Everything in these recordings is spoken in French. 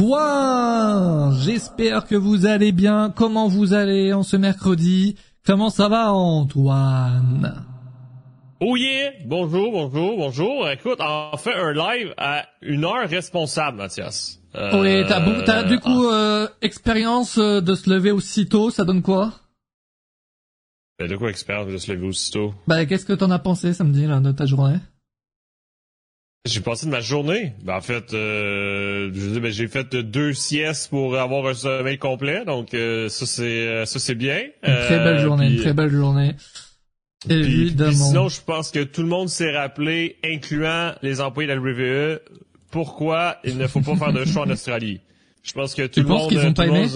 Bonsoir J'espère que vous allez bien. Comment vous allez en ce mercredi? Comment ça va Antoine? Oh yeah! Bonjour, bonjour, bonjour. Écoute, on fait un live à une heure responsable, Mathias. Euh, oui, t'as, t'as du coup euh, expérience euh, de se lever aussitôt, ça donne quoi? Ben, De quoi expérience de se lever aussitôt? Bah qu'est-ce que t'en as pensé samedi là, de ta journée? J'ai passé de ma journée. Ben, en fait, euh, je ben, j'ai fait deux siestes pour avoir un sommeil complet, donc euh, ça c'est euh, ça c'est bien. Une très belle journée, une très belle journée. Évidemment. sinon, je pense que tout le monde s'est rappelé, incluant les employés de la WWE, pourquoi il ne faut pas faire de choix en Australie. Je pense que tout tu le penses monde. qu'ils ont pas aimé?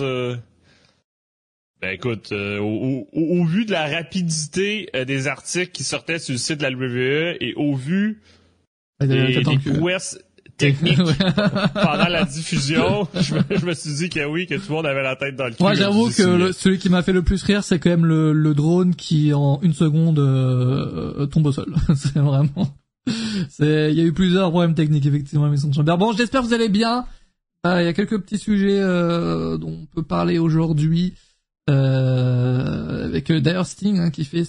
ben écoute, au, au, au, vu de la rapidité des articles qui sortaient sur le site de la WWE et au vu des, des prouesses techniques pendant la diffusion, je me, je me, suis dit que oui, que tout le monde avait la tête dans le cul. Moi, j'avoue que le, celui qui m'a fait le plus rire, c'est quand même le, le, drone qui, en une seconde, euh, tombe au sol. c'est vraiment... C'est, il y a eu plusieurs problèmes techniques, effectivement, mais sont Bon, j'espère que vous allez bien. Euh, il y a quelques petits sujets euh, dont on peut parler aujourd'hui. Euh, avec d'ailleurs Sting hein, qui fait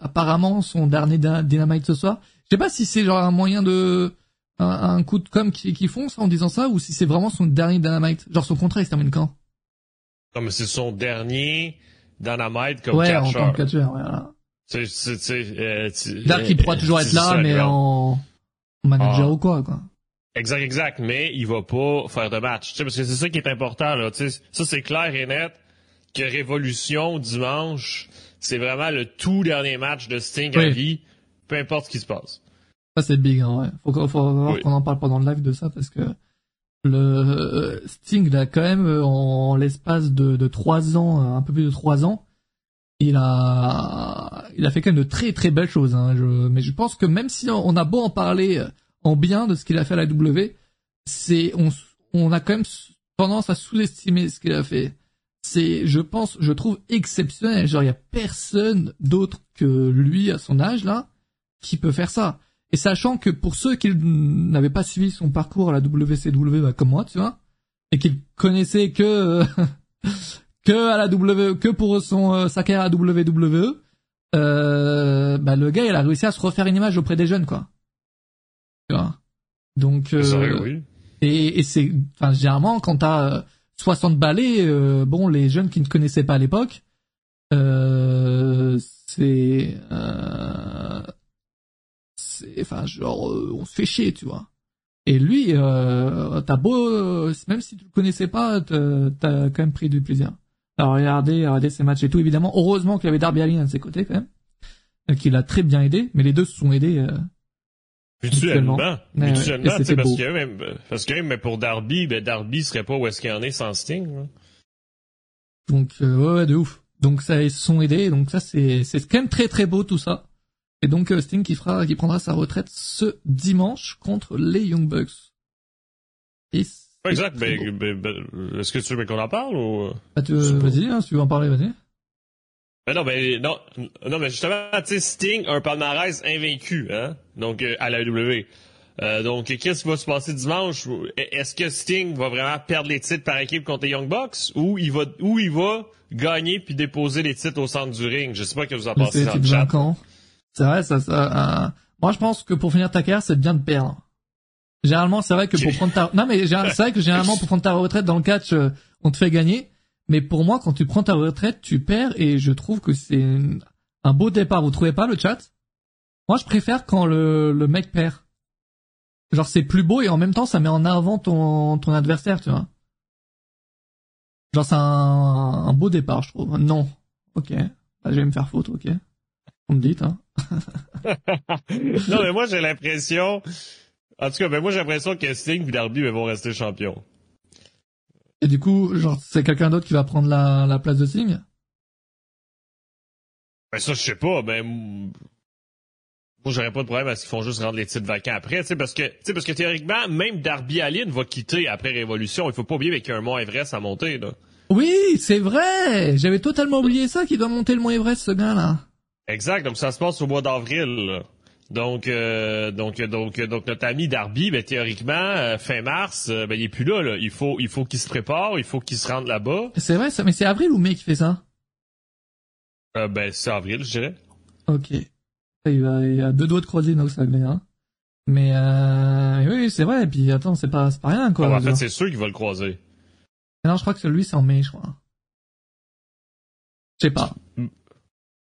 apparemment son dernier Dynamite ce soir. Je sais pas si c'est genre un moyen de un, un coup de com qui, qui fonce en disant ça ou si c'est vraiment son dernier Dynamite. Genre son contrat il se termine quand? Non mais c'est son dernier Dynamite comme ouais, catcheur. en tant que voilà. C'est c'est euh, C'est-à-dire qu'il pourra toujours être là mais en manager ah. ou quoi quoi. Exact, exact, mais il va pas faire de match. Tu sais, parce que c'est ça qui est important, là. Tu sais, ça, c'est clair et net que Révolution, dimanche, c'est vraiment le tout dernier match de Sting oui. à vie, peu importe ce qui se passe. Ça, c'est big, hein, ouais. Faut, faut, faut voir Oui. qu'on en parle pendant le live de ça, parce que le euh, Sting, là, quand même, euh, en l'espace de, de trois ans, euh, un peu plus de trois ans, il a, il a fait quand même de très très belles choses, hein. Je, mais je pense que même si on a beau en parler en bien de ce qu'il a fait à la W, c'est, on, on a quand même tendance à sous-estimer ce qu'il a fait. C'est, je pense, je trouve exceptionnel. Genre, il y a personne d'autre que lui à son âge, là, qui peut faire ça. Et sachant que pour ceux qui n'avaient pas suivi son parcours à la WCW, bah, comme moi, tu vois, et qui connaissaient que, que à la W, que pour son, euh, sa carrière à WWE, euh, bah, le gars, il a réussi à se refaire une image auprès des jeunes, quoi. Tu vois? Donc, euh, vrai, oui. et, et c'est, enfin, généralement, quand t'as euh, 60 balais, euh, bon, les jeunes qui ne connaissaient pas à l'époque, euh, c'est, euh, c'est, enfin, genre, on se fait chier, tu vois. Et lui, t'as beau, même si tu le connaissais pas, t'as quand même pris du plaisir. Alors regardez, regardez ces matchs et tout, évidemment. Heureusement qu'il y avait Darby Allin à ses côtés quand même, qui l'a très bien aidé, mais les deux se sont aidés. Mutuellement. Ouais, Mutuellement, c'était parce que même, parce que même pour Darby, ben Darby serait pas où est-ce qu'il en est sans Sting. là. Donc euh, ouais, ouais, de ouf. Donc ça ils se sont aidés. Donc ça c'est c'est quand même très très beau tout ça. Et donc euh, Sting qui fera qui prendra sa retraite ce dimanche contre les Young Bucks. Et Ouais, exact. Ben, ben, ben, est-ce que tu veux qu'on en parle ou? euh? Bah, tu- vas-y, hein, si tu veux en parler, vas-y. Ben non, ben non, non, mais justement, tu sais, Sting a un palmarès invaincu, hein, donc euh, à la AEW. Euh, donc, qu'est-ce qui va se passer dimanche? Est-ce que Sting va vraiment perdre les titres par équipe contre les Young Bucks ou il va, ou il va gagner puis déposer les titres au centre du ring? Je sais pas ce que vous en pensez dans le chat. C'est vrai, ça, ça. euh, Moi, je pense que pour finir ta carrière, c'est bien de perdre. Généralement, c'est vrai que pour prendre ta, non mais c'est vrai que généralement pour prendre ta retraite dans le catch, euh, on te fait gagner. Mais pour moi, quand tu prends ta retraite, tu perds et je trouve que c'est un beau départ. Vous trouvez pas le chat? Moi, je préfère quand le, le mec perd. Genre, c'est plus beau et en même temps, ça met en avant ton, ton adversaire, tu vois. Genre, c'est un, beau départ, je trouve. Non. Ok. Bah, je vais me faire foutre, ok. Vous me dites, hein. non, mais moi j'ai l'impression, en tout cas, ben moi j'ai l'impression que Sting et Darby ben, vont rester champions. Et du coup, genre, c'est quelqu'un d'autre qui va prendre la, la place de Sting Ben ça, je sais pas, ben moi j'aurais pas de problème à ce qu'ils font juste rendre les titres vacants après, tu sais, parce que, tu sais, parce que théoriquement, même Darby Allin va quitter après Révolution. Il faut pas oublier qu'il y a un Mont Everest à monter, là. Oui, c'est vrai J'avais totalement oublié ça, qu'il doit monter le Mont Everest, ce gars-là. Exact, donc ça se passe au mois d'avril. Donc, euh, donc, donc, donc, notre ami Darby, ben, théoriquement, euh, fin mars, euh, ben, il est plus là, là. Il faut, il faut qu'il se prépare, il faut qu'il se rende là-bas. C'est vrai, ça, mais c'est avril ou mai qui fait ça? Euh, ben, c'est avril, je dirais. Ok. Il a, il a deux doigts de croiser Nox Agné, hein. Mais euh, oui, c'est vrai. Et puis attends, c'est pas, c'est pas rien quoi. Ah, ben, en fait, c'est sûr qu'il va le croiser. non, je crois que celui c'est en mai, je crois. Je sais pas.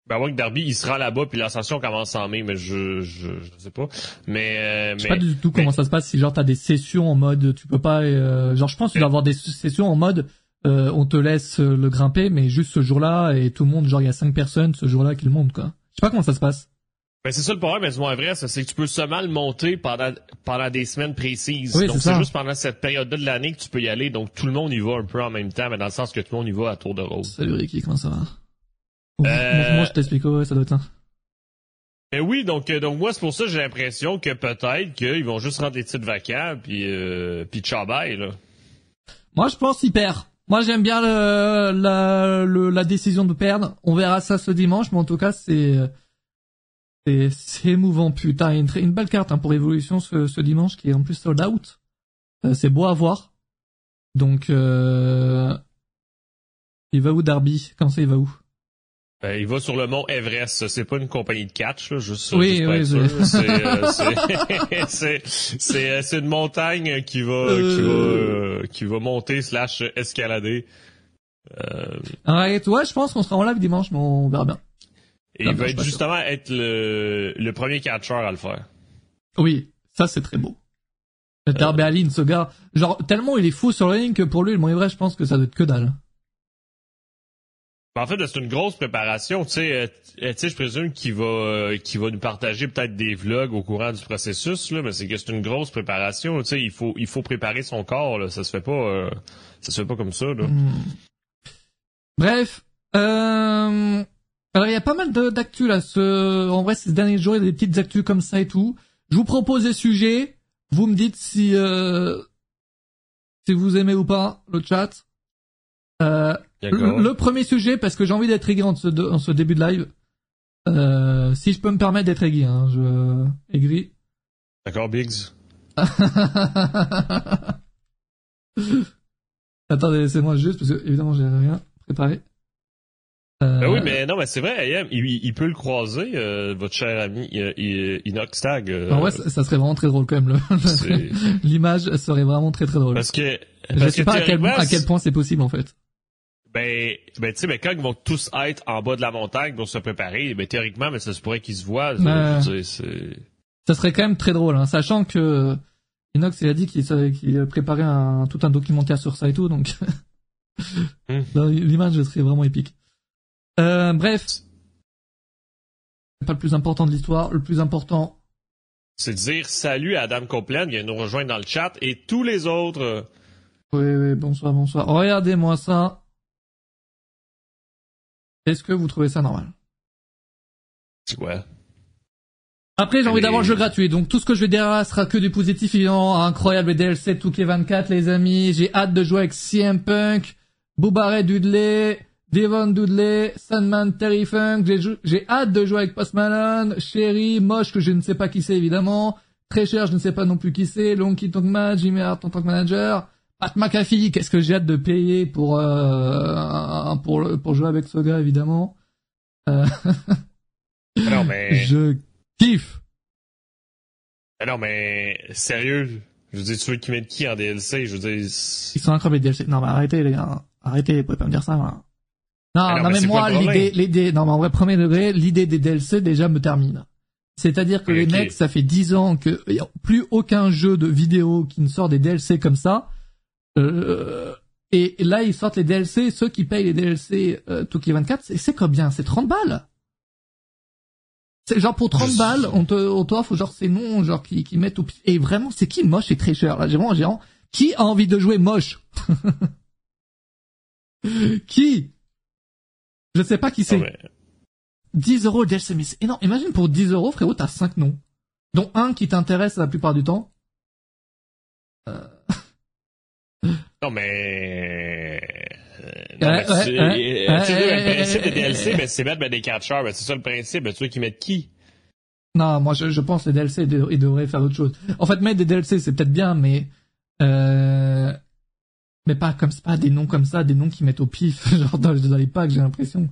Ben, moi, que Darby, il sera là-bas, puis l'ascension commence en mai, mais je, je, je sais pas. Mais, euh, Je sais mais, pas du tout comment ça se passe. Si genre t'as des sessions en mode, tu peux pas. euh, genre, je pense que tu dois avoir des sessions en mode, euh, on te laisse euh, le grimper, mais juste ce jour-là et tout le monde, genre il y a cinq personnes ce jour-là qui le montent quoi. Je sais pas comment ça se passe. Ben, c'est ça le problème, mais du moins vrai, c'est que tu peux seulement le monter pendant, pendant des semaines précises. Oui, donc, c'est c'est juste pendant cette période-là de l'année que tu peux y aller. Donc, tout le monde y va un peu en même temps, mais dans le sens que tout le monde y va à tour de rôle. Salut Ricky, comment ça va? Euh, moi, je t'explique, ouais, ça doit être ça. Mais oui, donc, euh, donc moi, c'est pour ça que j'ai l'impression que peut-être qu'ils vont juste rendre les titres vacants, puis, euh, puis ciao bye, là. Moi, je pense qu'il perd. Moi, j'aime bien le, la, le- la décision de perdre. On verra ça ce dimanche, mais en tout cas, c'est c'est émouvant. Putain, une belle carte hein, pour Evolution ce, ce dimanche, qui est en plus sold out. Euh, c'est beau à voir. Donc, euh, il va où Darby Quand ça, il va où? Euh, il va sur le mont Everest. C'est pas une compagnie de catch, là, juste, Oui, juste oui. C'est, euh, euh, une montagne qui va, qui va, Euh. euh, qui va monter slash escalader. Euh, Arrête, ouais, je pense qu'on sera en live dimanche, mais on verra bien. et Non, il va être sûr. justement être le, le premier catcheur à le faire. Oui, ça c'est très beau. Darby Allin, ce gars, genre tellement il est fou sur le ring que pour lui, le Mont Everest, je pense que ça doit être que dalle. En fait, c'est une grosse préparation. Tu sais, euh, sais, je présume qu'il va, euh, qu'il va nous partager peut-être des vlogs au courant du processus, là, mais c'est que c'est une grosse préparation. Tu sais, il faut, il faut préparer son corps. Là. Ça se fait pas, euh, ça se fait pas comme ça. Là. Hmm. Bref, euh... alors il y a pas mal d'actu là. Ce... En vrai, ces derniers jours, il y a des petites actus comme ça et tout. Je vous propose des sujets. Vous me dites si euh... si vous aimez ou pas le chat. Euh. Le, le premier sujet, parce que j'ai envie d'être aigri en ce, en ce début de live. Euh, si je peux me permettre d'être aigri, hein, je aigri. D'accord, Biggs. Attendez, laissez-moi juste, parce que évidemment j'ai rien préparé. Euh, Ben oui, mais non, mais c'est vrai, AM, il, il peut le croiser, euh, votre cher ami euh, I- Inox Tag. euh, En vrai, ça, ça serait vraiment très drôle quand même. L'image serait vraiment très très drôle. parce que, Je sais que pas à quel, à quel point c'est possible en fait. Ben, ben tu sais, ben, quand ils vont tous être en bas de la montagne pour se préparer, ben théoriquement, mais ça se pourrait qu'ils se voient. ça, Ça serait quand même très drôle, hein, sachant que Inox il a dit qu'il qu'il préparait un, tout un documentaire sur ça et tout, donc Hmm. L'image serait vraiment épique. Euh, bref, c'est pas le plus important de l'histoire. Le plus important, c'est de dire salut à Adam Copeland, il vient nous rejoindre dans le chat, et tous les autres. euh, oui, oui, bonsoir, bonsoir. Regardez-moi ça. Est-ce que vous trouvez ça normal? C'est quoi? Après, j'ai envie Les- d'avoir le jeu gratuit, donc tout ce que je vais dire là sera que du positif, évidemment. Incroyable DLC 2K24, les amis. J'ai hâte de jouer avec CM Punk, Boobaret Dudley, Devon Dudley, Sandman Terry Funk. J'ai hâte de jouer avec Post Malone, Sherry, Moche, que je ne sais pas qui c'est, évidemment. Très cher, je ne sais pas non plus qui c'est. Lonky Tongma, Jimmy Hart en tant que manager. Pat McAfee, qu'est-ce que j'ai hâte de payer pour, euh, pour, le- pour jouer avec ce gars, évidemment. Euh, Ben Non, mais, je kiffe. ben non, mais, sérieux, je veux dire, tu veux qu'ils mettent qui en DLC? Je veux dire, Ils sont incroyables les DLC. Non mais arrêtez les gars, arrêtez, vous pouvez pas me dire ça. Non, Ah non, non, mais moi l'idée, l'idée, non mais en vrai premier degré, l'idée des DLC déjà me termine. C'est-à-dire que les mecs, ça fait 10 ans que y a plus aucun jeu de vidéo qui ne sort des DLC comme ça. Euh, et là ils sortent les DLC, ceux qui payent les DLC euh, Tokyo 24, c'est, combien? C'est 30 balles? C'est genre pour 30 Je- balles, on te, on t'offre genre ces noms genre qui, qui mettent au et vraiment c'est qui moche et très cher là, j'ai vraiment, vraiment- qui a envie de jouer moche? Qui? Je sais pas qui c'est. non, mais- 10 euros le DLC, mais c'est énorme. Imagine pour 10 euros, frérot, t'as 5 noms. Dont un qui t'intéresse la plupart du temps. Non, mais. Non, tu- le principe des DLC, ben, c'est mettre ben, des catcheurs. Ben, c'est ça le principe. Ben, tu veux qu'ils mettent qui? Non, moi je, je pense que les DLC ils devraient faire autre chose. En fait, mettre des DLC c'est peut-être bien, mais euh, mais pas comme pas des noms comme ça, des noms qui mettent au pif, genre dans, dans les packs, j'ai l'impression.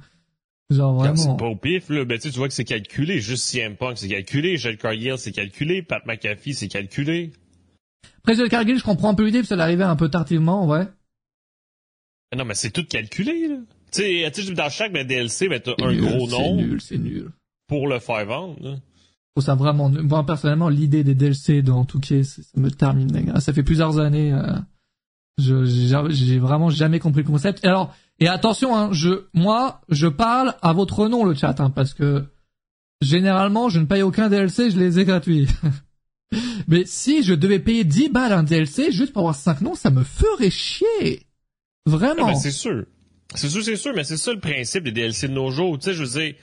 Genre vraiment. C'est pas au pif, là, ben, tu vois que c'est calculé. Juste CM Punk, c'est calculé. Jade Cargill, c'est calculé. Pat McAfee, c'est calculé. Après The Cargill, je comprends un peu l'idée, parce qu'elle arrivait un peu tardivement, ouais. Ah Non, mais c'est tout calculé, là. Tu sais, dans chaque ben, DLC, ben, t'as C'est un nul, gros C'est nom nul, c'est nul. pour le faire vendre. là. Trouve ça vraiment nul. Moi personnellement, l'idée des DLC dans Touquet, ça me termine, les gars. Ça fait plusieurs années. euh, je j'ai j'ai vraiment jamais compris le concept. Et alors, et attention, hein, je, moi, je parle à votre nom le chat, hein, parce que généralement, je ne paye aucun DLC, je les ai gratuits. Mais si je devais payer 10 balles un DLC juste pour avoir 5 noms, ça me ferait chier. Ah, Vraiment. ben, c'est sûr. C'est sûr, c'est sûr, mais c'est ça le principe des DLC de nos jours. Tu sais, je veux dire,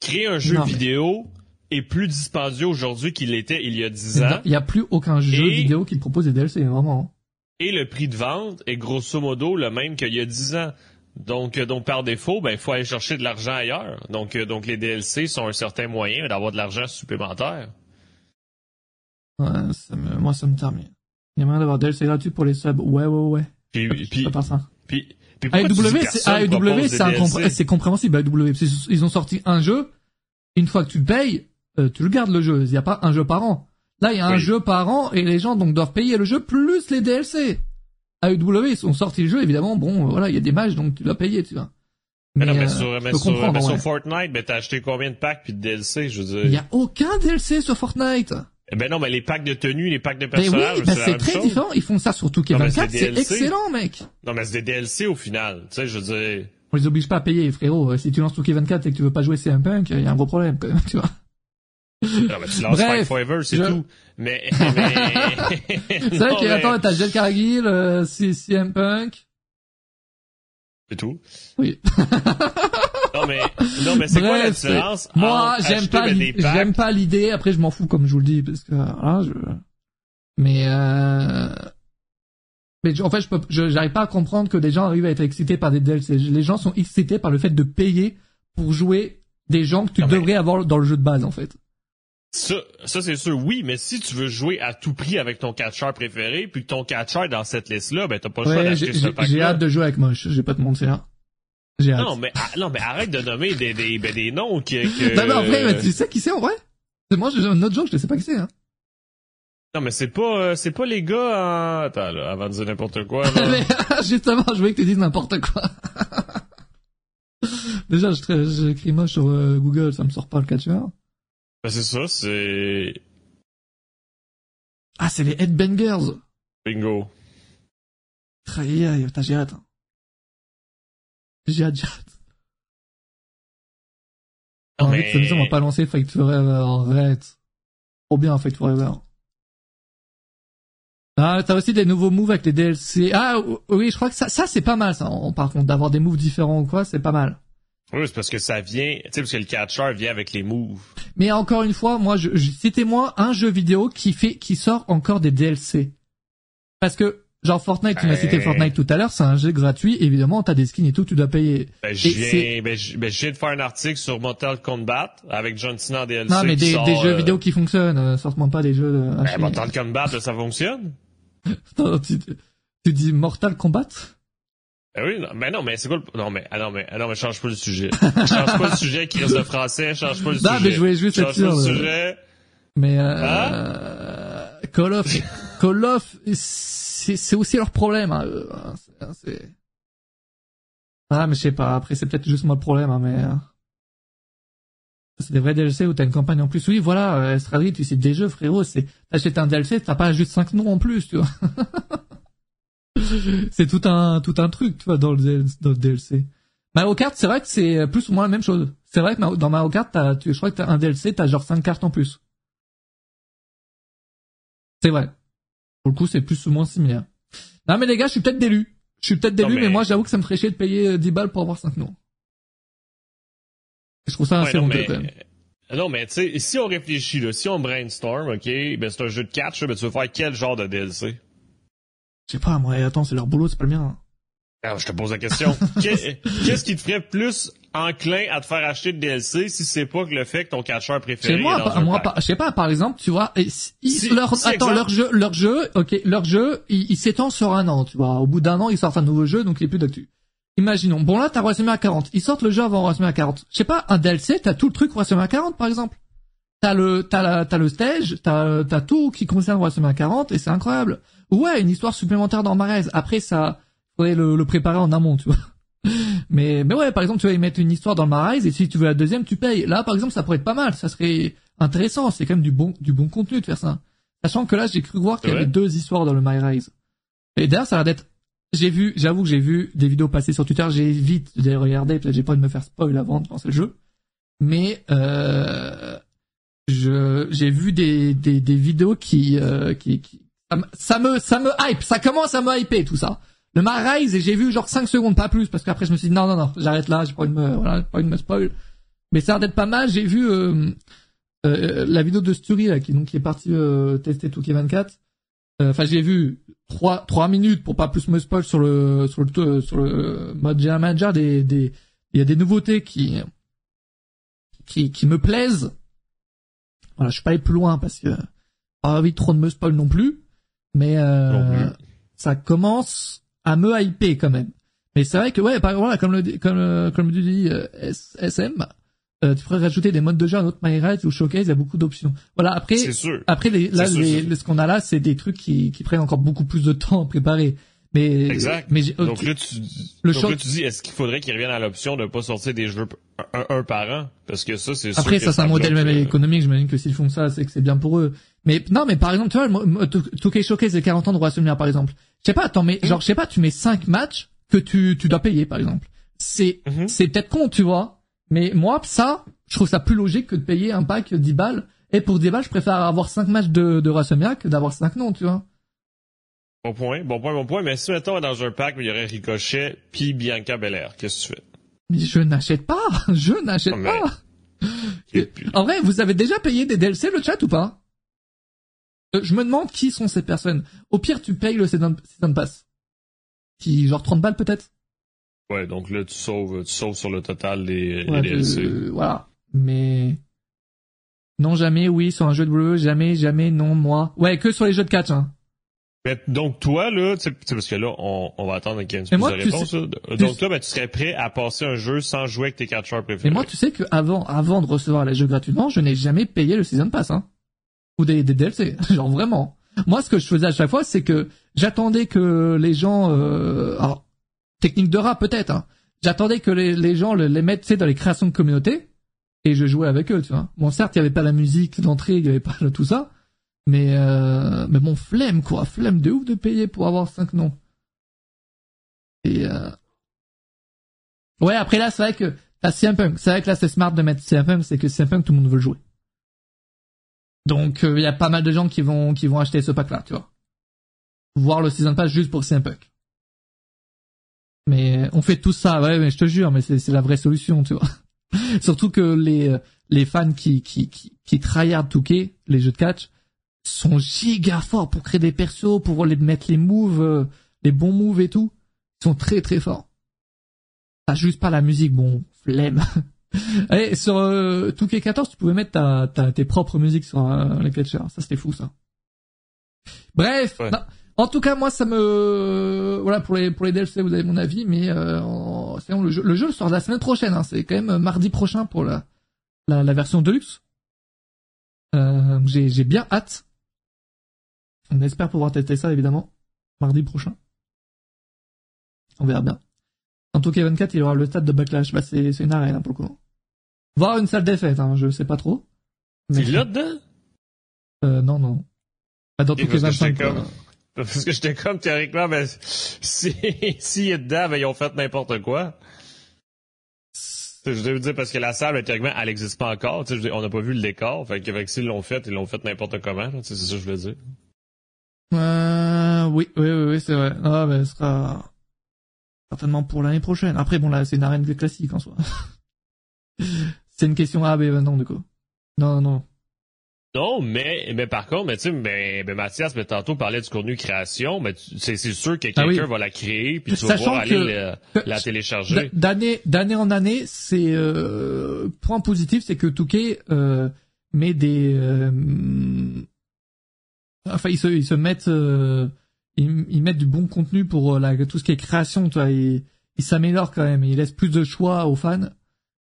créer un jeu Non, mais- vidéo est plus dispendieux aujourd'hui qu'il l'était il y a 10 ans. Il n'y a plus aucun jeu Et- vidéo qui propose des DLC, vraiment. Et le prix de vente est grosso modo le même qu'il y a 10 ans. Donc, euh, donc par défaut, ben, il faut aller chercher de l'argent ailleurs. Donc, euh, donc les DLC sont un certain moyen d'avoir de l'argent supplémentaire. Ouais, ça me, moi, ça me termine. Il y a moyen d'avoir DLC gratuit pour les subs. Ouais, ouais, ouais. Puis, puis, part ça. puis, puis AEW, personne c'est, AEW, propose c'est, des incompré- DLC? c'est compréhensible, AEW. Ils ont sorti un jeu. Une fois que tu payes, euh, tu le gardes le jeu. Il n'y a pas un jeu par an. Là, il y a un Oui. jeu par an et les gens donc doivent payer le jeu plus les DLC. AEW, ils ont sorti le jeu, évidemment. Bon, euh, voilà, il y a des matchs, donc tu dois payer, tu vois. Mais non, mais euh, sur, mais. Fortnite, t'as acheté combien de packs puis de DLC, je veux Il y dire? a aucun DLC sur Fortnite. Eh Ben non, mais les packs de tenues, les packs de oui, personnages, bah c'est la c'est très chose. différent. Ils font ça sur Touquet Non, mais 24, c'est excellent, mec. Non, mais c'est des DLC au final. Tu sais, je veux dire. On les oblige pas à payer, frérot. Si tu lances Touquet 24 et que tu veux pas jouer CM Punk, il y a un gros problème, quand même, tu vois. Non, mais tu lances Bref, Fight Forever, c'est je- tout. Mais, mais... C'est vrai que, attends, t'as Jet Cargill, euh, CM Punk. C'est tout. Oui. Non, mais, non, mais c'est quoi la différence? Moi, j'aime pas, j'aime pas l'idée. Après, je m'en fous, comme je vous le dis, parce que, voilà, je, mais, euh, mais en fait, je peux, j'arrive pas à comprendre que des gens arrivent à être excités par des DLC. Les gens sont excités par le fait de payer pour jouer des gens que tu Non, mais- devrais avoir dans le jeu de base, en fait. Ça, ça c'est sûr, oui, mais si tu veux jouer à tout prix avec ton catcheur préféré, puis que ton catcheur est dans cette liste-là, ben t'as pas le choix Ouais, d'acheter j'ai ce j'ai- pack j'ai hâte de jouer avec Moche, je vais pas te mentir. J'ai. Non, mais, ah, non, mais arrête de nommer des, des, ben, des noms que, que... Non, mais en vrai, mais tu sais qui c'est en vrai moi, j'ai un autre joke, je sais pas qui c'est. Hein. Non, mais c'est pas, euh, c'est pas les gars en... Attends, là, avant de dire n'importe quoi, mais justement, je voulais que tu dises n'importe quoi. Déjà, je tra- j'écris moche sur euh, Google, ça me sort pas le catcheur. Ben, c'est ça, c'est... Ah, c'est les Headbangers. Bingo. Aïe, aïe, putain, hâte. hein. J'ai hâte, j'ai hâte. Non, mais- fait, ça on va pas lancer Fight Forever, arrête. Trop bien, Fight Forever. Ah, t'as aussi des nouveaux moves avec les DLC. Ah, oui, je crois que ça, ça c'est pas mal, ça. Par contre, d'avoir des moves différents ou quoi, c'est pas mal. Oui, c'est parce que ça vient, tu sais, parce que le catcheur vient avec les moves. Mais encore une fois, moi, je, je citez-moi un jeu vidéo qui fait, qui sort encore des DLC. Parce que, genre Fortnite, tu m'as cité Ouais. Fortnite tout à l'heure, c'est un jeu gratuit, évidemment, t'as des skins et tout, tu dois payer. Ben, je viens, ben, je, ben, je viens de faire un article sur Mortal Kombat avec John Cena en DLC. Non, mais qui des, sort, des jeux euh, vidéo qui fonctionnent, euh, sorte-moi pas des jeux de... Ben. Mortal Kombat, ça fonctionne? Attends, tu, tu dis Mortal Kombat? Ben oui, non, mais non, mais c'est quoi le... Non, mais, ah non, mais, ah non, mais change pas le sujet. change pas le sujet, crise de français, change pas le Non, sujet. mais je voulais juste être change pas sûr, le euh, sujet. Mais Hein? euh, Call of, Call of, c'est aussi leur problème. Hein, eux, hein, hein, Ah, mais je sais pas. Après, c'est peut-être juste moi le problème, hein, mais euh, c'est des vrais DLC où t'as une campagne en plus. Oui, voilà, euh, Estradi, tu sais des jeux, frérot. C'est t'achètes un DLC, t'as pas juste 5 noms en plus, tu vois. c'est tout un tout un truc, tu vois, dans le, dans le DLC. Mario Kart, c'est vrai que c'est plus ou moins la même chose. C'est vrai que dans Mario Kart, tu, je crois que t'as un DLC, t'as genre 5 cartes en plus. C'est vrai. Pour le coup, c'est plus ou moins similaire. Non mais les gars, je suis peut-être d'élu. Je suis peut-être d'élu, mais... mais- moi j'avoue que ça me ferait chier de payer euh, 10 balles pour avoir 5 noms. Je trouve ça Ouais, assez non, honteux mais, quand même. non, mais tu sais, si on réfléchit, là, si on brainstorm, ok, ben c'est un jeu de catch, ben tu veux faire quel genre de DLC? Je sais pas, moi, attends, c'est leur boulot, c'est pas le mien. Alors, je te pose la question. Qu'est-ce qui te ferait plus enclin à te faire acheter de DLC si c'est pas que le fait que ton catcheur préféré moi, est dans un moi, pack? je sais pas, par exemple, tu vois, ils, Si- leur, si, attends, exemple. leur jeu, leur jeu, ok, leur jeu, il, il s'étend sur un an, tu vois. Au bout d'un an, ils sortent un nouveau jeu, donc il est plus d'actu. Imaginons, bon là, t'as WrestleMania 40. Ils sortent le jeu avant WrestleMania 40. Je sais pas, un DLC, t'as tout le truc WrestleMania 40, par exemple. T'as le, t'as la, t'as le stage, t'as, t'as tout qui concerne WrestleMania 40, et c'est incroyable. Ouais, une histoire supplémentaire dans Marais. Après, ça, faudrait le, le préparer en amont, tu vois. Mais, mais ouais, par exemple, tu vas y mettre une histoire dans le Marais, et si tu veux la deuxième, tu payes. Là, par exemple, ça pourrait être pas mal. Ça serait intéressant. C'est quand même du bon, du bon contenu de faire ça. Sachant que là, j'ai cru voir qu'il y avait deux histoires dans le My Rise. Et d'ailleurs, ça a l'air d'être, j'ai vu, j'avoue que j'ai vu des vidéos passer sur Twitter, j'ai vite de les regarder, peut-être j'ai pas envie de me faire spoil avant de lancer le jeu. Mais, euh, je, j'ai vu des, des, des vidéos qui, euh, qui, qui, ça me, ça me hype, ça commence à me hyper, tout ça. Le My Rise, et j'ai vu genre 5 secondes, pas plus, parce qu'après je me suis dit, non, non, non, j'arrête là, j'ai pas envie de me, voilà, pas envie de me spoil. Mais ça a l'air d'être pas mal, j'ai vu, euh, euh, la vidéo de Sturi, là, qui, donc, qui est parti, euh, tester 2K24. Euh, Enfin, j'ai vu trois, trois minutes pour pas plus me spoil sur le, sur le, sur le mode General Manager des, des, il y a des nouveautés qui, qui, qui me plaisent. Voilà, je suis pas allé plus loin parce que, pas envie trop de me spoil non plus. Mais, euh, Non plus. ça commence à me hyper quand même. Mais c'est vrai que ouais, par, voilà, comme le comme euh, comme le dit euh, SM, euh, tu pourrais rajouter des modes de jeu à notre My Ride ou Showcase, il y a beaucoup d'options. Voilà, après sûr. après les, là sûr, les, les- ce qu'on a là, c'est des trucs qui qui prennent encore beaucoup plus de temps à préparer. Mais Exact. mais j'ai- Donc là, tu, Le donc là, tu dis, est-ce qu'il faudrait qu'ils reviennent à l'option de pas sortir des jeux un, un par an? Parce que ça, c'est sûr Après, ça, c'est un modèle même euh, économique. J'imagine que s'ils font ça, c'est que c'est bien pour eux. Mais non, mais par exemple, tu vois, le mo- mo- 2K Showcase les 40 ans de WrestleMania, par exemple. Je sais pas, attends, mais genre, je sais pas, tu mets 5 matchs que tu, tu dois payer, par exemple. C'est, Mhm. c'est peut-être con, tu vois. Mais moi, ça, je trouve ça plus logique que de payer un pack 10 balles. Et pour 10 balles, je préfère avoir 5 matchs de, de WrestleMania que d'avoir 5 noms, tu vois. Bon point, bon point, bon point. Mais si, mettons, dans un pack, il y aurait Ricochet puis Bianca Belair, qu'est-ce que tu fais? Mais je n'achète pas, je n'achète Oh, mais- pas. En vrai, vous avez déjà payé des DLC le chat ou pas? Je me demande qui sont ces personnes. Au pire, tu payes le Season, season Pass. Qui, genre 30 balles peut-être Ouais, donc là, tu sauves, tu sauves sur le total les, Ouais, les DLC. euh, Voilà. Mais... Non, jamais, oui, sur un jeu de bleu, jamais, jamais, non, moi. Ouais, que sur les jeux de catch, hein. Mais donc toi là, tu sais, parce que là on, on va attendre qu'il y ait une moi, de réponse. sais- là. tu Donc toi, ben, tu serais prêt à passer un jeu sans jouer avec tes catcheurs préférés. Mais moi, tu sais que avant, avant de recevoir les jeux gratuitement, je n'ai jamais payé le Season Pass, hein. Ou des, DLC. Genre vraiment. Moi, ce que je faisais à chaque fois, c'est que j'attendais que les gens, euh, alors, technique de rap peut-être, hein. J'attendais que les, gens le- les mettent, tu sais, dans les créations de communauté. Et je jouais avec eux, tu vois. Bon, certes, il y avait pas la musique d'entrée, il y avait pas tout ça. Mais, euh, mais bon, flemme, quoi. Flemme de ouf de payer pour avoir cinq noms. Et, euh... Ouais, après là, c'est vrai que t'as CM Punk. C'est vrai que là, c'est smart de mettre CM Punk, c'est que CM Punk, tout le monde veut le jouer. Donc, il y a pas mal de gens qui vont, qui vont acheter ce pack-là, tu vois. Voir le Season Pass juste pour CM Punk. Mais on fait tout ça, ouais, mais je te jure, mais c'est la vraie solution, tu vois. Surtout que les, les fans qui, qui, qui, qui tryhard Touquet, les jeux de catch, sont giga forts pour créer des persos, pour les mettre les moves, euh, les bons moves et tout. Ils sont très très forts. T'as juste pas la musique, bon, flemme. Et sur euh, 2K14, tu pouvais mettre ta, ta, tes propres musiques sur euh, les catchers. Ça, c'était fou, ça. Bref, Ouais. en tout cas, moi, ça me... Voilà, pour les, pour les DLC, vous avez mon avis, mais euh, le, jeu, le jeu sort la semaine prochaine. Hein. C'est quand même mardi prochain pour la, la, la version Deluxe. Euh, j'ai, j'ai bien hâte. On espère pouvoir tester ça, évidemment, mardi prochain. On verra bien. En tout cas, 24, il y aura le stade de Backlash. Bah, c'est, c'est une arène, hein, pour le coup. Voir une salle des fêtes, hein, je sais pas trop. Tu là dedans? Euh, non, non. Pas dans Et tout cas parce que 25, j'étais quoi. comme- Parce que j'étais comme théoriquement, ben, si, s'il est dedans, ben, ils ont fait n'importe quoi. Je veux dire, parce que la salle, ben, théoriquement, elle n'existe pas encore. Tu sais, veux on n'a pas vu le décor. Fait que, fait que s'ils l'ont fait, ils l'ont fait n'importe comment. là. Tu sais, C'est ça que je voulais dire. Euh, oui, oui, oui, oui, c'est vrai. Ah, ben, ce sera certainement pour l'année prochaine. Après, bon, là, c'est une arène classique en soi. c'est une question A, B, ben non, du coup. Non, non. Non, mais, mais par contre, mais tu sais, mais, mais Mathias, mais tantôt parlait du contenu création, mais c'est sûr que Ah oui. quelqu'un va la créer, puis tu vas pouvoir aller la, télécharger. D'année d'année en année, c'est euh, point positif, c'est que Touquet euh, met des, euh, enfin ils se ils se mettent euh, ils, ils mettent du bon contenu pour la, tout ce qui est création, ils s'améliorent quand même, ils laissent plus de choix aux fans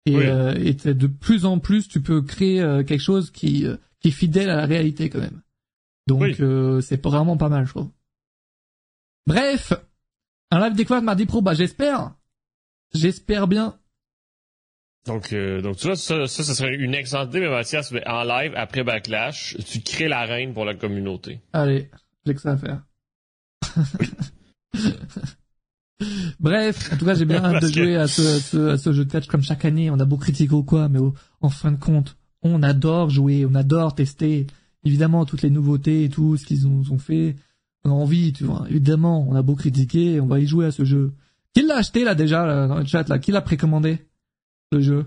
et, Oui. euh, et de plus en plus tu peux créer euh, quelque chose qui euh, qui est fidèle à la réalité quand même. Donc Oui. euh, c'est vraiment pas mal, je trouve. Bref, un live découverte mardi pro, bah j'espère. J'espère bien. Donc, euh, donc tu vois, ça, ça, ça serait une excellente idée, mais Mathias, mais en live, après Backlash, tu crées l'arène pour la communauté. Allez, j'ai que ça à faire. Bref, en tout cas, j'ai bien hâte de que- jouer à ce, à, ce, à ce jeu de catch comme chaque année. On a beau critiquer ou quoi, mais au- en fin de compte, on adore jouer, on adore tester. Évidemment, toutes les nouveautés et tout, ce qu'ils ont, ont fait. On a envie, tu vois. Évidemment, on a beau critiquer, on va y jouer à ce jeu. Qui l'a acheté, là, déjà, là, dans le chat, là? Qui l'a précommandé? Le jeu?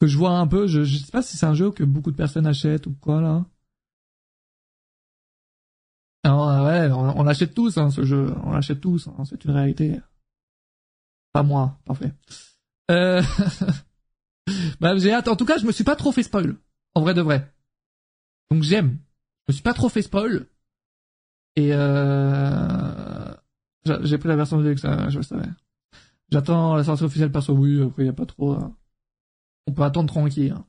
Que je vois un peu, je, je sais pas si c'est un jeu que beaucoup de personnes achètent ou quoi, là. Alors, ouais, on, on l'achète tous, hein, ce jeu. On l'achète tous, hein, c'est une réalité. Pas moi, parfait. Euh... bah, j'ai hâte. En tout cas, je me suis pas trop fait spoil. En vrai de vrai. Donc j'aime. Je me suis pas trop fait spoil. Et euh... j'a- J'ai pris la version de ça, je le savais. J'attends la sortie officielle perso, oui, après y a pas trop... euh, On peut attendre tranquille. hein.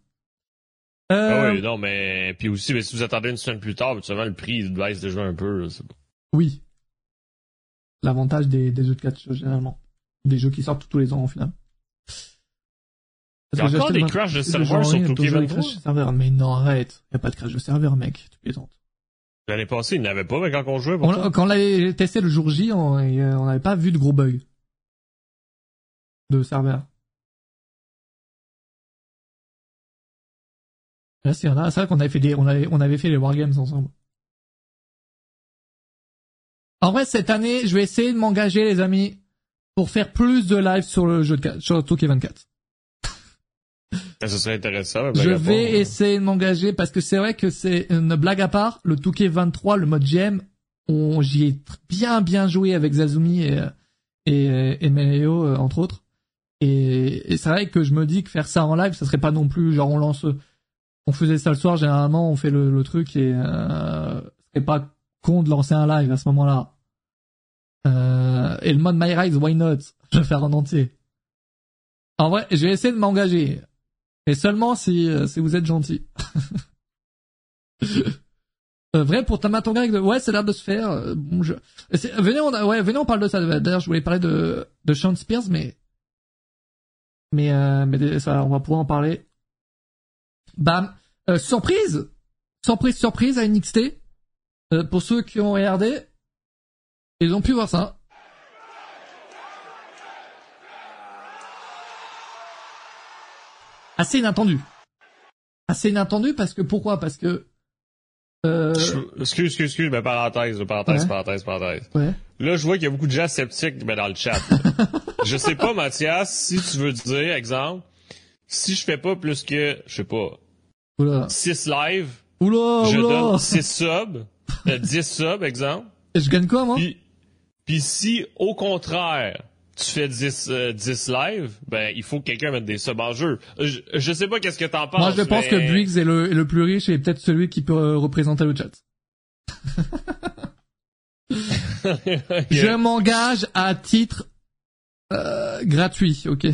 Euh... Ah oui, non, mais puis aussi, mais si vous attendez une semaine plus tard, habituellement, le prix il baisse déjà un peu. là, c'est bon. Oui. L'avantage des, des jeux de catch, généralement. Des jeux qui sortent tous les ans, au final. Il y a Parce que encore des crashs de genre, sur il y a Touquet toujours des 23? crashs de serveurs. Mais non, arrête. Y a pas de crash de serveur, mec. Tu plaisantes. L'année passée, il n'avait pas, mais quand on jouait, On, quand on l'avait testé le jour J, on euh, n'avait pas vu de gros bugs. De serveur. Là, c'est c'est vrai qu'on avait fait des, on avait, on avait fait les wargames ensemble. En vrai, cette année, je vais essayer de m'engager, les amis, pour faire plus de live sur le jeu de sur Touquet 24. Ça serait intéressant. Je vais part, hein. essayer de m'engager parce que c'est vrai que c'est une blague à part. Le Touquet 23, le mode GM, on, j'y ai bien bien joué avec Zazumi et, euh, et, et Meleo, euh, entre autres. Et, et c'est vrai que je me dis que faire ça en live, ça serait pas non plus genre on lance, on faisait ça le soir généralement, on fait le, le truc et euh, ce serait pas con de lancer un live à ce moment-là. Euh, et le mode My Rise, why not? Je vais faire en entier. En vrai, je vais essayer de m'engager. Et seulement si, euh, si vous êtes gentil. Euh, vrai pour Tamatonga avec de... ouais c'est l'air de se faire euh, bon, je... venez on ouais venez on parle de ça d'ailleurs je voulais parler de de Sean Spears mais mais euh, mais ça on va pouvoir en parler bam Euh, surprise surprise surprise à NXT Euh, pour ceux qui ont regardé ils ont pu voir ça assez inattendu assez inattendu parce que pourquoi? Parce que euh, Excuse, excuse, excuse, mais parenthèse, parenthèse, Ouais. parenthèse, parenthèse. ouais Là, je vois qu'il y a beaucoup de gens sceptiques dans le chat. je sais pas, Mathias, si tu veux dire, exemple, si je fais pas plus que, je sais pas, oula 6 lives, oula je oula donne 6 subs, euh, 10 subs, exemple. Et je gagne quoi moi? Puis, puis si, au contraire, tu fais 10, euh, 10 lives, ben, il faut que quelqu'un mette des subs en jeu. Je, je sais pas qu'est-ce que t'en penses. Moi, je pense que Briggs est le, est le plus riche et peut-être celui qui peut euh, représenter le chat. Je m'engage à titre euh, gratuit, ok?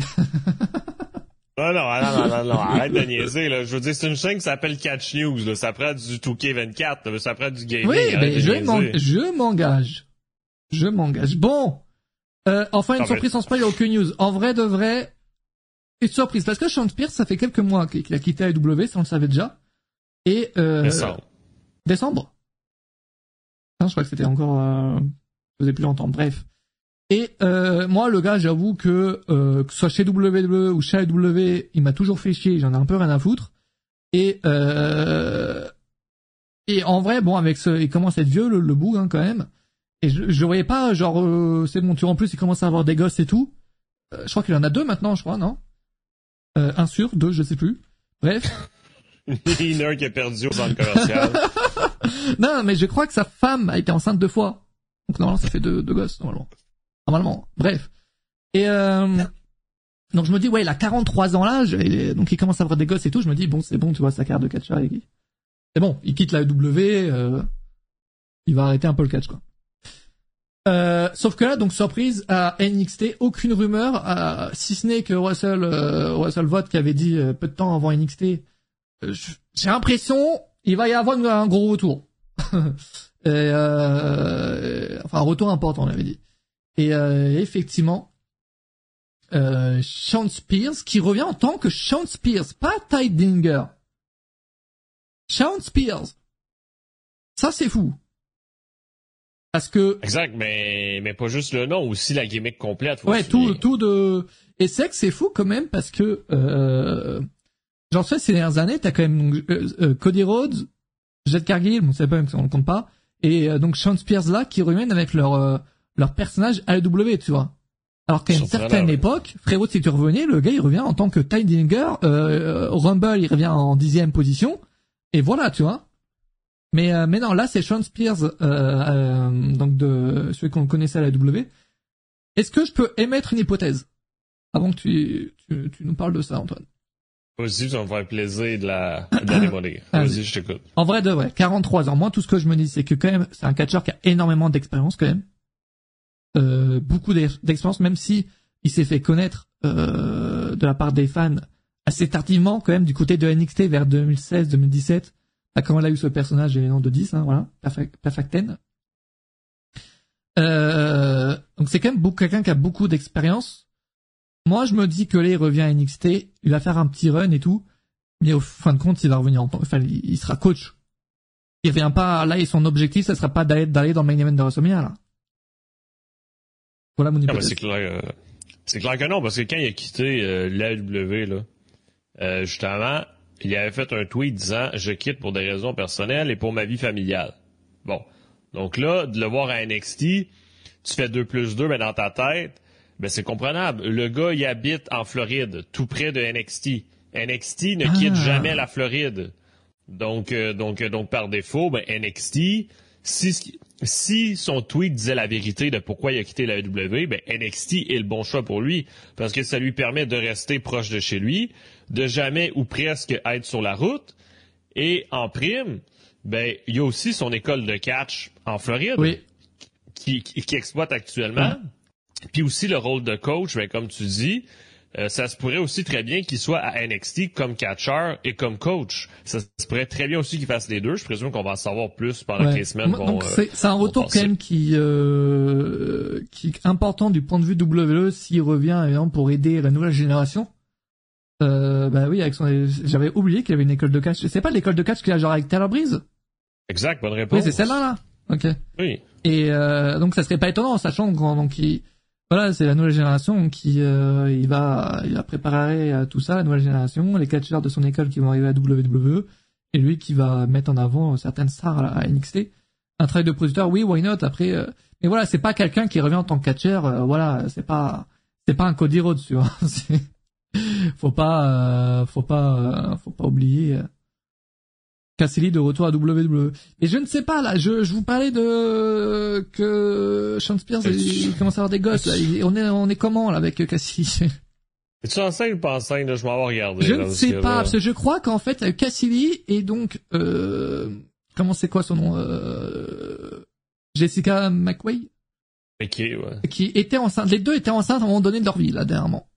Non, non, non, non, non, non, arrête de niaiser, là. Je veux dire, c'est une chaîne qui s'appelle Catch News, là. Ça prend du 2K24, là. Ça prend du gaming. oui, m'en- je m'engage. Je m'engage. Bon, euh, enfin une surprise sans spoil, il y a aucune news. En vrai de vrai, une surprise parce que Sean Spears, ça fait quelques mois qu'il qu'il a quitté AEW, ça on le savait déjà. Et euh, Décembre. décembre. Non, je crois que c'était encore, euh, ça faisait plus longtemps. Bref. Et euh, moi, le gars, j'avoue que euh, que ce soit chez WWE ou chez AEW, il m'a toujours fait chier. J'en ai un peu rien à foutre. Et euh, et en vrai, bon, avec ce, il commence à être vieux le, le bout hein, quand même. Et je, je voyais pas, genre, euh, c'est tu vois, en plus, il commence à avoir des gosses et tout. Euh, je crois qu'il en a deux maintenant, je crois, non? Euh, Un sur, deux, je sais plus. Bref. ni un qui a perdu au centre commercial. non, mais je crois que sa femme a été enceinte deux fois. Donc normalement, ça fait deux, deux gosses, normalement. Normalement. Bref. Et euh, donc je me dis, ouais, il a 43 ans là, donc il commence à avoir des gosses et tout. Je me dis, bon, c'est bon, tu vois, sa carte de catcheur, c'est bon, il quitte la W, euh, il va arrêter un peu le catch, quoi. Euh, sauf que là, donc surprise à NXT, aucune rumeur, euh, si ce n'est que Russell, euh, Russell Vote qui avait dit peu de temps avant NXT, j'ai l'impression il va y avoir un gros retour. et, enfin, un retour important, on avait dit. Et effectivement, Sean Spears qui revient en tant que Sean Spears, pas Ty Dinger. Sean Spears. Ça, c'est fou. Parce que exact, mais mais pas juste le nom, aussi la gimmick complète. Ouais, tout tout de et c'est que c'est fou quand même parce que euh, j'en sais ces dernières années, t'as quand même donc, euh, euh, Cody Rhodes, Jet Cargill, on sait pas même si on le compte pas, et euh, donc Sean Spears là qui reviennent avec leur euh, leur personnage AEW, tu vois. Alors qu'à une certaine époque, frérot, si tu revenais, le gars il revient en tant que Ty Dillinger, Rumble il revient en dixième position, et voilà, tu vois. Mais euh, mais non, là c'est Sean Spears, euh, euh, donc de celui qu'on connaissait à la W. Est-ce que je peux émettre une hypothèse avant que tu, tu, tu nous parles de ça, Antoine? Vas-y, ça me faire plaisir de la, de la Vas-y, je t'écoute. En vrai de vrai, 43 ans. Moi, tout ce que je me dis, c'est que quand même, c'est un catcheur qui a énormément d'expérience quand même. Euh, beaucoup d'expérience, même si il s'est fait connaître euh, de la part des fans assez tardivement quand même du côté de NXT vers 2016-2017 ah, comment elle a eu ce personnage et les noms de 10, hein, voilà, Perfect, Perfecten. Euh, donc c'est quand même quelqu'un qui a beaucoup d'expérience. Moi, je me dis que là, il revient à NXT, il va faire un petit run et tout, mais au fin de compte, il va revenir en enfin, il sera coach. Il revient pas là et son objectif, ça sera pas d'aller d'aller dans le main event de WrestleMania là. Voilà mon hypothèse. Ah, c'est clair, euh, c'est clair que non parce que quand il a quitté euh, l'AW là, euh, justement, il avait fait un tweet disant Je quitte pour des raisons personnelles et pour ma vie familiale. Bon. Donc là, de le voir à NXT, tu fais 2 plus 2, mais dans ta tête, ben c'est comprenable. Le gars, il habite en Floride, tout près de NXT. NXT ne quitte ah. jamais la Floride. Donc, euh, donc, euh, donc par défaut, ben NXT, si, si son tweet disait la vérité de pourquoi il a quitté la WWE, ben NXT est le bon choix pour lui parce que ça lui permet de rester proche de chez lui, de jamais ou presque être sur la route et en prime, ben il y a aussi son école de catch en Floride qui, qui, exploite actuellement. Puis aussi le rôle de coach, ben, comme tu dis, euh, ça se pourrait aussi très bien qu'il soit à NXT comme catcher et comme coach. Ça se pourrait très bien aussi qu'il fasse les deux. Je présume qu'on va en savoir plus pendant les semaines. Donc euh, c'est un retour quand même qui euh, qui est important du point de vue WWE s'il revient exemple, pour aider la nouvelle génération. Euh, bah oui, avec son, j'avais oublié qu'il y avait une école de catch. C'est pas l'école de catch qu'il a genre avec Taylor Breeze Exact, bonne réponse. Oui, c'est celle-là là. Ok. Oui. Et euh, donc ça serait pas étonnant, sachant qu'on donc il voilà, c'est la nouvelle génération qui euh, il va il va préparer euh, tout ça, la nouvelle génération, les catcheurs de son école qui vont arriver à WWE et lui qui va mettre en avant certaines stars à, NXT. Un travail de producteur, oui, why not Après, euh, mais voilà, c'est pas quelqu'un qui revient en tant que catcheur. voilà, c'est pas c'est pas un Cody Rhodes, tu vois. faut pas faut pas faut pas oublier Cassidy de retour à WWE. Et je ne sais pas là, je, je vous parlais de que Sean Spears il, commence à avoir des gosses. Là. on est on est comment là avec Cassidy? Es-tu enceinte ou pas enceinte Je m'en vais regarder. Je ne sais pas parce que je crois qu'en fait Cassidy est donc euh, comment c'est quoi son nom euh, Jessica McWay. Ok, ouais. Qui était enceinte. Les deux étaient enceintes à un moment donné de leur vie là dernièrement.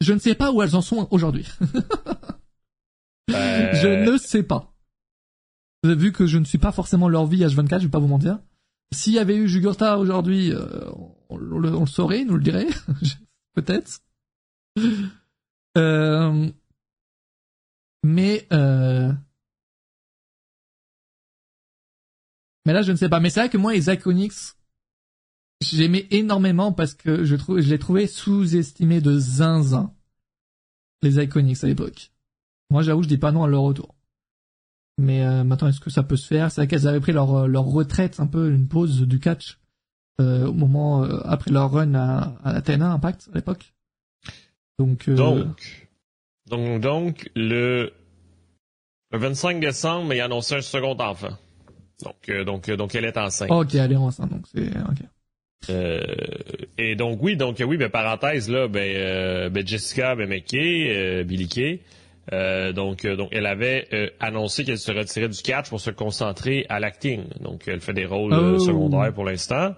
Je ne sais pas où elles en sont aujourd'hui. euh... Je ne sais pas. Vu que je ne suis pas forcément leur vie H24, je vais pas vous mentir. S'il y avait eu Jugurta aujourd'hui, euh, on, le saurait, nous le dirait, peut-être. Euh, mais euh, mais là, je ne sais pas. Mais c'est vrai que moi, les Iconics, j'aimais énormément parce que je trouve, je les trouvais sous-estimés de zinzin. Les Iconics à l'époque. Moi, j'avoue, je dis pas non à leur retour. Mais euh, maintenant, est-ce que ça peut se faire? C'est vrai qu'elles avaient pris leur, euh, leur retraite, un peu une pause du catch euh, au moment euh, après leur run à, à TNA Impact à l'époque. Donc, donc, donc, donc, le Le 25 décembre, il a annoncé un second enfant. Donc, euh, donc, euh, donc elle est enceinte. Ok, elle est enceinte, donc c'est ok. Euh, et donc oui, donc oui, ben parenthèse là, ben, euh, ben Jessica ben, McKay, euh, Billy Kay, euh, donc euh, donc elle avait euh, annoncé qu'elle se retirait du catch pour se concentrer à l'acting. Donc elle fait des rôles Oh. secondaires pour l'instant.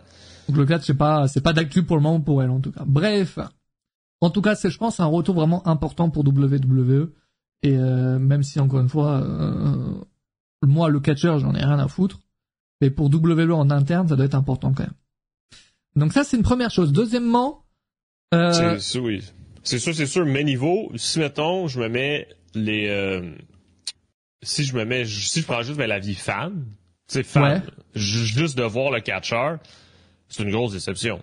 Donc le catch c'est pas c'est pas d'actu pour le moment pour elle en tout cas. Bref, en tout cas c'est je pense un retour vraiment important pour WWE et euh, même si encore une fois euh, moi le catcheur j'en ai rien à foutre, mais pour WWE en interne ça doit être important quand même. Donc ça c'est une première chose. Deuxièmement, euh, C'est oui. C'est sûr, c'est sûr. Mais niveau, si mettons, je me mets les, euh, si je me mets, si je prends juste ben, la vie fan, tu sais, fan, Ouais. juste de voir le catcheur, c'est une grosse déception. Tu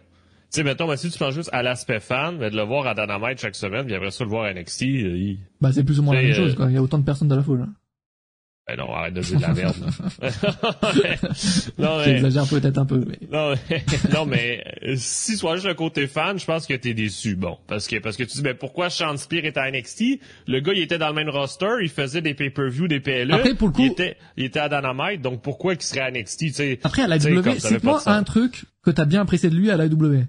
sais, mettons, ben, si tu prends juste à l'aspect fan, ben, de le voir à Dynamite chaque semaine, puis après ça, le voir à NXT, euh, il- bah c'est plus ou moins la c'est, même chose euh, quoi. Il y a autant de personnes dans la foule. hein. Ben non, arrête de dire de la merde. non, mais, J'exagère peut-être un peu, mais Non, mais, non, mais euh, si soit juste le côté fan, je pense que t'es déçu. Bon, parce que parce que tu dis ben pourquoi Sean Spear était à NXT Le gars, il était dans le même roster, il faisait des pay-per-view, des PLE. Après, pour le coup- il était il était à Dynamite, donc pourquoi qu'il serait à NXT Tu sais? Après à la W, de sens. un truc que t'as bien apprécié de lui à la W.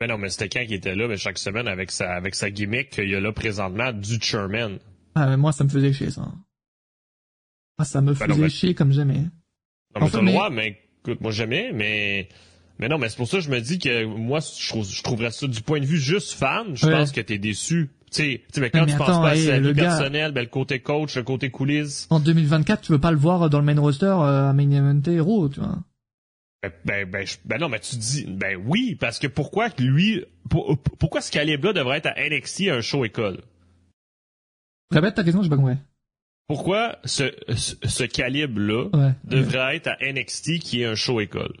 Ben non, mais c'était quand qui était là, mais chaque semaine avec sa avec sa gimmick qu'il y a là présentement du chairman. Ah mais moi ça me faisait chier ça. Ah ça me non, faisait chier comme jamais. Non, mais t'as le droit, mais écoute, moi jamais, mais mais non, mais c'est pour ça que je me dis que moi, je, trouve- je trouverais ça du point de vue juste fan, je Ouais. pense que t'es déçu. Tu sais, tu sais, mais quand Mais tu penses pas à hey, sa vie gars- personnelle, ben, le côté coach, le côté coulisses, En 2024, tu veux pas le voir dans le main roster euh, à main event Raw, tu vois. ben, ben, ben, je- ben non, mais tu dis, ben oui, parce que pourquoi lui, pour- pourquoi ce calibre-là devrait être à NXT un show école? Répète ta question, j'ai pas compris. Pourquoi ce, ce, ce calibre-là Ouais. devrait être à NXT qui est un show école?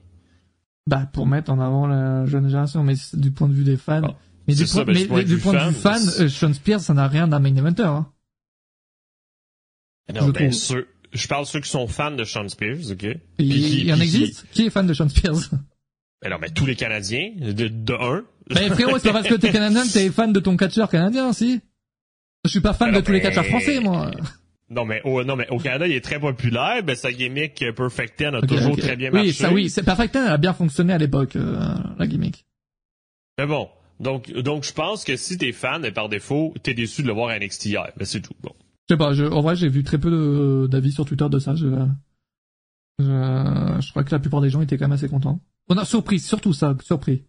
Bah pour mettre en avant la jeune génération, mais du point de vue des fans. Ah, mais du c'est ça, point, ben, mais du point du point de vue fan, fan, euh, Sean Spears, ça n'a rien d'un main eventer. Hein. Non, Je ben, ceux, je parle ceux qui sont fans de Sean Spears, ok? Il, Puis qui- il y en puis qui- existe? Qui est fan de Sean Spears? Ben non, mais tous les Canadiens, de, de un. Mais frérot, c'est pas parce que t'es canadien que t'es fan de ton catcheur canadien, si? Je suis pas fan de tous les catcheurs français, moi. Non, mais au, non, mais au Canada, il est très populaire. Ben, sa gimmick Perfect Ten a toujours très bien marché. Oui, ça oui, Perfect Ten, elle a bien fonctionné à l'époque, euh, la gimmick. Mais bon. Donc, donc, je pense que si t'es fan, et par défaut, t'es déçu de le voir à NXT hier. Ben, c'est tout. Bon. Je sais pas, je, en vrai, j'ai vu très peu d'avis sur Twitter de ça. Je, je, je crois que la plupart des gens étaient quand même assez contents. On a surpris, surtout ça, surpris.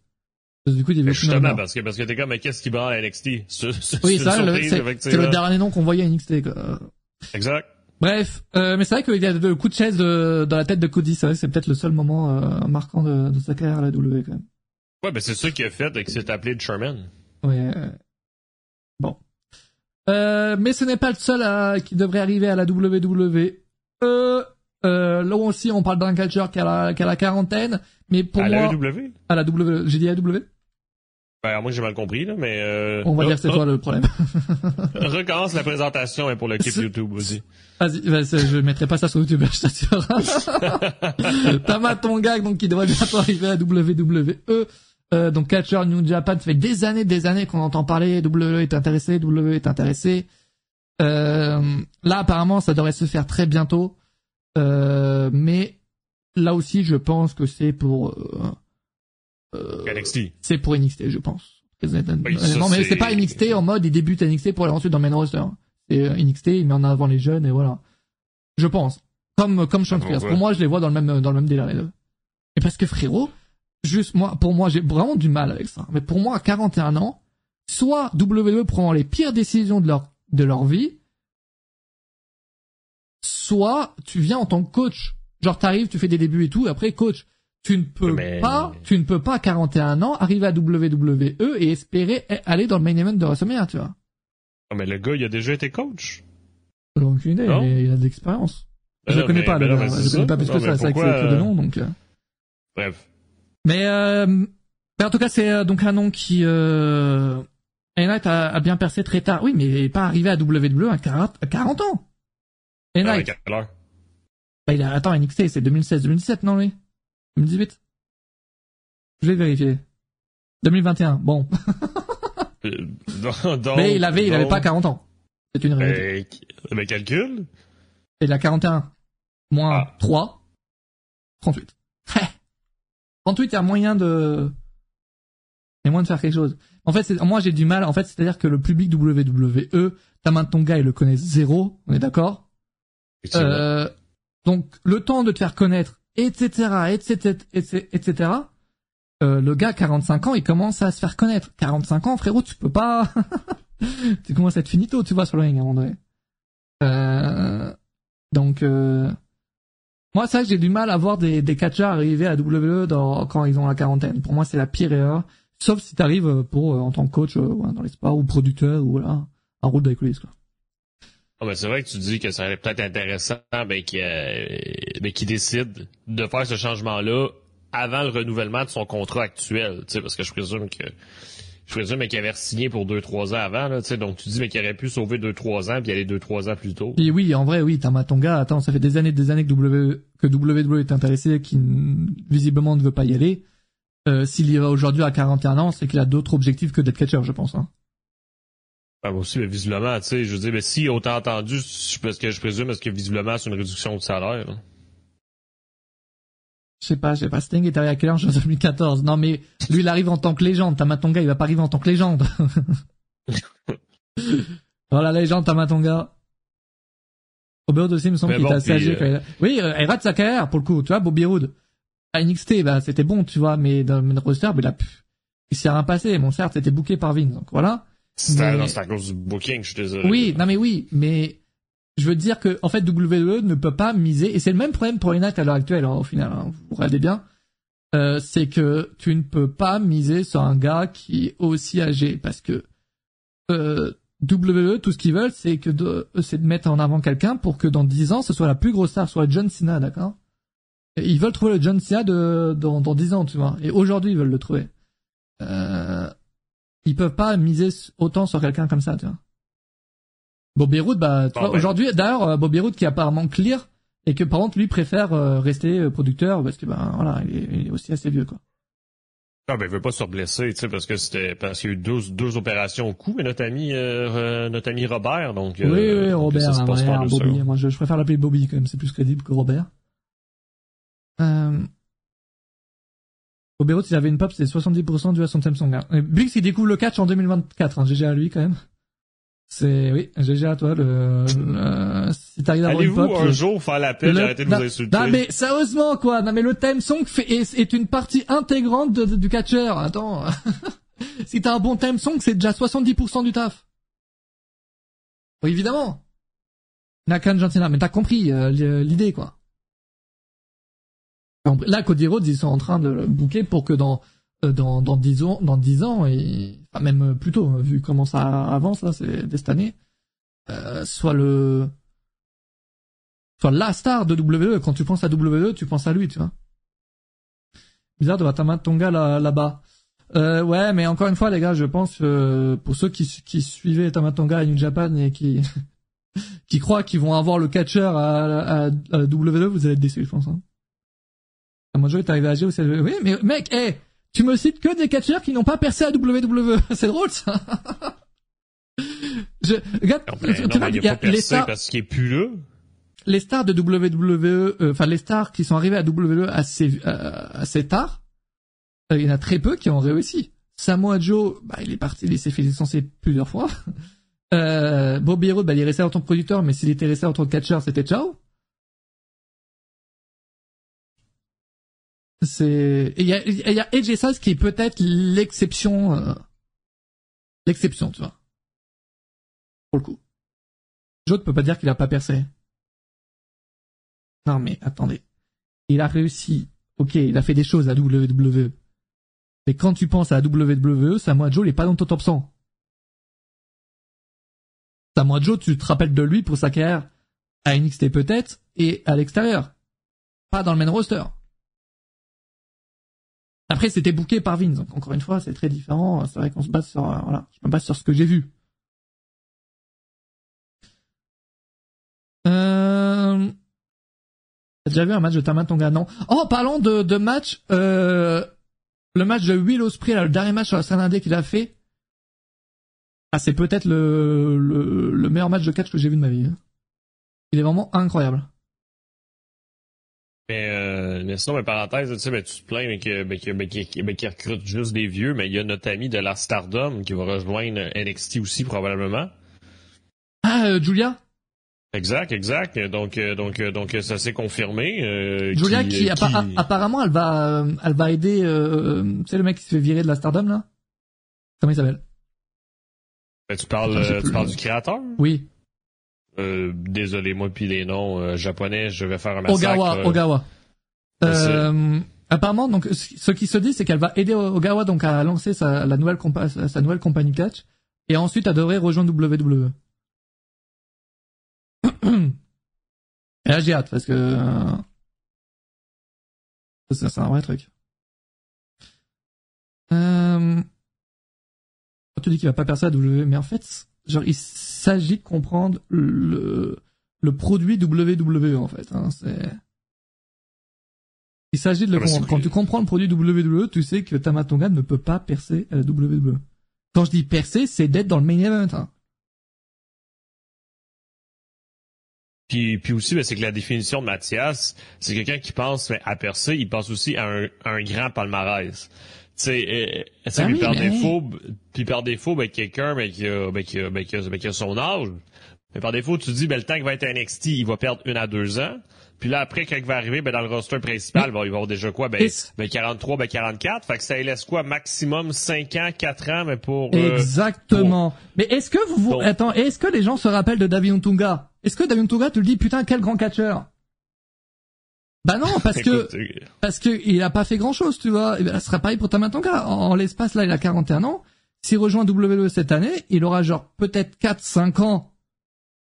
Parce que du coup, il y avait Mais justement, parce que, parce que t'es comme, mais qu'est-ce qui va à NXT? C'est, c'est, Oui, ça, c'est le dernier nom qu'on voyait à NXT. Quoi. Exact. Bref, euh, mais c'est vrai qu'il y a le coup de chaise de- dans la tête de Cody. C'est vrai que c'est peut-être le seul moment euh, marquant de, de sa carrière à la W quand même. Ouais, ben, c'est ça qui a fait et que c'est appelé Sherman. Ouais. euh, Bon. Euh, mais ce n'est pas le seul à- qui devrait arriver à la WWE. Euh, euh, là aussi, on parle d'un catcheur qui a la, qui a la quarantaine, mais pour à moi, la EW? à la W, j'ai dit AW Ben, moi, j'ai mal compris, là, mais, euh, On va dire que c'est toi le problème. Recommence la présentation, hein, pour le clip YouTube aussi. Vas-y, vas-y, je mettrai pas ça sur YouTube, je t'assure. Tama Tonga, donc qui devrait bientôt arriver à WWE. Euh, donc catcher New Japan, ça fait des années, des années qu'on entend parler. WWE est intéressé, WWE est intéressé. Euh, là, apparemment, ça devrait se faire très bientôt. Euh, mais là aussi, je pense que c'est pour euh, NXT. c'est pour NXT, je pense. Oui, non, mais c'est- pas NXT en mode il débute à NXT pour aller ensuite dans main roster. C'est euh, NXT, il met en avant les jeunes et voilà. Je pense. Comme comme Sean Ah, Spears. ouais. Pour moi, je les vois dans le même dans le même délire les deux. Et parce que frérot, juste moi, pour moi, j'ai vraiment du mal avec ça. Mais pour moi, à 41 ans, soit WWE prend les pires décisions de leur de leur vie, soit tu viens en tant que coach. Genre t'arrives, tu fais des débuts et tout, et après coach. Tu ne peux Mais- pas, tu ne peux pas à 41 ans arriver à WWE et espérer aller dans le main event de WrestleMania, tu vois. Ah, mais le gars, il a déjà été coach. Idée, Non? mais il a de l'expérience. Ben je le non, connais mais- pas, ben non, Je connais pas plus que ça, c'est avec pourquoi, de euh, nom, donc. euh. Bref. Mais, euh, mais en tout cas, c'est euh, donc un nom qui, euh, Knight a, a bien percé très tard. Oui, mais il est pas arrivé à WWE à 40, à 40 ans. Ah, Knight, heure? bah, il a, attends, NXT, c'est 2016-2017, non, lui? 2018? Je vais vérifier. 2021, bon. Euh, mais il avait, il avait pas 40 ans. C'est une réalité. Ben, mais calcule. Et la 41 moins Ah. 3, 38. 38, il y a moyen de... Il y a moyen de faire quelque chose. En fait, moi j'ai du mal, en fait, c'est-à-dire que le public WWE, Taman Tonga, ils le connaissent zéro, on est d'accord? Euh, donc le temps de te faire connaître, etc., etc., etc., etc. euh, le gars 45 ans, il commence à se faire connaître. 45 ans, frérot, tu peux pas. tu commences à être finito, tu vois, sur le ring à un. Euh, donc euh, moi, c'est vrai que j'ai du mal à voir des, des catcheurs arriver à WWE dans, quand ils ont la quarantaine. Pour moi, c'est la pire erreur. Sauf si t'arrives pour euh, en tant que coach euh, dans les sports ou producteur ou voilà, un rôle quoi. Ah, ben, c'est vrai que tu dis que ça serait peut-être intéressant ben, qu'il euh, ben, qu'il décide de faire ce changement-là avant le renouvellement de son contrat actuel. Parce que je présume que je présume qu'il avait signé pour 2-3 ans avant. Donc tu dis mais qu'il aurait pu sauver 2-3 ans puis aller 2-3 ans plus tôt. Et oui, en vrai, oui, Tamatonga, attends, ça fait des années des années que W, que WWE est intéressé, qui visiblement ne veut pas y aller. Euh, S'il y va aujourd'hui à 41 ans, c'est qu'il a d'autres objectifs que d'être catcheur, je pense. Hein. Ah, moi aussi, mais visiblement, tu sais, je veux dire, mais si autant entendu, parce que je présume, est-ce que visiblement c'est une réduction de salaire? là? Je sais pas, je sais pas, Sting est arrivé à quelle heure en 2014 Non mais, lui, il arrive en tant que légende. Tamatonga, il va pas arriver en tant que légende. la légende, Tamatonga. Robert aussi, il me semble qu'il bon, était assez âgé. a- Oui, euh, il rate sa carrière, pour le coup. Tu vois, Bobby Roode. À NXT, bah, c'était bon, tu vois, mais dans le roster, bah, il a, il s'est rien passé. Bon, certes, c'était booké par Vince, donc voilà. C'était Mais- c'est à cause du booking, je suis désolé. Oui, non mais oui, mais je veux dire que en fait WWE ne peut pas miser et c'est le même problème pour Impact à l'heure actuelle hein, au final. hein, vous regardez bien, euh, c'est que tu ne peux pas miser sur un gars qui est aussi âgé parce que euh, WWE tout ce qu'ils veulent c'est que de, c'est de mettre en avant quelqu'un pour que dans 10 ans ce soit la plus grosse star, soit John Cena, d'accord? Et Ils veulent trouver le John Cena de dans dans 10 ans, tu vois. Et aujourd'hui ils veulent le trouver. Euh, ils peuvent pas miser autant sur quelqu'un comme ça, tu vois. Bobby Roode, bah, vois, ben. aujourd'hui, d'ailleurs, euh, Bobby Roode qui est apparemment clear et que par contre lui préfère euh, rester euh, producteur parce que ben voilà, il est, il est aussi assez vieux quoi. Ah, ben, il veut pas se reblesser, tu sais, parce que c'était, parce qu'il y a eu deux, deux opérations au cou, mais notre ami, euh, notre ami Robert, donc, oui, euh, oui, Robert, ça hein, ouais, deux Bobby. Moi, je, je préfère l'appeler Bobby quand même, c'est plus crédible que Robert. Euh... Bobby Roode, s'il avait une pop, c'est 70% dû à son. Hein. Et Biggs, il découvre le catch en 2024, hein, GG à lui quand même. C'est, oui, GG à toi, le, le- si t'arrives à avoir une Allez-vous pop. un jour faire la peine, Le- arrêtez de non, vous insulter? Non mais sérieusement quoi, non mais le theme song fait, est, est une partie intégrante de- de- du catcheur. Attends, si t'as un bon theme song, c'est déjà 70% du taf. Oui, évidemment. Nakan Gentina, mais t'as compris euh, l'idée quoi. Là, Cody Rhodes, ils sont en train de le booker pour que dans euh, dans dans 10 ans, dans 10 ans et enfin même plus tôt, hein, vu comment ça avance là, c'est dès cette année, euh, soit le soit la star de WWE. Quand tu penses à WWE, tu penses à lui, tu vois. Bizarre de voir Tama Tonga là, là-bas. Euh, ouais, mais encore une fois, les gars, je pense euh, pour ceux qui, qui suivaient Tamatonga et New Japan et qui qui croient qu'ils vont avoir le catcheur à, à, à WWE, vous allez être déçus, je pense. Hein. Samoa est arrivé à G, savez- Oui, mais mec, hey, tu me cites que des catcheurs qui n'ont pas percé à WWE. C'est drôle, ça. je, regarde, Non, tu non, vois, mais il il y a pas les stars, parce qu'il est là. les stars de WWE, euh, enfin les stars qui sont arrivées à WWE assez euh, assez tard, euh, il y en a très peu qui ont réussi. Samoa Joe, bah, il est parti, il s'est fait licencier plusieurs fois. Euh, Bobby Roode, bah, il est resté en tant que producteur, mais s'il était resté en tant que catcheur, c'était ciao. C'est, et il y a, AJ Styles qui est peut-être l'exception, euh, l'exception, tu vois. Pour le coup. Joe ne peut pas dire qu'il a pas percé. Non mais attendez. Il a réussi. Ok, il a fait des choses à WWE. Mais quand tu penses à WWE, Samoa Joe, il est pas dans ton top 100. Samoa Joe, tu te rappelles de lui pour sa carrière à NXT peut-être et à l'extérieur. Pas dans le main roster. Après, c'était booké par Vince. Donc, encore une fois, c'est très différent. C'est vrai qu'on se base sur, euh, voilà. Je me base sur ce que j'ai vu. Euh... T'as déjà vu un match de Tama Tonga Non? Oh, parlons de, match, euh, le match de Will Ospreay, le dernier match sur la scène indé qu'il a fait. Ah, c'est peut-être le meilleur match de catch que j'ai vu de ma vie. hein. Il est vraiment incroyable. Mais, euh, mais sinon, mais parenthèse, tu sais, ben, tu te plains, mais que, ben, que, ben, qu'il- ben, recrute juste des vieux, mais il y a notre ami de la Stardom qui va rejoindre NXT aussi, probablement. Ah, euh, Julia? Exact, exact. Donc, euh, donc, euh, donc, ça s'est confirmé. euh, Julia qui, appa- qui- apparemment, elle va, elle va aider, euh, tu sais, le mec qui se fait virer de la Stardom, là? Comment il s'appelle? Ben, tu parles, Attends, tu parles le- du créateur? Oui. Euh, désolé, moi, puis les noms euh, japonais, je vais faire un massacre. Ogawa, Ogawa. Euh, apparemment, donc, ce qui se dit, c'est qu'elle va aider Ogawa donc à lancer sa, la nouvelle compa- sa sa nouvelle compagnie catch, et ensuite elle devrait rejoindre WWE. et là, j'ai hâte parce que euh, c'est un vrai truc. Euh, tu dis qu'il va pas percer à WWE, mais en fait, genre, il s'agit de comprendre le le produit WWE en fait. Hein, c'est il s'agit de le Ah comprendre. Quand tu comprends le produit WWE, tu sais que Tamatonga ne peut pas percer à la WWE. Quand je dis percer, c'est d'être dans le main event. Hein. Puis, puis aussi, ben, c'est que la définition de Mathias, c'est quelqu'un qui pense ben, à percer, il pense aussi à un, à un grand palmarès. Sais, euh, Ben oui, par ben défaut, puis par défaut, ben, quelqu'un ben, qui, a, ben, qui, a, ben, qui, a, ben, qui a son âge, mais par défaut, tu dis, ben, le temps qu'il va être à NXT, il va perdre une à deux ans. Puis là, après, quand il va arriver, ben, dans le roster principal, bon, il va avoir déjà quoi? Ben, ben 43, ben 44. Fait que ça laisse quoi? Maximum 5 ans, 4 ans, mais pour... euh, Exactement. Mais est-ce que vous, vous attends, est-ce que les gens se rappellent de David Untunga Est-ce que David Untunga, tu le dis, putain, quel grand catcheur? Bah non, parce que euh, parce que il a pas fait grand chose, tu vois. Et ben, ce sera pareil pour Tamatonga. En, en l'espace, là, il a 41 ans. S'il rejoint WWE cette année, il aura genre peut-être 4-5 ans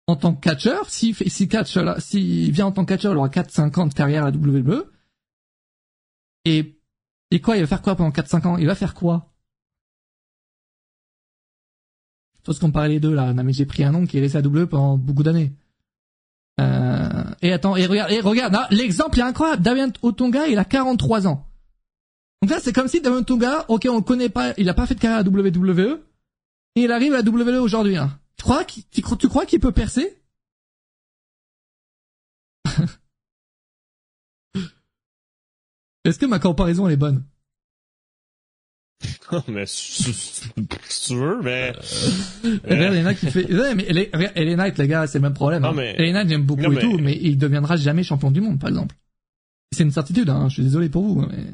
en tant que catcheur. S'il si catch, là, s'il vient en tant que catcheur, il aura 4-5 ans de carrière à la WWE. Et, et quoi, il va faire quoi pendant 4-5 ans? Il va faire quoi? Faut se comparer les deux, là. Non, mais j'ai pris un nom qui est resté à WWE pendant beaucoup d'années. Euh, et attends, et regarde, et regarde, là, l'exemple est incroyable. Damien Otonga, il a 43 ans. Donc là, c'est comme si Damien Otonga, ok, on connaît pas, il a pas fait de carrière à WWE, et il arrive à la WWE aujourd'hui, hein. Tu crois qu'il, tu, tu crois qu'il peut percer? Est-ce que ma comparaison, elle est bonne? mais si, tu veux, mais... Regarde Elena qui fait, ouais, mais Elena Knight, les gars, c'est le même problème. Non, hein. mais- Elena, j'aime beaucoup Non, et mais- tout, mais il deviendra jamais champion du monde, par exemple. C'est une certitude, hein. Je suis désolé pour vous, mais...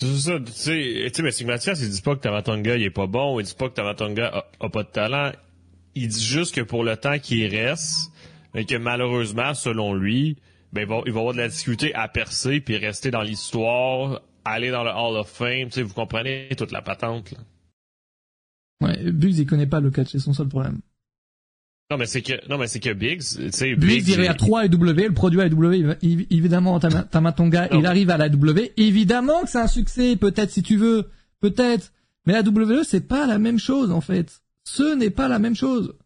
C'est ça, tu sais, mais Mathias, il dit pas que Tamatonga, il est pas bon, il dit pas que Tamatonga a, a pas de talent. Il dit juste que pour le temps qui reste, mais que malheureusement, selon lui, ben, il va, il va avoir de la difficulté à percer puis rester dans l'histoire, aller dans le Hall of Fame, tu sais, vous comprenez toute la patente, là. Ouais, Buggs, il connaît pas le catch, c'est son seul problème. Non, mais c'est que, non, mais c'est que Biggs, tu sais, Buggs, il est à 3 AW, le produit AW, évidemment, Tama- Non. il arrive à la W, évidemment que c'est un succès, peut-être si tu veux, peut-être, mais la WWE, c'est pas la même chose, en fait. Ce n'est pas la même chose.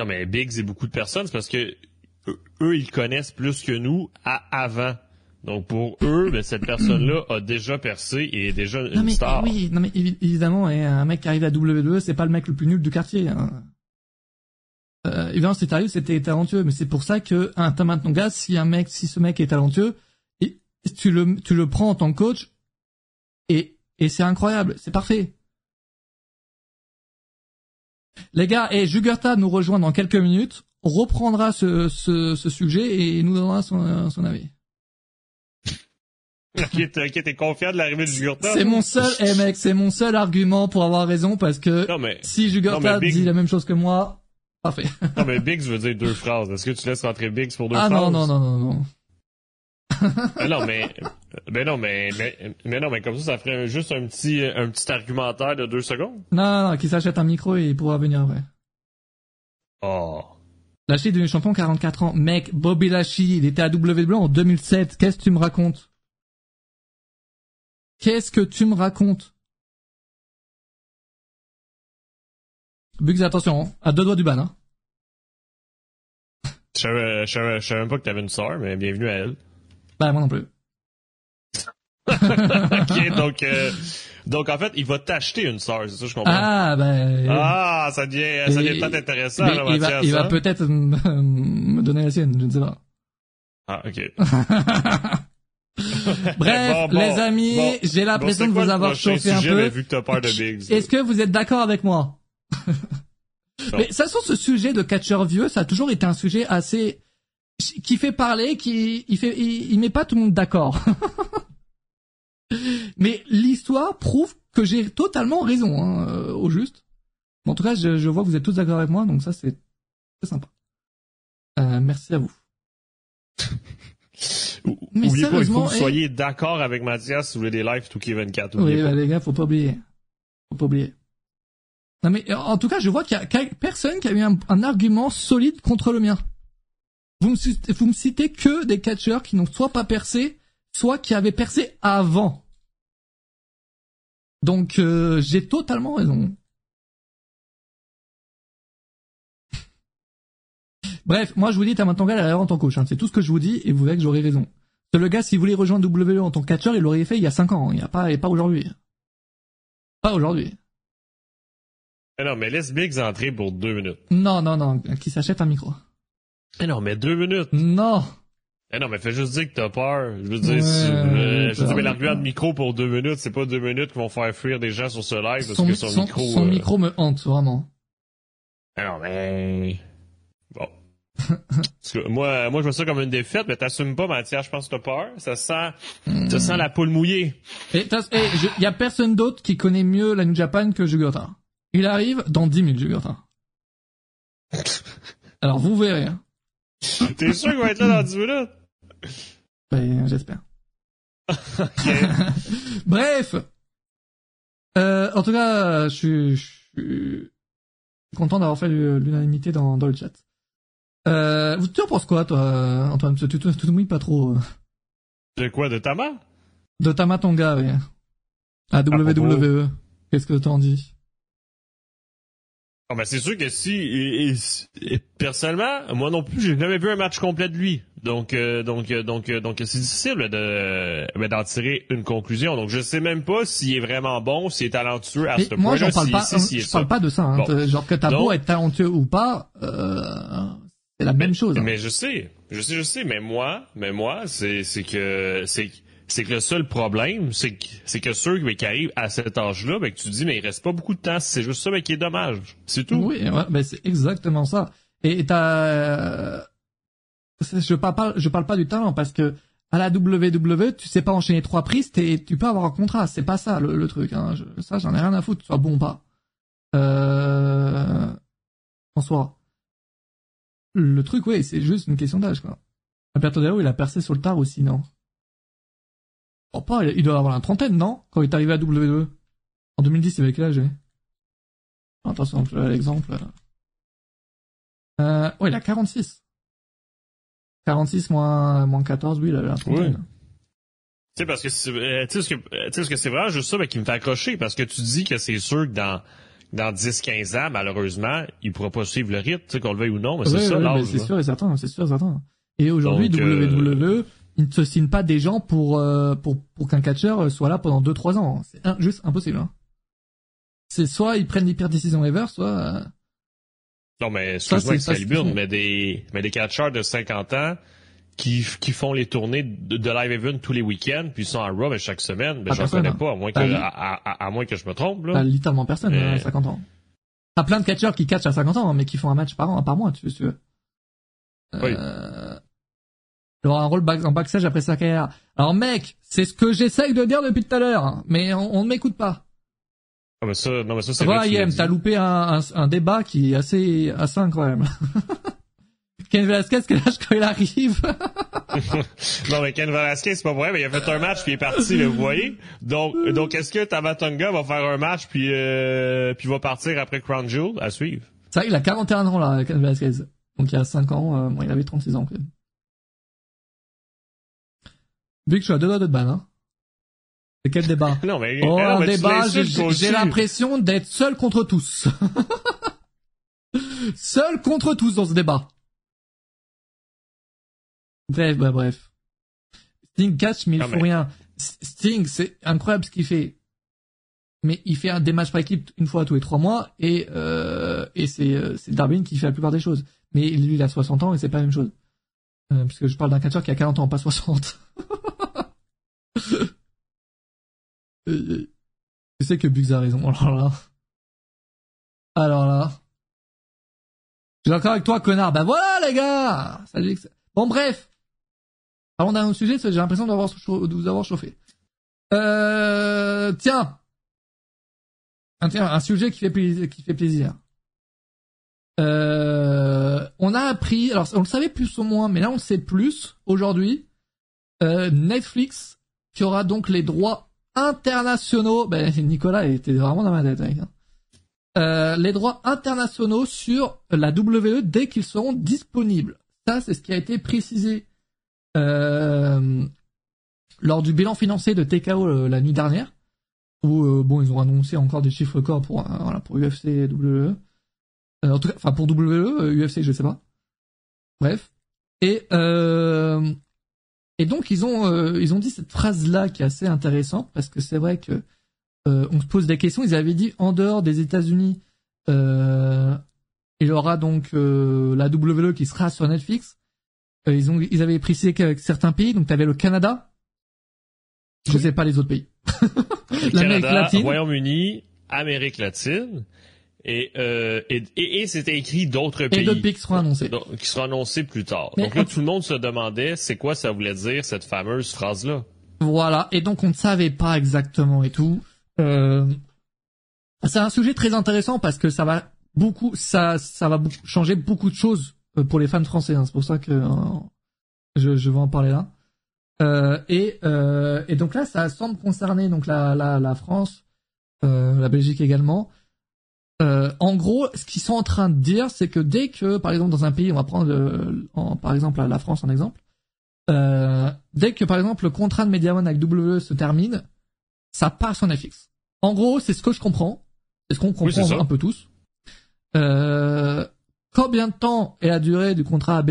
Non, mais Biggs et beaucoup de personnes, c'est parce que eux, ils connaissent plus que nous à avant. Donc pour eux, ben, cette personne-là a déjà percé et est déjà une Non mais star. oui, non mais évi- évidemment, et un mec qui arrive à WWE, c'est pas le mec le plus nul du quartier. Hein. Euh, évidemment, c'était talentueux, c'était talentueux, mais c'est pour ça que un Tamatonga, si un mec, si ce mec est talentueux, et tu le, tu le prends en tant que coach, et et c'est incroyable, c'est parfait. Les gars, et Jugurta nous rejoint dans quelques minutes, on reprendra ce, ce, ce sujet et nous donnera son, son avis. Ok, t'es ok, t'es confiant de l'arrivée du Jugurta? C'est mon seul, eh mec, c'est mon seul argument pour avoir raison parce que Non, mais, Si Jugurta Big- dit la même chose que moi, parfait. non, mais Biggs veut dire deux phrases. Est-ce que tu laisses rentrer Biggs pour deux ah phrases? non, non, non, non, non. Ah non, mais, mais non, mais, mais, mais non, mais comme ça, ça ferait juste un petit, un petit argumentaire de deux secondes? Non, non, non, qu'il s'achète un micro et il pourra venir après. Oh. Est devenu champion 44 ans. Mec, Bobby Lashley, il était à WWE en 2007. Qu'est-ce que tu me racontes? Qu'est-ce que tu me racontes? Bugs, attention, hein, à deux doigts du ban. Hein. Je savais, je savais, je savais même pas que t'avais une sœur, mais bienvenue à elle. Bah, moi non plus. ok, donc, euh, Donc, en fait, il va t'acheter une star, c'est ça, je comprends? Ah, ben... Ah, ça devient, ça devient peut-être intéressant, là, il va, il va hein? peut-être me me donner la sienne, je ne sais pas. Ah, ok. Bref, Bon, bon, les amis, bon. j'ai l'impression de vous avoir chauffé un peu. mais vu que t'as peur de Biggs? Est-ce que vous êtes d'accord avec moi? Mais ça, sur ce sujet de catcheur vieux, ça a toujours été un sujet assez qui fait parler, qui il fait, il, il met pas tout le monde d'accord. Mais l'histoire prouve que j'ai totalement raison, hein, euh, au juste. En tout cas, je, je vois que vous êtes tous d'accord avec moi, donc ça c'est c'est sympa. Euh, merci à vous. Mais Oubliez pas, il faut que vous eh- soyez d'accord avec Mathias si vous voulez des lives tout Kevin 4. Oui, les gars, faut pas oublier. Faut pas oublier. Non mais euh, en tout cas, je vois qu'il y a qu'il y a personne qui a eu un, un argument solide contre le mien. Vous me, citez- vous me citez que des catcheurs qui n'ont soit pas percé, soit qui avaient percé avant. Donc euh, j'ai totalement raison. Bref, moi je vous dis, Tamatonga, il a l'air en tant que coach. hein. C'est tout ce que je vous dis et vous verrez que j'aurai raison. C'est le gars, s'il voulait rejoindre WWE en tant que catcheur, il l'aurait fait il y a 5 ans. Il n'y a pas, et pas aujourd'hui. Pas aujourd'hui. Mais non, mais laisse Biggs entrer pour deux minutes. Non, non, non, qui s'achète un micro. Mais non, mais deux minutes. Non. Mais non, mais fais juste dire que t'as peur. Je veux dire, Ouais, si- euh, je veux dire, mais l'argument de micro pour deux minutes, c'est pas deux minutes qui vont faire fuir des gens sur ce live parce Son, que son, son- micro. son euh, micro me hante, vraiment. Mais non, mais. Parce que moi, moi, je vois ça comme une défaite, mais t'assumes pas, Mathias, je pense que t'as peur. Ça sent, ça sent la poule mouillée. Et je- y a personne d'autre qui connaît mieux la New Japan que Jugurta. Il arrive dans 10 minutes, Jugurta. Alors vous verrez. Hein. T'es sûr qu'il va être là dans 10 minutes? Ben, j'espère. Bref. Euh, en tout cas, je suis, je suis content d'avoir fait l'unanimité dans, dans le chat. Euh, tu en penses quoi, toi, Antoine? Tu te mouilles pas trop. euh, De quoi, de ta main? De Tamatonga, oui. À WWE. Qu'est-ce que t'en dis? Ah ben c'est sûr que si et- et- et personnellement, moi non plus, j'ai jamais vu un match complet de lui. Donc euh, donc euh, donc euh, donc c'est difficile de ben, d'en tirer une conclusion. Donc je sais même pas s'il est vraiment bon, s'il est talentueux à Mais ce moi, point-là, j'en parle pas. si, je parle ça. pas de ça. Hein. Bon. Genre que t'as beau être talentueux ou pas, euh, c'est la même chose. hein. Mais je sais, je sais, je sais, mais moi, mais moi, c'est que c'est c'est que le seul problème, c'est que c'est que ceux mais, qui arrivent à cet âge-là, ben que tu te dis mais il reste pas beaucoup de temps, c'est juste ça mais qui est dommage, c'est tout. Oui, ouais, ben c'est exactement ça. Et et t'as, euh, je parle pas, je parle pas du talent parce que à la WWE, tu sais pas enchaîner trois prises, t'es- tu peux avoir un contrat. C'est pas ça le, le truc. Hein. Je- ça, j'en ai rien à foutre, soit bon ou pas. Euh, soi, le truc, oui, c'est juste une question d'âge, quoi. Alberto Del il a percé sur le tard aussi, non? Oh, pas, il doit avoir la trentaine, non? Quand il est arrivé à WWE. En 2010, il avait quel âge lui Attention, je l'exemple. Euh, ouais, il a 46. 46 moins, moins 14, oui, il a la trentaine. Tu sais, parce que euh, tu sais, ce que, euh, tu sais, ce que c'est vraiment juste ça, ben, qui me fait accrocher, parce que tu dis que c'est sûr que dans, dans 10-15 ans, malheureusement, il pourra pas suivre le rythme, tu sais, qu'on le veuille ou non, mais c'est Ouais, ça, ouais, l'âge, c'est sûr et certain, c'est sûr et certain. Et aujourd'hui, Donc, euh, WWE, ils ne se signent pas des gens pour, euh, pour, pour qu'un catcheur soit là pendant 2-3 ans. C'est un- juste impossible, hein. C'est soit ils prennent les pires décisions ever, soit, euh, Non, mais, Ça, excuse-moi, c'est- c'est Excalibur, mais des, mais des catcheurs de 50 ans, qui, qui font les tournées de, de live event tous les week-ends, puis ils sont à Raw ben, chaque semaine, ben, personne, connais hein. pas, à moins que, à, à- à moins que je me trompe, là. t'as littéralement personne Mais- à 50 ans. T'as plein de catcheurs qui catchent à 50 ans, hein, mais qui font un match par an, par mois, tu veux, tu veux. Oui. Euh, aura un rôle back- en backstage après sa carrière. Alors mec, c'est ce que j'essaye de dire depuis tout à l'heure, hein, mais on, ne m'écoute pas. Ah, mais ça, non, mais ça, c'est Voilà, Yem, t'as loupé un, un, un débat qui est assez, assez incroyable. Ken Velasquez, quel âge quand il arrive non, mais Ken Velasquez, c'est pas vrai, mais il a fait un match puis il est parti, là, vous voyez. Donc, donc est-ce que Tamatonga va faire un match puis euh, puis va partir après Crown Jewel? À suivre? C'est vrai, il a 41 ans là, Ken Velasquez. Donc il y a 5 ans, euh, bon, il avait 36 ans. quand même. Vu que je suis à deux doigts de ban, hein. C'est quel débat? Non, mais, Oh, non, un mais débat, j'ai l'impression d'être seul contre tous. seul contre tous dans ce débat. Bref, bref, bref. Sting catch, mais il mais- rien. Sting, c'est incroyable ce qu'il fait. mais il fait un, des matchs par équipe une fois tous les trois mois, et, euh, et c'est, euh, c'est Darwin qui fait la plupart des choses. Mais lui, il a 60 ans et c'est pas la même chose. Euh, parce que je parle d'un catcheur qui a 40 ans, pas 60. je sais que Bugs a raison. Alors là. Alors là. Je suis d'accord avec toi, connard. Ben voilà, les gars! Bon, bref. Parlons d'un autre sujet, j'ai l'impression de vous avoir chauffé. Euh, tiens. Un, un sujet qui fait plaisir. Euh, on a appris, alors on le savait plus ou moins, mais là on le sait plus aujourd'hui. Euh, Netflix qui aura donc les droits internationaux. Ben Nicolas était vraiment dans ma tête. Hein. Euh, les droits internationaux sur la WWE dès qu'ils seront disponibles. Ça, c'est ce qui a été précisé euh, lors du bilan financier de TKO euh, la nuit dernière, où euh, bon, ils ont annoncé encore des chiffres records pour voilà, pour UFC et WWE. en tout cas, enfin pour WWE, UFC, je sais pas. Bref. Et et donc ils ont ils ont dit cette phrase là qui est assez intéressante parce que c'est vrai que on se pose des questions. Ils avaient dit en dehors des États-Unis, il y aura donc la WWE qui sera sur Netflix. Ils ont, ils avaient précisé qu'avec certains pays, donc tu avais le Canada. Je sais pas les autres pays. L'Amérique latine, Royaume-Uni, Amérique latine. Et, et, et, c'était écrit d'autres pays. Et d'autres pays qui seront annoncés. qui seront annoncés plus tard. donc là, tout le monde se demandait c'est quoi ça voulait dire, cette fameuse phrase-là? Voilà. Et donc, on ne savait pas exactement et tout. Euh, c'est un sujet très intéressant parce que ça va beaucoup, ça, ça va changer beaucoup de choses euh, pour les fans français. Hein. C'est pour ça que euh, je, je vais en parler là. Euh, et, euh, et donc là, ça semble concerner donc la, la, la France, la Belgique également. en gros, ce qu'ils sont en train de dire, c'est que dès que, par exemple, dans un pays, on va prendre, en, par exemple, la France en exemple, dès que, par exemple, le contrat de Mediaone avec W se termine, ça passe en FX. En gros, c'est ce que je comprends. C'est ce qu'on comprend un peu tous. Euh, combien de temps est la durée du contrat AB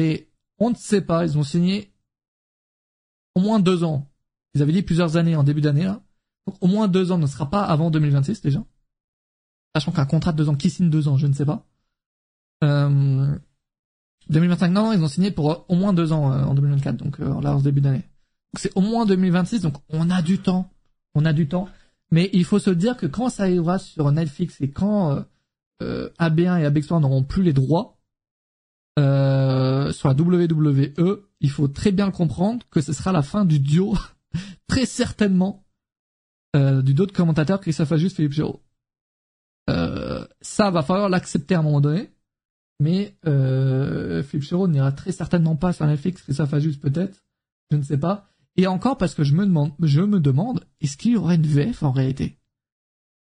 On ne sait pas. Ils ont signé au moins deux ans. Ils avaient dit plusieurs années en début d'année. Donc au moins deux ans ne sera pas avant 2026 déjà. Sachant qu'un contrat de deux ans, qui signe deux ans, je ne sais pas. Euh, 2025, non, non, ils ont signé pour au moins deux ans euh, en 2024, donc euh, là en début d'année. Donc c'est au moins 2026, donc on a du temps on a du temps. Mais il faut se dire que quand ça arrivera sur Netflix et quand euh, euh AB1 et AB3 n'auront plus les droits euh, sur la WWE, il faut très bien comprendre que ce sera la fin du duo, très certainement, euh, du duo de commentateurs Christophe Ajus, Philippe Giraud. Euh, ça va falloir l'accepter à un moment donné, mais euh, Philippe Giraud n'ira très certainement pas sur Netflix, Christophe Ajus peut-être, je ne sais pas. Et encore parce que je me demande, je me demande, est-ce qu'il y aura une VF en réalité?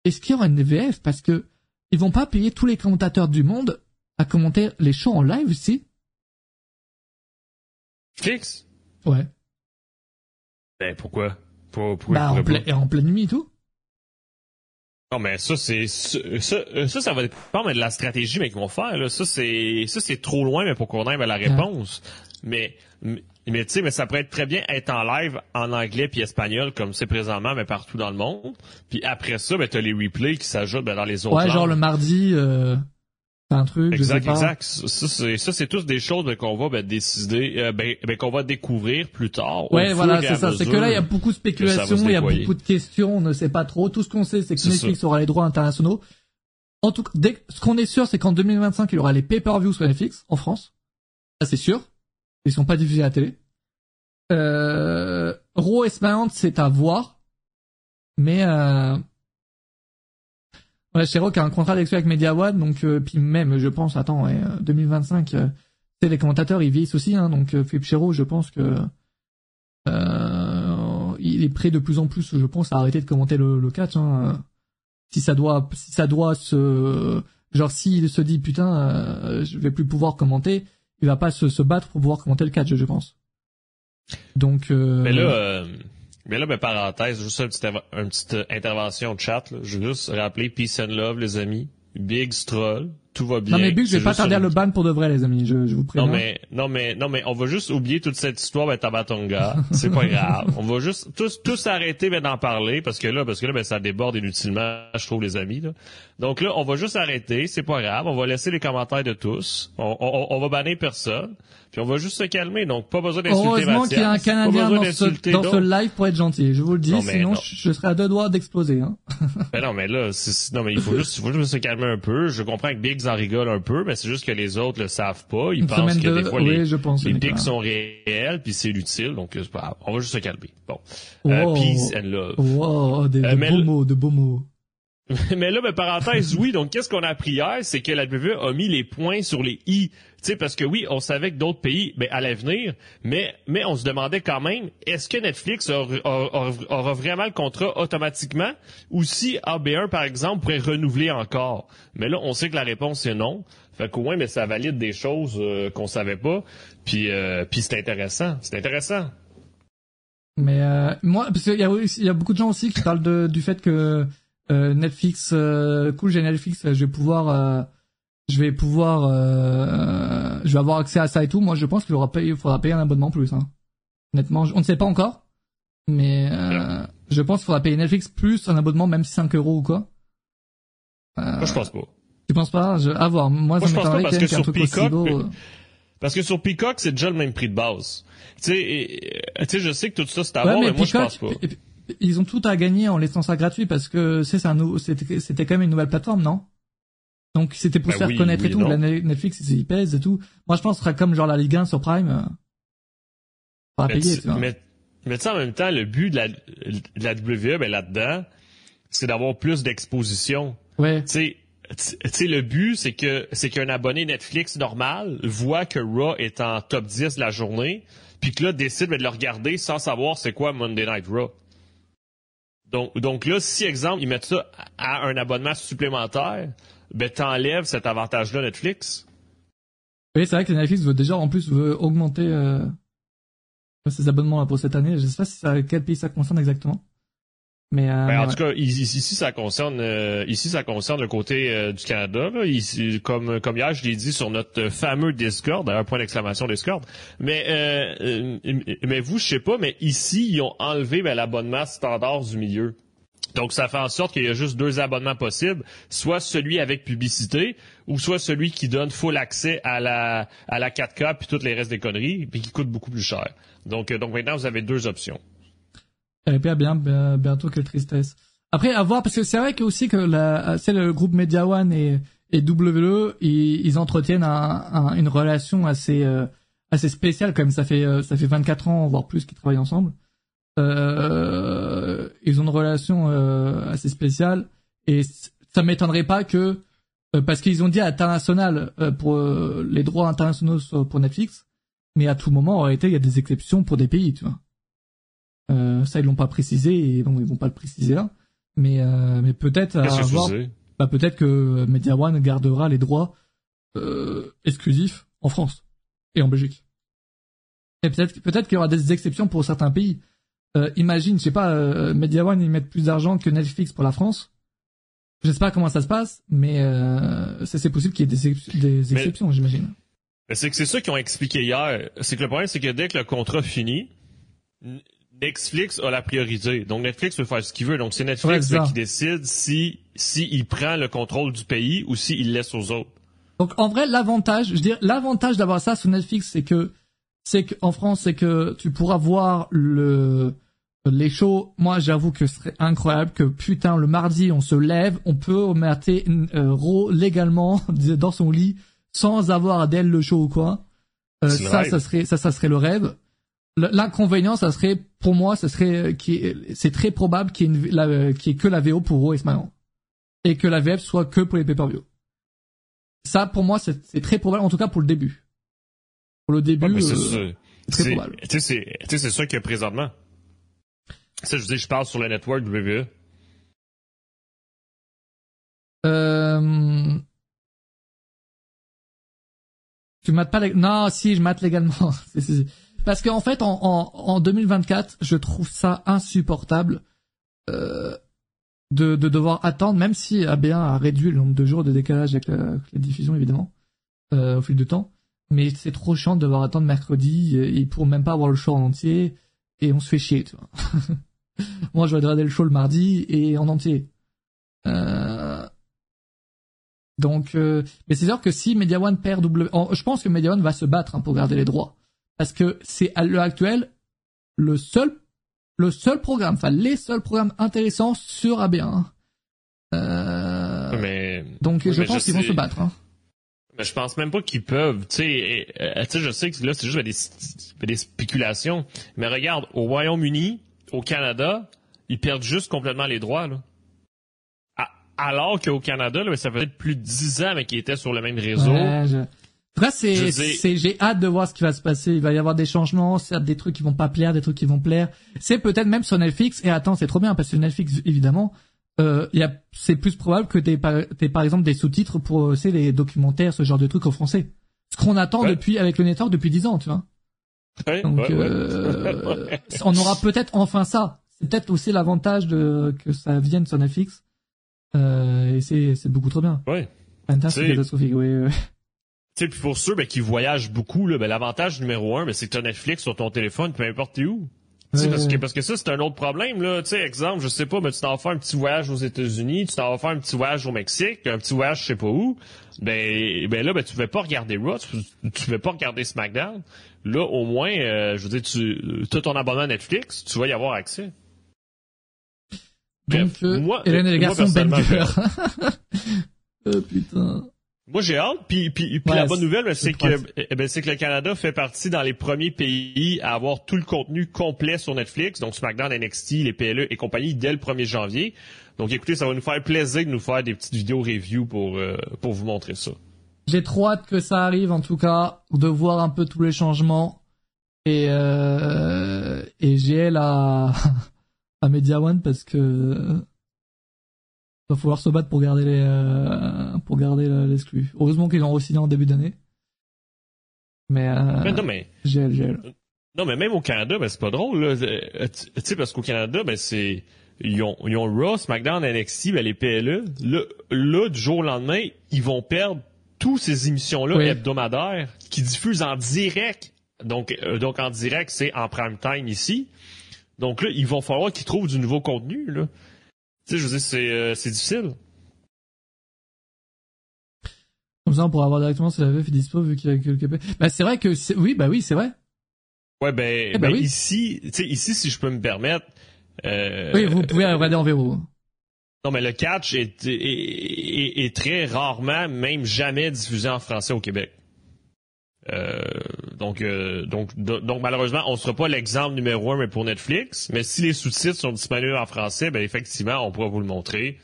Est-ce qu'il y aura une VF parce que ils vont pas payer tous les commentateurs du monde à commenter les shows en live aussi Fix Ouais. Ben pourquoi? Pour, bah, en, en pleine nuit et tout non, mais ça, c'est, ça, ça, ça va dépendre de la stratégie, mais qu'ils vont faire, là. Ça, c'est, ça, c'est trop loin, mais pour qu'on ait la réponse. Mais, mais tu sais, mais ça pourrait être très bien être en live en anglais puis espagnol comme c'est présentement, mais partout dans le monde. Puis après ça, ben t'as les replays qui s'ajoutent ben, dans les autres. Ouais, genre le mardi, euh, un truc. Exact, je sais exact. Ça, c'est ça, c'est tous des choses ben, qu'on va ben, décider, euh, ben, ben, qu'on va découvrir plus tard. Ouais, voilà, c'est ça. C'est que là, il y a beaucoup de spéculations, il y a beaucoup de questions, on ne sait pas trop. Tout ce qu'on sait, c'est que Netflix aura les droits internationaux. En tout cas, dès, ce qu'on est sûr, c'est qu'en 2025, il y aura les pay-per-view sur Netflix en France. Ça, c'est sûr. Ils sont pas diffusés à la télé. Euh, Raw et c'est à voir. Mais euh... Qui a un contrat d'exclusivité avec Media One, donc euh, puis même, je pense, attends, ouais, 2025, euh, euh les commentateurs, ils vieillissent aussi, hein, donc Philippe Chéreau, je pense que il est prêt de plus en plus, je pense, à arrêter de commenter le, le catch. Hein. Si ça doit, si ça doit se, genre s'il se dit putain, je vais plus pouvoir commenter, il va pas se, se battre pour pouvoir commenter le catch, je pense. Donc. Euh... Mais là, euh, mais là, ben, parenthèse, juste une petite, une petite intervention de chat. Là. Je veux juste rappeler Peace and Love, les amis. Big Stroll, tout va bien. Non mais Bug, je vais pas tarder à le ban pour de vrai, les amis. Je, je vous préviens. Non mais non mais non mais on va juste oublier toute cette histoire ben Tabatonga, c'est pas grave. On va juste tous tous arrêter ben d'en parler parce que là parce que là ben ça déborde inutilement, je trouve les amis là. Donc là on va juste arrêter, c'est pas grave, on va laisser les commentaires de tous. On, on, on va bannir personne, puis on va juste se calmer. Donc pas besoin d'insulter Heureusement qu'il y a un Canadien dans ce, dans live pour être gentil. Je vous le dis, Non, sinon non. je, je serais à deux doigts d'exploser. Hein. Ben non, mais là, non, mais il faut juste, il faut juste se calmer un peu. Je comprends que Biggs en rigole un peu, mais c'est juste que les autres le savent pas. Ils Une pensent que de- des fois oui, les, je pense, les. Bigs sont réels, puis c'est utile, donc. On va juste se calmer. Bon. Wow. Euh, peace and love. Wow, des, Euh, de beaux mots, de beaux mots. mais là, ben, parenthèse, oui. Donc, qu'est-ce qu'on a appris hier, c'est que la WWE a mis les points sur les i. Tu sais, parce que oui, on savait que d'autres pays, ben, allaient venir, mais, mais on se demandait quand même, est-ce que Netflix aura, vraiment le contrat automatiquement, ou si AB1, par exemple, pourrait renouveler encore? Mais là, on sait que la réponse est non. Fait qu'au moins, mais ça valide des choses euh, qu'on savait pas. Puis, euh, puis c'est intéressant. C'est intéressant. Mais euh, moi, parce qu'il y a, beaucoup de gens aussi qui parlent du fait que euh, Netflix, euh, cool, j'ai Netflix, je vais pouvoir, euh, je vais pouvoir, euh, je vais avoir accès à ça et tout. Moi, je pense qu'il faudra payer, il faudra payer un abonnement plus. Hein. Honnêtement, on ne sait pas encore, mais euh, je pense qu'il faudra payer Netflix plus un abonnement, même si 5 euros ou quoi. Euh, Moi, je pense pas. Tu penses pas? Je, À voir. Moi, Moi, ça je pense pas parce que sur truc aussi Peacock, beau. euh, Parce que sur Peacock, c'est déjà le même prix de base. Tu sais, je sais que tout ça, c'est à Ouais, voir, mais, mais moi, je pense Peacock, pas. Ils ont tout à gagner en laissant ça gratuit parce que c'est un nou- c'était quand même une nouvelle plateforme, non? Donc c'était pour Ben se faire oui, connaître oui, et tout. non. La Ne- Netflix, ils pèsent et tout. Moi, je pense que ce sera comme genre la Ligue 1 sur Prime. Euh, Mais payer, tu vois. mais, mais tu sais, en même temps, le but de la, de la WWE, ben, là-dedans, c'est d'avoir plus d'exposition. Ouais. Tu sais, tu tu sais, le but, c'est que c'est qu'un abonné Netflix normal voit que Raw est en top 10 de la journée, puis que là, décide ben, de le regarder sans savoir c'est quoi Monday Night Raw. Donc, donc là, si, exemple, ils mettent ça à un abonnement supplémentaire, ben, t'enlèves cet avantage-là Netflix. Oui, c'est vrai que Netflix veut déjà en plus veut augmenter euh, ses abonnements pour cette année. Je sais pas si ça, quel pays ça concerne exactement. Mais, euh, Ben, en ouais. tout cas, ici, ici, ça concerne, euh, ici, ça concerne le côté euh, du Canada. Là. Ici, comme, comme hier, je l'ai dit sur notre fameux Discord, d'ailleurs, point d'exclamation Discord. Mais, euh, euh, mais vous, je sais pas, mais ici, ils ont enlevé ben, l'abonnement standard du milieu. Donc, ça fait en sorte qu'il y a juste deux abonnements possibles, soit celui avec publicité, ou soit celui qui donne full accès à la, à la 4K puis toutes les restes des conneries, puis qui coûte beaucoup plus cher. Donc, donc maintenant, vous avez deux options. Eh bien, bien, bien, bientôt, quelle tristesse. Après, à voir, parce que c'est vrai que aussi que la, c'est le groupe Media One et, et WWE, ils, ils entretiennent un, un- une relation assez, euh, assez spéciale quand même. Ça fait, euh, ça fait 24 ans, voire plus, qu'ils travaillent ensemble. Euh, ils ont une relation euh, assez spéciale et ça m'étonnerait pas que euh, parce qu'ils ont dit à l'international euh, pour les droits internationaux pour Netflix, mais à tout moment en réalité il y a des exceptions pour des pays, tu vois. Euh, ça ils l'ont pas précisé et donc ils vont pas le préciser là, mais euh, mais peut-être bah, peut-être que Media One gardera les droits euh, exclusifs en France et en Belgique. Et peut-être peut-être qu'il y aura des exceptions pour certains pays. Euh, imagine, je sais pas, euh, Media One ils mettent plus d'argent que Netflix pour la France. Je sais pas comment ça se passe, mais euh, c'est possible qu'il y ait des, ex- des Mais- exceptions, j'imagine. C'est que c'est ça qu'ils ont expliqué hier. C'est que le problème, c'est que dès que le contrat finit, Netflix a la priorité. Donc Netflix peut faire ce qu'il veut. Donc c'est Netflix qui décide si si il prend le contrôle du pays ou s'il laisse aux autres. Donc en vrai, l'avantage, je veux dire, l'avantage d'avoir ça sur Netflix, c'est que c'est qu'en France, c'est que tu pourras voir le les shows. Moi, j'avoue que ce serait incroyable que putain le mardi, on se lève, on peut mater euh, Raw légalement dans son lit sans avoir d'elle le show ou quoi. Euh, ça, ça serait ça, ça serait le rêve. L'inconvénient, ça serait pour moi, ça serait qui c'est très probable qu'il y ait une, la, qu'il y ait que la VO pour Raw et SmackDown et que la VF soit que pour les pay-per-view. Ça, pour moi, c'est c'est très probable, en tout cas pour le début. Pour le début, Ouais, mais c'est euh, très probable. Tu sais, c'est ça qu'il y a présentement. Ça, je dis, je parle sur le network. WWE. euh, tu mates pas les... Non, si, je mate légalement. Parce qu'en fait, en, en, en 2024, je trouve ça insupportable. Euh, de, de devoir attendre, même si AB1 a réduit le nombre de jours de décalage avec la, diffusion évidemment euh, au fil du temps, mais c'est trop chiant de devoir attendre mercredi et, pour même pas avoir le show en entier et on se fait chier, tu vois. Moi, je vais regarder le show le mardi et en entier. Euh... Donc, euh... mais c'est sûr que si Media One perd W, je pense que Media One va se battre hein, pour garder les droits, parce que c'est à l'heure actuelle le seul le seul programme, enfin les seuls programmes intéressants sur AB1. Euh... Mais... Donc je pense qu'ils vont se battre. Hein. Mais je pense même pas qu'ils peuvent. Tu sais, euh, je sais que là c'est juste des, des spéculations. Mais regarde, au Royaume-Uni, au Canada, ils perdent juste complètement les droits. Là. Alors qu'au Canada, là, ça faisait plus de dix ans mais qu'ils étaient sur le même réseau. Ouais, Après, c'est, c'est, j'ai hâte de voir ce qui va se passer. Il va y avoir des changements, certes des trucs qui vont pas plaire, des trucs qui vont plaire. C'est peut-être même sur Netflix. Et attends, c'est trop bien parce que Netflix, évidemment, euh, y a, c'est plus probable que t'aies par, t'aies par exemple des sous-titres pour, euh, les documentaires, ce genre de trucs en français. Ce qu'on attend depuis avec le network depuis dix ans, tu vois. Donc, euh, on aura peut-être enfin ça. C'est peut-être aussi l'avantage de que ça vienne sur Netflix. Euh, et c'est c'est beaucoup trop bien. Ouais. Fantastique, catastrophique, oui. Tu sais, puis pour ceux ben, qui voyagent beaucoup, là, ben, l'avantage numéro un, ben, c'est que tu as Netflix sur ton téléphone, peu importe où. Euh... Parce, que, parce que ça, c'est un autre problème. Là. Tu sais, exemple, je sais pas, mais tu t'en vas faire un petit voyage aux États-Unis, tu t'en vas faire un petit voyage au Mexique, un petit voyage je sais pas où. Ben, ben là, ben, tu ne pas regarder Raw, tu ne pas regarder SmackDown. Là, au moins, euh, je veux dire, tu as ton abonnement Netflix, tu vas y avoir accès. Donc, euh, moi, Hélène et les garçons, banger. oh putain. Moi j'ai hâte, puis, puis, puis la bonne nouvelle, c'est que eh ben, c'est que le Canada fait partie dans les premiers pays à avoir tout le contenu complet sur Netflix, donc SmackDown, NXT, les PLE et compagnie dès le 1er janvier. Donc écoutez, ça va nous faire plaisir de nous faire des petites vidéos review pour euh, pour vous montrer ça. J'ai trop hâte que ça arrive en tout cas, de voir un peu tous les changements et euh, et j'ai la à Media One parce que va falloir se battre pour garder les euh, pour garder l'exclu. Heureusement qu'ils ont aussi en début d'année. Mais, euh, non mais Non mais même au Canada, ben c'est pas drôle là. Euh, tu sais parce qu'au Canada, ben c'est ils ont ils ont Raw, SmackDown, NXT, ben les PLE. Là, là du jour au lendemain, ils vont perdre toutes ces émissions là hebdomadaires qui diffusent en direct. Donc euh, donc en direct, c'est en prime time ici. Donc là, ils vont falloir qu'ils trouvent du nouveau contenu, là. Tu sais, je veux dire, c'est, euh, c'est difficile. Comme ça, on pourra avoir directement si la VF est dispo, vu qu'il y a que le Québec. Bah, c'est vrai que c'est, oui, bah oui, c'est vrai. Ouais, ben, eh ben, ben ici, tu sais, ici, si je peux me permettre, euh, Oui, vous pouvez regarder en verrou. Non, mais le catch est, est, est, est, très rarement, même jamais diffusé en français au Québec. Euh, donc, euh, donc, donc, malheureusement, on ne sera pas l'exemple numéro un mais pour Netflix. Mais si les sous-titres sont disponibles en français, ben effectivement, on pourra vous le montrer.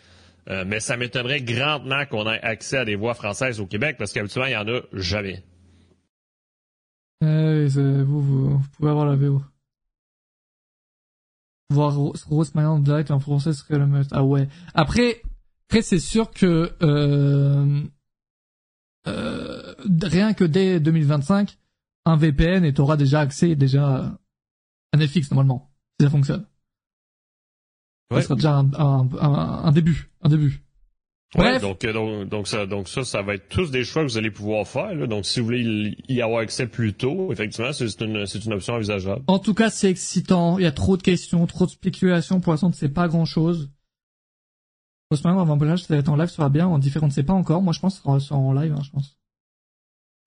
Euh, mais ça m'étonnerait grandement qu'on ait accès à des voix françaises au Québec parce qu'habituellement, il n'y en a jamais. vous, pouvez avoir la VO. Voir Rose Mayan direct en français serait le must. Ah ouais. Après, après c'est sûr que rien que dès 2025, un VPN et tu auras déjà accès déjà à Netflix normalement, si ça fonctionne. Ouais. Ça sera déjà un, un, un, début, un début. Ouais, donc, euh, donc, donc, ça, donc ça, ça va être tous des choix que vous allez pouvoir faire. Là. Donc, si vous voulez y avoir accès plus tôt, effectivement, c'est une, c'est une option envisageable. En tout cas, c'est excitant. Il y a trop de questions, trop de spéculations. Pour l'instant, c'est pas grand-chose. Postman avant ça va être en live, ça sera bien. On différent, ne sait pas encore. Moi, je pense que ça sera en live, hein, je pense.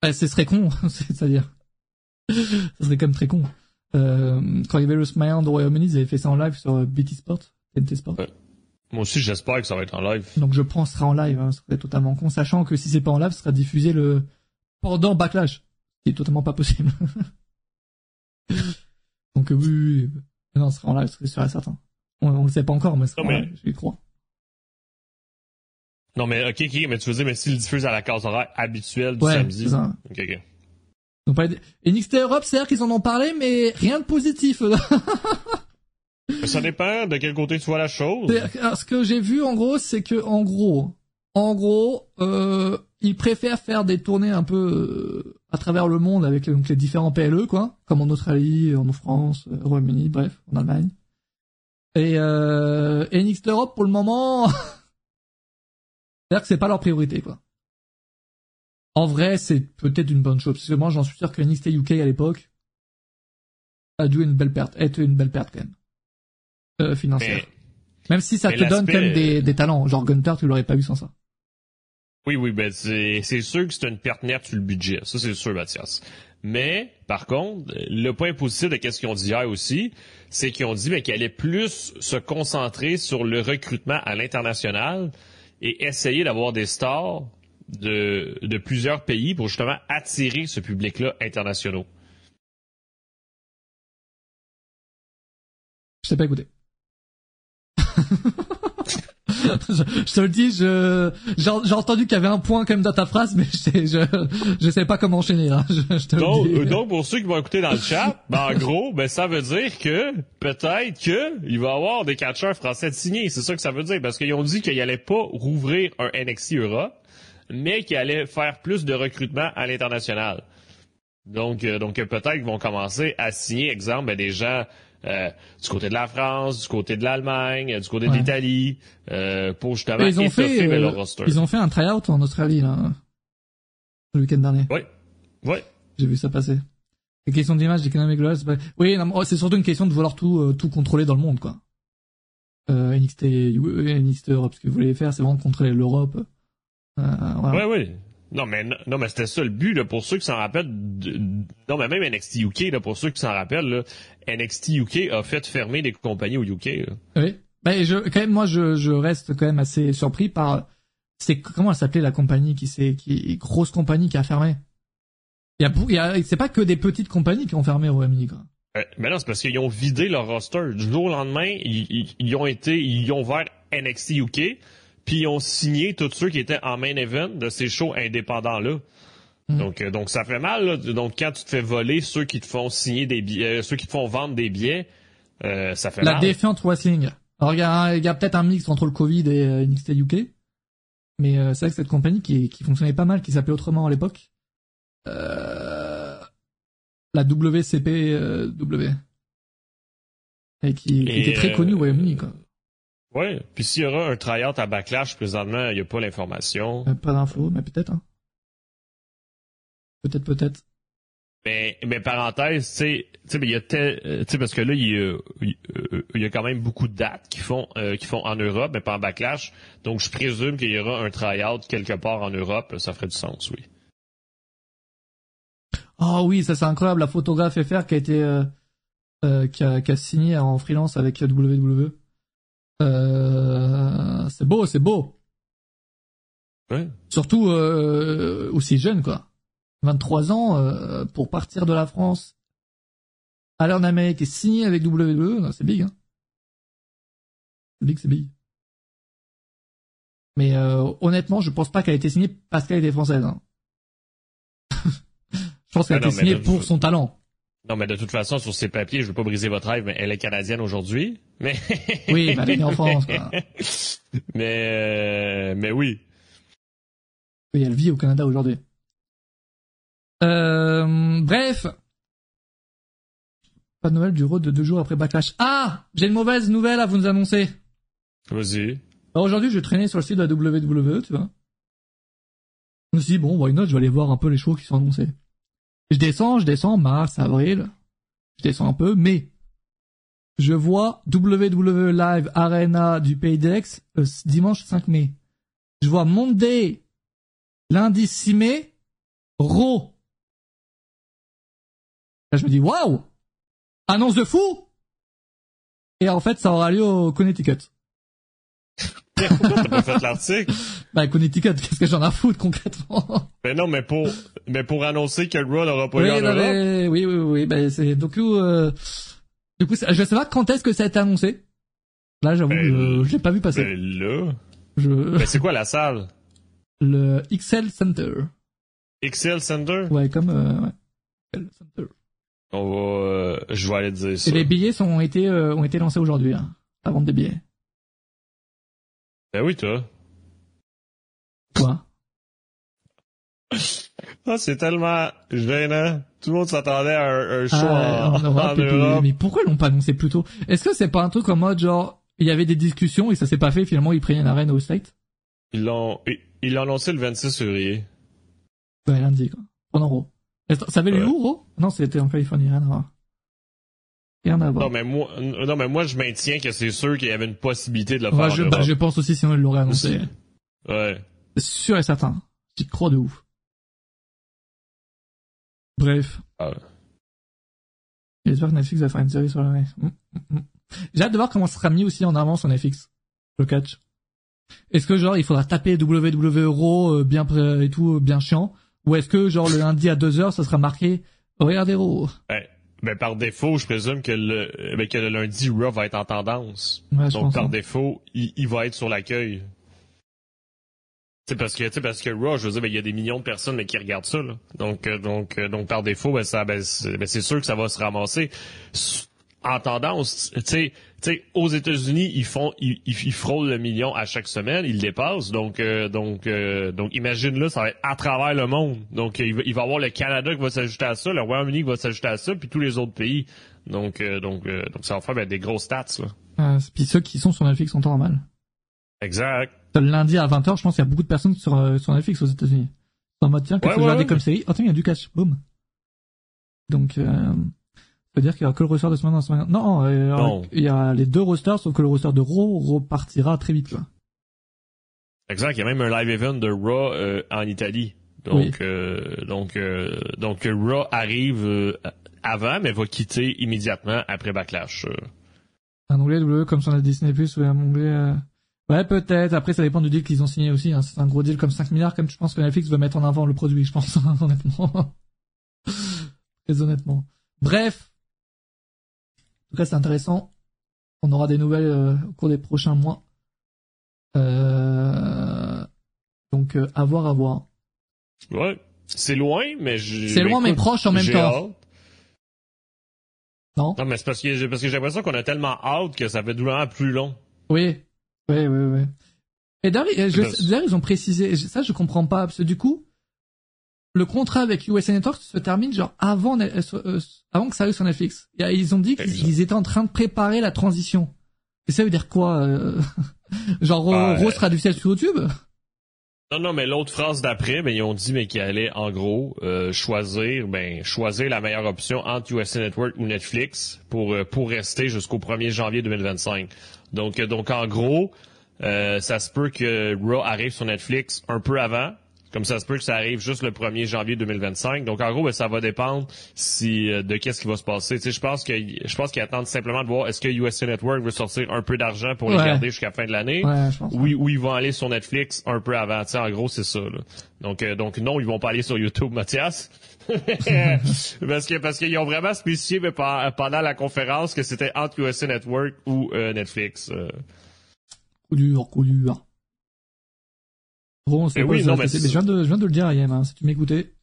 Bah, ce serait con, c'est-à-dire. ça serait quand même très con. Euh, quand il y avait le Smile au Royaume-Uni, ils avaient fait ça en live sur euh, BT Sport, TNT Sport. Moi aussi, j'espère que ça va être en live. Donc je pense que ce sera en live, hein, ce serait totalement con, sachant que si c'est pas en live, ce sera diffusé le pendant Backlash, ce qui est totalement pas possible. Donc oui, oui, oui. non, ce sera en live, c'est sûr et certain. On, on le sait pas encore, mais ce sera en live, je crois. Non, mais ok, ok, mais tu veux dire, mais s'il diffuse à la case horaire habituelle du ouais, samedi. Ça. Ok, ok. Donc, NXT Europe, c'est-à-dire qu'ils en ont parlé, mais rien de positif. ça dépend de quel côté tu vois la chose. Ce que j'ai vu, en gros, c'est que, en gros, en gros, euh, ils préfèrent faire des tournées un peu euh, à travers le monde avec donc, les différents PLE, quoi, comme en Australie, en France, au Royaume-Uni, bref, en Allemagne. Et euh, NXT Europe pour le moment, c'est-à-dire que c'est pas leur priorité quoi. En vrai, c'est peut-être une bonne chose parce que moi j'en suis sûr que NXT UK à l'époque a dû une belle perte, être une belle perte quand même euh, financière. même si ça te donne quand même des, des talents, genre Gunter, tu l'aurais pas eu sans ça. Oui, oui, ben c'est sûr que c'est une perte nette sur le budget. Ça, c'est sûr, Mathias. Mais, par contre, le point positif de ce qu'ils ont dit hier aussi, c'est qu'ils ont dit ben, qu'ils allaient plus se concentrer sur le recrutement à l'international et essayer d'avoir des stars de, de plusieurs pays pour justement attirer ce public-là international. Je sais pas écouter. je, te le dis, je j'ai entendu qu'il y avait un point quand même dans ta phrase, mais je je, je sais pas comment enchaîner là. Je, te donc, le dis. donc pour ceux qui vont écouter dans le chat, ben, en gros, ben ça veut dire que peut-être que il va y avoir des catcheurs français de signés. C'est ça que ça veut dire parce qu'ils ont dit qu'ils allaient pas rouvrir un NXT Europe, mais qu'ils allaient faire plus de recrutement à l'international. Donc, euh, donc peut-être qu'ils vont commencer à signer, exemple, ben, des gens euh, du côté de la France, du côté de l'Allemagne, du côté de l'Italie, euh, pour justement ils ont fait, leur euh, roster. Ils ont fait un try-out en Australie, là, le week-end dernier. Oui, oui. J'ai vu ça passer. Les questions d'image d'Economic Loss, bah... oui, oh, c'est surtout une question de vouloir tout, euh, tout contrôler dans le monde, quoi. Euh, NXT, NXT Europe, ce que vous voulez faire, c'est vraiment contrôler l'Europe. Euh, voilà. Ouais, oui. Non, mais non, mais c'était ça le but là, pour ceux qui s'en rappellent. Non, mais même NXT UK là, pour ceux qui s'en rappellent, là, NXT UK a fait fermer des compagnies au UK. Oui. Ben, je, quand même, moi, je, je reste quand même assez surpris par. C'est comment elle s'appelait la compagnie qui c'est qui grosse compagnie qui a fermé? Il y a, il y a c'est pas que des petites compagnies qui ont fermé au Royaume-Uni mais non, c'est parce qu'ils ont vidé leur roster du jour au lendemain. Ils, ils, ont été, ils ont ouvert NXT UK puis ils ont signé tous ceux qui étaient en main event de ces shows indépendants-là. Hmm. Donc, euh, donc ça fait mal. Là. Donc, quand tu te fais voler ceux qui te font signer des billets, euh, ceux qui te font vendre des billets, euh, ça fait mal. La Defiant Wrestling. Alors, il y a, y a peut-être un mix entre le Covid et NXT UK. Mais c'est vrai que cette compagnie qui, qui fonctionnait pas mal, qui s'appelait autrement à l'époque, la WCPW, et qui, qui était très connue au Royaume-Uni. Oui, puis s'il y aura un tryout à Backlash, présentement, il n'y a pas l'information. Euh, pas d'infos, mais peut-être. Hein. Peut-être, peut-être. Mais, mais parenthèse, tu sais, il y a euh, parce que là, il y, a, il y a quand même beaucoup de dates qui font, euh, qui font en Europe, mais pas en Backlash. Donc, je présume qu'il y aura un tryout quelque part en Europe. Ça ferait du sens, oui. Ah oui, ça c'est incroyable. La photographe FR qui a été, qui, a, qui a signé en freelance avec WWE. Euh, c'est beau, c'est beau. Ouais. Surtout euh, aussi jeune, quoi. 23 ans euh, pour partir de la France, aller en Amérique et signer avec WWE, c'est big. Hein. C'est big, c'est big. Mais euh, honnêtement, je pense pas qu'elle ait été signée parce qu'elle était française. Hein. je pense qu'elle a ah été signée pour son talent. Non, mais de toute façon, sur ces papiers, je veux pas briser votre rêve, mais elle est canadienne aujourd'hui. Mais oui, mais elle est en France. Quoi. Mais euh, mais oui. Oui, elle vit au Canada aujourd'hui. Euh, bref. Pas de nouvelles du road de deux jours après Backlash. Ah J'ai une mauvaise nouvelle à vous annoncer. Vas-y. Aujourd'hui, je traînais sur le site de la WWE, tu vois. Je me suis dit, bon, why not, je vais aller voir un peu les shows qui sont annoncés. Je descends, je descends, mars, avril, je descends un peu, mais je vois WWE Live Arena du Pays d'Aix euh, dimanche 5 mai. Je vois Monday lundi 6 mai, Raw. Là, je me dis, waouh! Annonce de fou! Et en fait, ça aura lieu au Connecticut. Bah, Connecticut, qu'est-ce que j'en ai à foutre concrètement? Ben non, mais pour, mais pour annoncer que Raw n'aura pas lieu en Europe. Oui, oui, oui, ben c'est, donc, euh, du coup, je sais pas quand est-ce que ça a été annoncé. Là, j'avoue, ben, je, l'ai pas vu passer. Ben là. Je... Ben c'est quoi la salle? Le XL Center. XL Center? Ouais, comme, euh, ouais. XL Center. On va, euh, je vais aller dire ça. Et les billets sont, ont été, euh, ont été lancés aujourd'hui, hein. La vente des billets. Ben oui, toi. Quoi? Ah, c'est tellement gênant. Tout le monde s'attendait à un, un show Ah, en, en Europe, en puis- Europe. mais pourquoi ils l'ont pas annoncé plus tôt? Est-ce que c'est pas un truc en mode genre il y avait des discussions et ça s'est pas fait finalement ils prennent une arène au State? Ils l'ont, ils- l'ont annoncé le 26 février. Ouais lundi quoi. Pendant Raw. Ça avait lieu où Raw? Non c'était en Californie rien à voir. Rien à voir. Non, mais moi, non, mais moi, je maintiens que c'est sûr qu'il y avait une possibilité de le Ouais, faire je, en bah, Europe. je pense aussi sinon ils l'auraient annoncé. Ouais. Sûr et certain. J'y crois de ouf. Bref. Ah. J'espère que Netflix va faire une série sur le... Mm, mm, mm. J'ai hâte de voir comment ça sera mis aussi en avant sur Netflix. Le catch. Est-ce que genre il faudra taper WWE Raw euh, bien pré- et tout euh, bien chiant? Ou est-ce que genre le lundi à 2h ça sera marqué regardez Raw Ouais. Ben, par défaut, je présume que le, ben, que le lundi, Raw va être en tendance. Ouais, Donc, par hein. défaut, il, il va être sur l'accueil. Sais, parce que, parce que Raw, je veux dire, ben, il y a des millions de personnes, mais qui regardent ça, là. Donc, euh, donc, euh, donc, par défaut, ben, ça, ben, c'est ben, c'est sûr que ça va se ramasser. En tendance, tu sais, tu sais, aux États-Unis, ils font, ils, ils, frôlent le million à chaque semaine, ils le dépassent. Donc, euh, donc, euh, donc, imagine là, ça va être à travers le monde. Donc, il va, il va y avoir le Canada qui va s'ajouter à ça, le Royaume-Uni qui va s'ajouter à ça, puis tous les autres pays. Donc, euh, donc, euh, donc, ça va faire ben, des grosses stats, là. Euh, puis ceux qui sont sur Netflix sont en mal. Exact. Le lundi à 20h, je pense qu'il y a beaucoup de personnes sur, euh, sur Netflix aux États-Unis. En mode, tiens, qu'est-ce Ouais, que ouais, ouais. comme série? Oh, tiens, il y a du catch. Boum. Donc, euh, ça veut dire qu'il y aura que le roster de semaine en semaine. Non, euh, Non. il y a les deux rosters, sauf que le roster de Raw repartira très vite, quoi. Exact. Il y a même un live event de Raw euh, en Italie. Donc, euh, donc, euh, donc Raw arrive avant, mais va quitter immédiatement après Backlash. Un onglet W comme sur la Disney+, ou un onglet... Ouais, peut-être. Après, ça dépend du deal qu'ils ont signé aussi. Hein. C'est un gros deal comme 5 milliards, comme je pense que Netflix veut mettre en avant le produit, je pense, honnêtement. Très honnêtement. Bref. En tout cas, c'est intéressant. On aura des nouvelles euh, au cours des prochains mois. Euh... Donc, euh, à voir, à voir. Ouais. C'est loin, mais je- C'est loin, mais écoute, proche en même temps. hâte. Non? Non, mais c'est parce que j'ai parce que j'ai l'impression qu'on a tellement hâte que ça fait doublement plus long. Oui, oui, oui, oui. Et d'ailleurs, je- ils ont précisé, ça je comprends pas, parce que du coup, le contrat avec USA Network se termine genre avant, euh, euh, avant que ça arrive sur Netflix. Et, euh, Ils ont dit qu'ils étaient en train de préparer la transition. Et ça veut dire quoi euh, Genre, Ah, Rose sera sur YouTube? Non, non, mais l'autre phrase d'après, ben, ils ont dit mais qu'ils allaient, en gros, euh, choisir, ben, choisir la meilleure option entre USA Network ou Netflix pour, pour rester jusqu'au 1er janvier 2025. Donc, euh, donc en gros, euh, ça se peut que Raw arrive sur Netflix un peu avant. Comme ça se peut que ça arrive juste le 1er janvier 2025. Donc en gros, ben, ça va dépendre si euh, de qu'est-ce qui va se passer. Tu sais, je pense que je pense qu'ils attendent simplement de voir est-ce que USA Network veut sortir un peu d'argent pour les garder jusqu'à la fin de l'année Ouais, oui, oui, ils vont aller sur Netflix un peu avant. Tu sais, en gros, c'est ça. Là. Donc, euh, donc non, ils vont pas aller sur YouTube, Mathias. parce que parce qu'ils ont vraiment spécifié mais, pe- pendant la conférence que c'était entre USA Network ou euh, Netflix. euh. Dur. Bon, c'est quoi oui, non, mais je viens de, je viens de le dire à Yem, hein, si tu m'écoutais.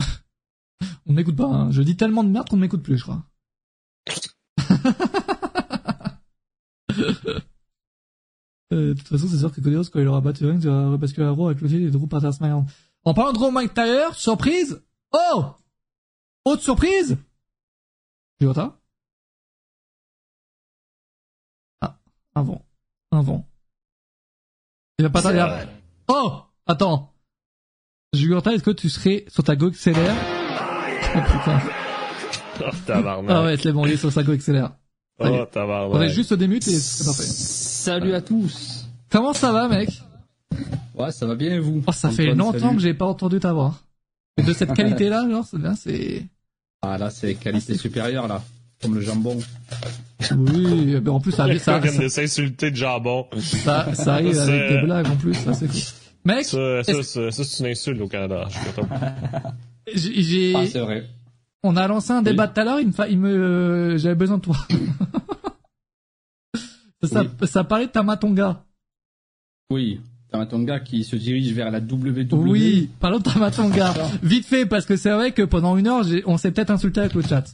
On m'écoute pas, hein. Je dis tellement de merde qu'on m'écoute plus, je crois. Euh, de toute façon, c'est sûr que Cody quand il aura battu Reigns, il va rebasculer à Raw avec le fil et Drew. En parlant de Drew McIntyre, surprise! Oh! Autre surprise! Vois Ah, un vent. Un vent. Il va pas tarder à- Oh! Attends! Jugurta, est-ce que tu serais sur ta Go XLR? Oh putain. Oh, tabarnak. Ah ouais, c'est bon, il est sur sa Go XLR. est. Oh, tabarnak. Faudrait juste le démute et c'est parfait. Salut à tous. Comment ça va, mec? Ouais, ça va bien et vous? Oh, ça fait longtemps salut. que j'ai pas entendu ta voix. De cette qualité-là, genre, c'est bien, c'est... Ah là, c'est qualité supérieure là, comme le jambon. Oui, ben en plus, ça, Le ça, vient ça, de s'insulter de jambon. ça, ça arrive avec c'est- des blagues en plus, ça c'est cool. Mec, Ça, ça, ça, ça, c'est une insulte au Canada. Je suis content. j'ai, Ah, c'est vrai. on a lancé un débat tout à l'heure, il me, fa... il me, euh, j'avais besoin de toi. ça, ça parlait de Tamatonga. Oui. T'as un Tonga qui se dirige vers la WWE. Oui, parlons de Tamatonga. Vite fait, parce que c'est vrai que pendant une heure, on s'est peut-être insulté avec le chat.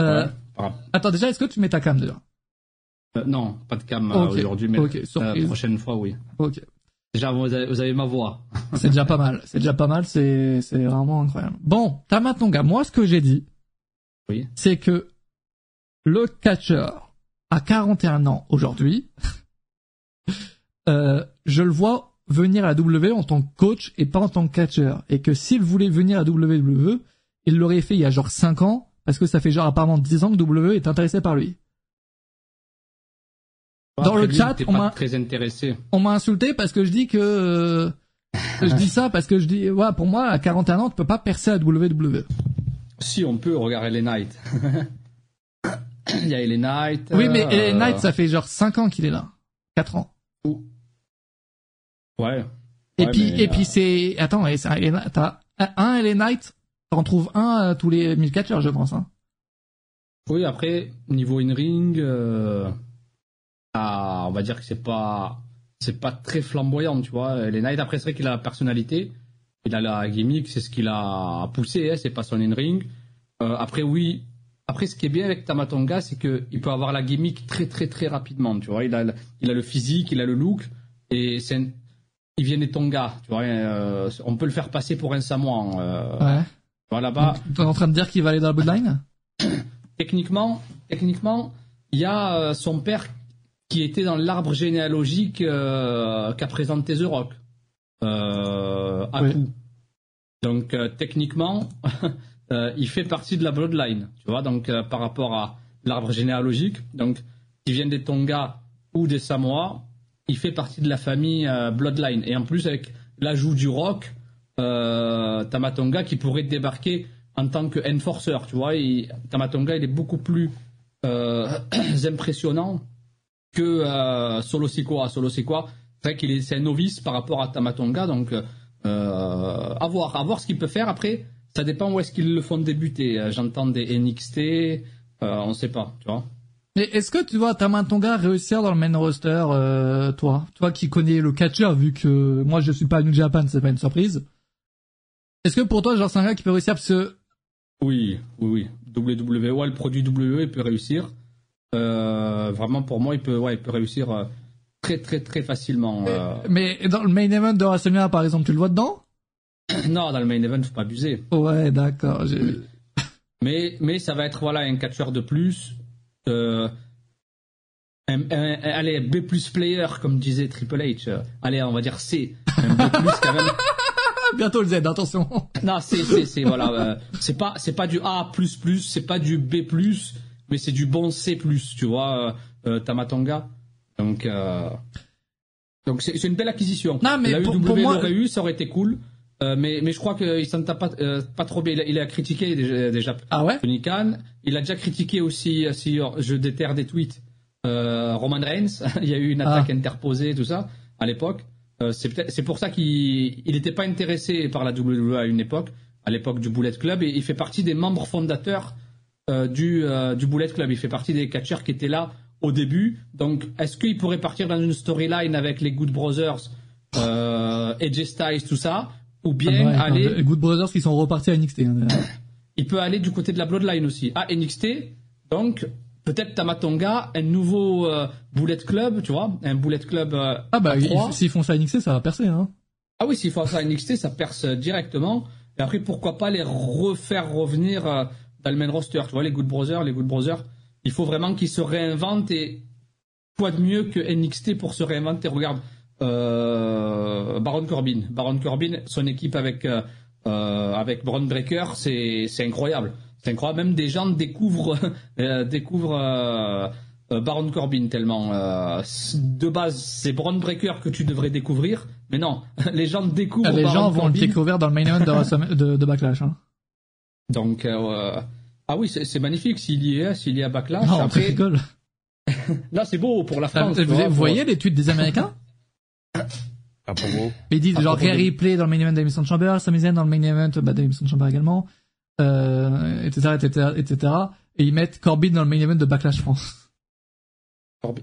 Euh, Ouais. Attends, déjà, est-ce que tu mets ta cam déjà euh, non, pas de cam euh, aujourd'hui, mais surprise. prochaine fois, oui. Ok. Déjà, vous avez, vous avez ma voix. C'est déjà pas mal. C'est déjà pas mal. C'est c'est vraiment incroyable. Bon, Tamatonga. Moi, ce que j'ai dit, Oui. c'est que le catcheur à 41 ans aujourd'hui, euh, je le vois venir à la W en tant que coach et pas en tant que catcheur. Et que s'il voulait venir à WWE, il l'aurait fait il y a genre 5 ans, parce que ça fait genre apparemment 10 ans que W est intéressé par lui. Dans Après, le lui, chat, on m'a- très intéressé. On m'a insulté parce que je dis que... euh, je dis ça parce que je dis, ouais, pour moi, à 41 ans, tu peux pas percer à WWE. Si on peut, regarder les Knight. Il y a Ellen Knight. Oui, mais euh, Ellen Knight, ça fait genre 5 ans qu'il est là. 4 ans. Ouais. Et Ouais, puis, mais, et puis euh, c'est, attends, t'as un Ellen Knight, t'en trouves un euh, tous les 1000 catcheurs, je pense, hein. Oui, après, niveau in-ring, euh, ah, on va dire que c'est pas, c'est pas très flamboyant, tu vois. Les Knight, après, c'est vrai qu'il a la personnalité, il a la gimmick, c'est ce qu'il a poussé, hein, c'est pas son in-ring. Après, oui, après, ce qui est bien avec Tamatonga, c'est que il peut avoir la gimmick très, très, très rapidement, tu vois. Il a, le- il a le physique, il a le look, et c'est il vient des Tonga, tu vois. euh, on peut le faire passer pour un Samoan. Euh, Ouais. T'es en train de dire qu'il va aller dans la Bloodline? techniquement, techniquement, il y a euh, son père qui était dans l'arbre généalogique euh, qu'a présenté The Rock, euh, à Oui. coup. Donc techniquement, il fait partie de la bloodline, tu vois. Donc par rapport à l'arbre généalogique, donc qui vient des Tonga ou des Samoa, il fait partie de la famille euh, bloodline. Et en plus avec l'ajout du Rock, euh, Tamatonga qui pourrait débarquer en tant que enforcer, tu vois. Tamatonga, il est beaucoup plus euh, impressionnant que Solo Sikoa. Solo Sikoa, c'est vrai qu'il est, c'est un novice par rapport à Tamatonga, donc à voir, à voir ce qu'il peut faire. Après, ça dépend où est-ce qu'ils le font débuter. J'entends des NXT, on sait pas, tu vois. Mais est-ce que tu vois Tamatonga réussir dans le main roster, euh, toi, toi qui connais le catcheur, vu que moi je suis pas à New Japan, c'est pas une surprise. Est-ce que pour toi, genre c'est un gars qui peut réussir? Parce que Oui, oui, oui. WWE, le produit WWE, il peut réussir. Euh, vraiment, pour moi, il peut, ouais, il peut réussir euh, très, très, très facilement. euh. Mais dans le main event de WrestleMania, par exemple, tu le vois dedans? Non, dans le main event, faut pas abuser. Ouais, d'accord. Mais, mais ça va être voilà un catcheur de plus. Euh, un, un- allez, B plus player, comme disait Triple H. Euh, Allez, on va dire C. Un B plus quand même. Bientôt le Z, attention. Non, c'est c'est c'est voilà, euh, c'est pas c'est pas du A plus plus, c'est pas du B plus, mais c'est du bon C plus, tu vois, euh, euh, Tamatonga. Donc euh, donc c'est c'est une belle acquisition. Non, mais la pour- UW pour moi- l'aurait eu, ça aurait été cool. Euh, mais mais je crois qu'il s'en tape pas euh, pas trop bien. Il a, il a critiqué déjà, déjà Ah ouais? Tony Khan. Il a déjà critiqué aussi, euh, si je déterre des tweets, euh, Roman Reigns. il y a eu une attaque Ah. interposée, tout ça, à l'époque. C'est pour ça qu'il il n'était pas intéressé par la WWE à une époque, à l'époque du Bullet Club, et il fait partie des membres fondateurs du, du Bullet Club. Il fait partie des catcheurs qui étaient là au début. Donc, est-ce qu'il pourrait partir dans une storyline avec les Good Brothers, euh, AJ Styles, tout ça, ou bien Ah ouais, aller non, Good Brothers qui sont repartis à NXT. hein, il peut aller du côté de la Bloodline aussi. Ah, NXT, donc peut-être Tamatonga, un nouveau euh, Bullet Club, tu vois, un Bullet Club euh, Ah bah, à s'ils font ça à NXT, ça va percer, hein. Ah oui, s'il faut ça à NXT, ça perce directement. Et après, pourquoi pas les refaire revenir euh, dans le main roster, tu vois, les Good Brothers, les Good Brothers. Il faut vraiment qu'ils se réinventent et quoi de mieux que NXT pour se réinventer Regarde, Baron Corbin. Baron Corbin, son équipe avec euh, euh, avec Braun Breaker, c'est c'est incroyable. C'est incroyable. Même des gens découvrent euh, découvrent euh, euh, Baron Corbin tellement euh, de base c'est Braun Breaker que tu devrais découvrir, mais non, les gens découvrent. Les Baron gens vont le Corbin. couvert dans le main event de, Wrestle- de, de Backlash, hein. Donc euh, ah oui, c'est magnifique s'il y est, s'il y a Backlash. Non, on Après, rigole. là c'est beau pour la Ah, France. vous, vois, vous pour- voyez les tweets des Américains? À propos. Ils disent À genre de- Ripley dans le main event d'Emission Chamber, Sami Zayn dans le main event bah, d'Emission Chamber également, euh, etc., etc., etc. Et ils mettent Corbin dans le main event de Backlash France.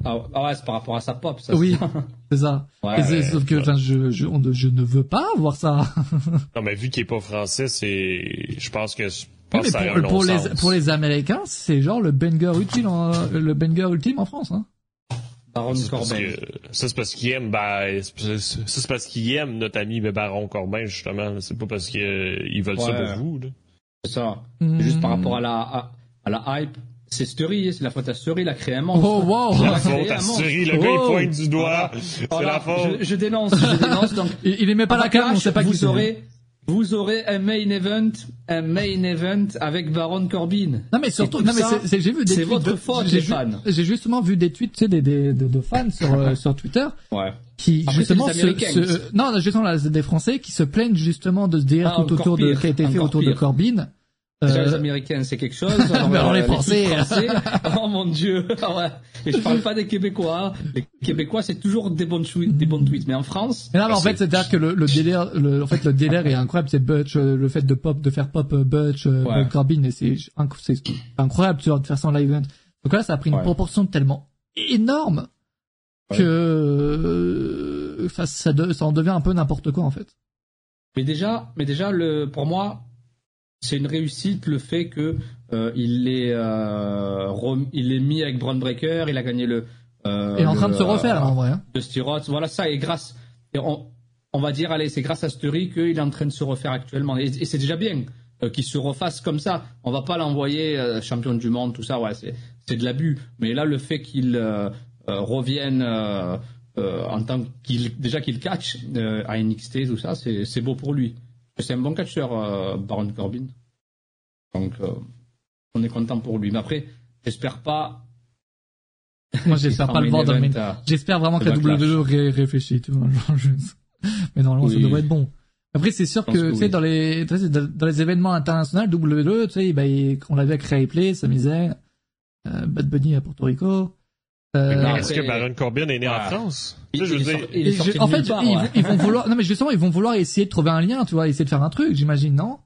Ah, ah ouais, c'est par rapport à sa pop. Ça, Oui, c'est- ça. Ouais, Et ouais, sauf que je, je, on ne- je ne veux pas voir ça. Non, mais vu qu'il est pas français, c'est, je pense que, je Oui, pense mais que ça a pour, un pour les, non-sens. pour les Américains, c'est genre le banger ultime en, le banger ultime en France. Hein. Baron Ça, c'est parce Corbin. que- ça, c'est parce qu'il aime, ben, c'est- ça, c'est parce qu'il aime notre ami ben, Baron Corbin, justement. C'est pas parce qu'ils veulent ça Ouais. pour vous, là. C'est ça. Hmm. Juste par rapport à la, à, à la hype, c'est Story, c'est la faute à Story, il a créé un monstre. Oh wow Il La faute à. Siri, le gars, il Oh. pointe du doigt. C'est Voilà, la faute. Je, je dénonce, je dénonce. Donc, Il, il aimait pas la cam, on sait pas qui vous c'est. aurez, vous aurez un main event, un main event avec Baron Corbin. Non mais surtout, non mais ça, c'est- c'est- j'ai vu des c'est tweets votre de- faute, les fans. J'ai justement vu des tweets, tu sais, des, des, de, de fans sur euh, sur Twitter Ouais. qui Après, justement se, se- non justement là, des Français qui se plaignent justement de ce délire Ah, tout autour de qui a été fait autour de pire. Corbin. Déjà, les Euh, Américains, c'est quelque chose. Mais alors, les Français. oh mon dieu. Ah ouais. Et je parle pas des Québécois. Les Québécois, c'est toujours des bons tweets, des bons tweets. Mais en France, Mais non, mais en fait, c'est-à-dire que le, le délire, le, en fait, le délire est incroyable. C'est Butch, euh, le fait de pop, de faire pop euh, Butch, euh, Ouais. Et c'est inc- c'est incroyable, tu vois, de faire ça en live event. Donc là, ça a pris une Ouais. proportion tellement énorme Ouais. que, euh, enfin, ça, de- ça en devient un peu n'importe quoi, en fait. Mais déjà, mais déjà, le, pour moi, c'est une réussite le fait que euh, il est, euh, rem- il est mis avec Braun Breaker, il a gagné le. Euh, Il est en train de se refaire, là, euh, en vrai. hein. de Styroth. Voilà ça, et grâce, et on, on va dire, allez, c'est grâce à Story qu'il est en train de se refaire actuellement. Et, et c'est déjà bien euh, qu'il se refasse comme ça. On va pas l'envoyer euh, champion du monde, tout ça, ouais, c'est, c'est de l'abus. Mais là, le fait qu'il euh, euh, revienne euh, euh, en tant qu'il, déjà qu'il catch euh, à NXT, tout ça, c'est, c'est beau pour lui. C'est un bon catcheur, euh, Baron Corbin. Donc, euh, on est content pour lui. Mais après, j'espère pas. Moi, j'espère pas le voir dans le main. J'espère vraiment que la. WWE ré- réfléchit, Mais normalement, ça devrait être bon. Après, c'est sûr que, que tu sais, oui. dans les, dans les événements internationaux, WWE, tu sais, bah, on l'avait avec Ray Play, s'amusait, euh, Bad Bunny à Porto Rico. Euh, Non, Est-ce après- que Baron Corbin est né en. France? Il- je il veux dire, il est sorti je- en fait, part, ils, ouais. ils vont vouloir, non mais justement, ils vont vouloir essayer de trouver un lien, tu vois, essayer de faire un truc, j'imagine, non?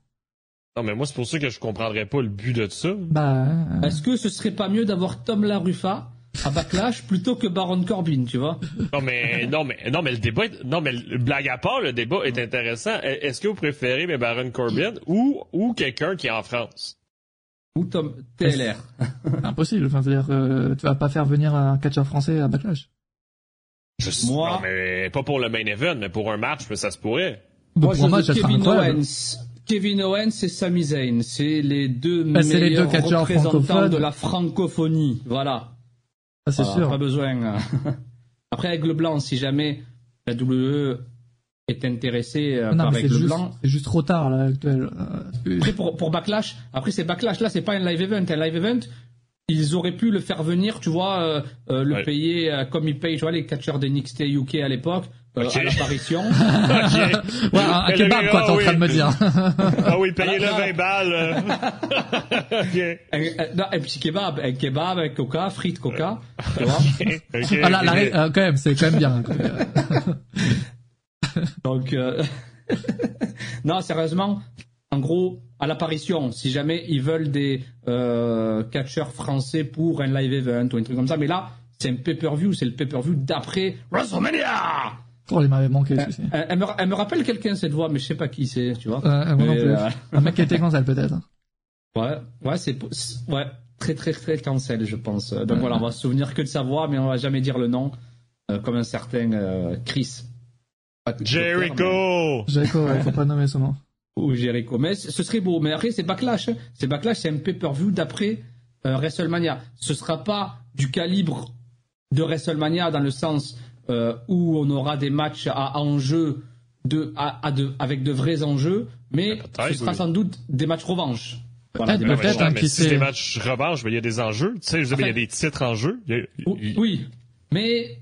Non, mais moi, c'est pour ça que je comprendrais pas le but de ça. Bah, euh, Est-ce que ce serait pas mieux d'avoir Tom Laruffa à Backlash plutôt que Baron Corbin, tu vois? Non, mais, non, mais, non, mais le débat, est- non, mais blague à part, le débat est intéressant. E- Est-ce que vous préférez mais Baron Corbin ou, ou quelqu'un qui est en France? Ou Tom TLR c'est impossible. Enfin, c'est-à-dire, euh, tu vas pas faire venir un catcheur français à Backlash. Je sais- Moi- Non, mais pas pour le main event, mais pour un match, mais ça se pourrait. Moi, pour je moi, Kevin. Owens. Kevin Owens et Sami Zayn, c'est les deux Bah, c'est les meilleurs deux représentants de la francophonie. Voilà. Ça, c'est Voilà, sûr. Pas besoin. Après, avec le blanc, si jamais la WWE est intéressée euh, non, par juste, blanc, c'est juste trop tard, là, actuel. Après, pour, pour Backlash, après c'est Backlash, là c'est pas un live event. Un live event, ils auraient pu le faire venir, tu vois, euh, euh, le Ouais. payer euh, comme ils payent, tu vois, les catcheurs de NXT UK à l'époque, euh, Ok. à l'apparition. Ok. Ouais, un, le kebab, quoi, t'es en oui. train de me dire. Ah oui, payez-le Voilà. 20 balles. euh. ok. un, un- non, un petit kebab, un kebab, un coca, frites coca, tu vois. Ah, là, la euh, quand même, c'est quand même bien. Donc, euh, non, sérieusement, en gros, à l'apparition, si jamais ils veulent des euh, catcheurs français pour un live event ou un truc comme ça, mais là, c'est un pay-per-view, c'est le pay-per-view d'après WrestleMania. Oh, il m'avait manqué, celui-ci. Elle, elle me, elle me rappelle quelqu'un cette voix, mais je sais pas qui c'est, tu vois. Euh, moi non Mais, plus. euh, Un mec qui était cancel, peut-être. ouais, ouais, c'est ouais, très très très cancel, je pense. Donc voilà, on va se souvenir que de sa voix, mais on va jamais dire le nom, euh, comme un certain euh, Chris. Jericho! Jericho, ouais, faut pas nommer son nom. Ou Jericho. Mais ce serait beau. Mais après, c'est Backlash. hein. C'est Backlash, c'est un pay-per-view d'après euh, WrestleMania. Ce sera pas du calibre de WrestleMania dans le sens euh, où on aura des matchs à enjeu de, à, à de, avec de vrais enjeux, mais Peut-être, ce sera oui. sans doute des matchs revanche. Peut-être, peut-être, ouais, hein, qui si des matchs revanche, ben, il y a des enjeux. Tu sais, il y a des titres en jeu. A- oui. mais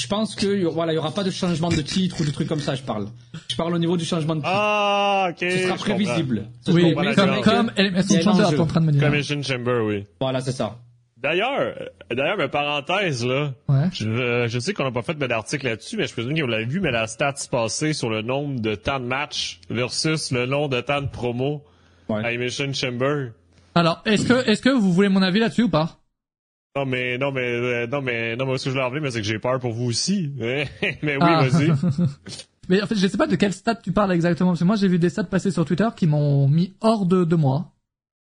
je pense que voilà, il y aura pas de changement de titre ou de trucs comme ça. Je parle. Je parle au niveau du changement de titre. Ah, ok. ce sera prévisible. Ce Oui, sera la comme, comme Elimination Chamber, en train de me dire. Commission Chamber, oui. Voilà, c'est ça. D'ailleurs, euh, d'ailleurs, mais parenthèse, là. Ouais. Je, euh, je sais qu'on n'a pas fait d'article là-dessus, mais je présume que vous l'avez vu, mais la stats passée sur le nombre de temps de match versus le nombre de temps de promo Ouais. à Emission Chamber. Alors, est-ce que, est-ce que vous voulez mon avis là-dessus ou pas? Non mais non mais euh, non mais non mais ce que je voulais en venir, mais c'est que j'ai peur pour vous aussi. mais oui, Ah. vas-y. Mais en fait, je sais pas de quel stat tu parles exactement, parce que moi j'ai vu des stats passer sur Twitter qui m'ont mis hors de, de moi.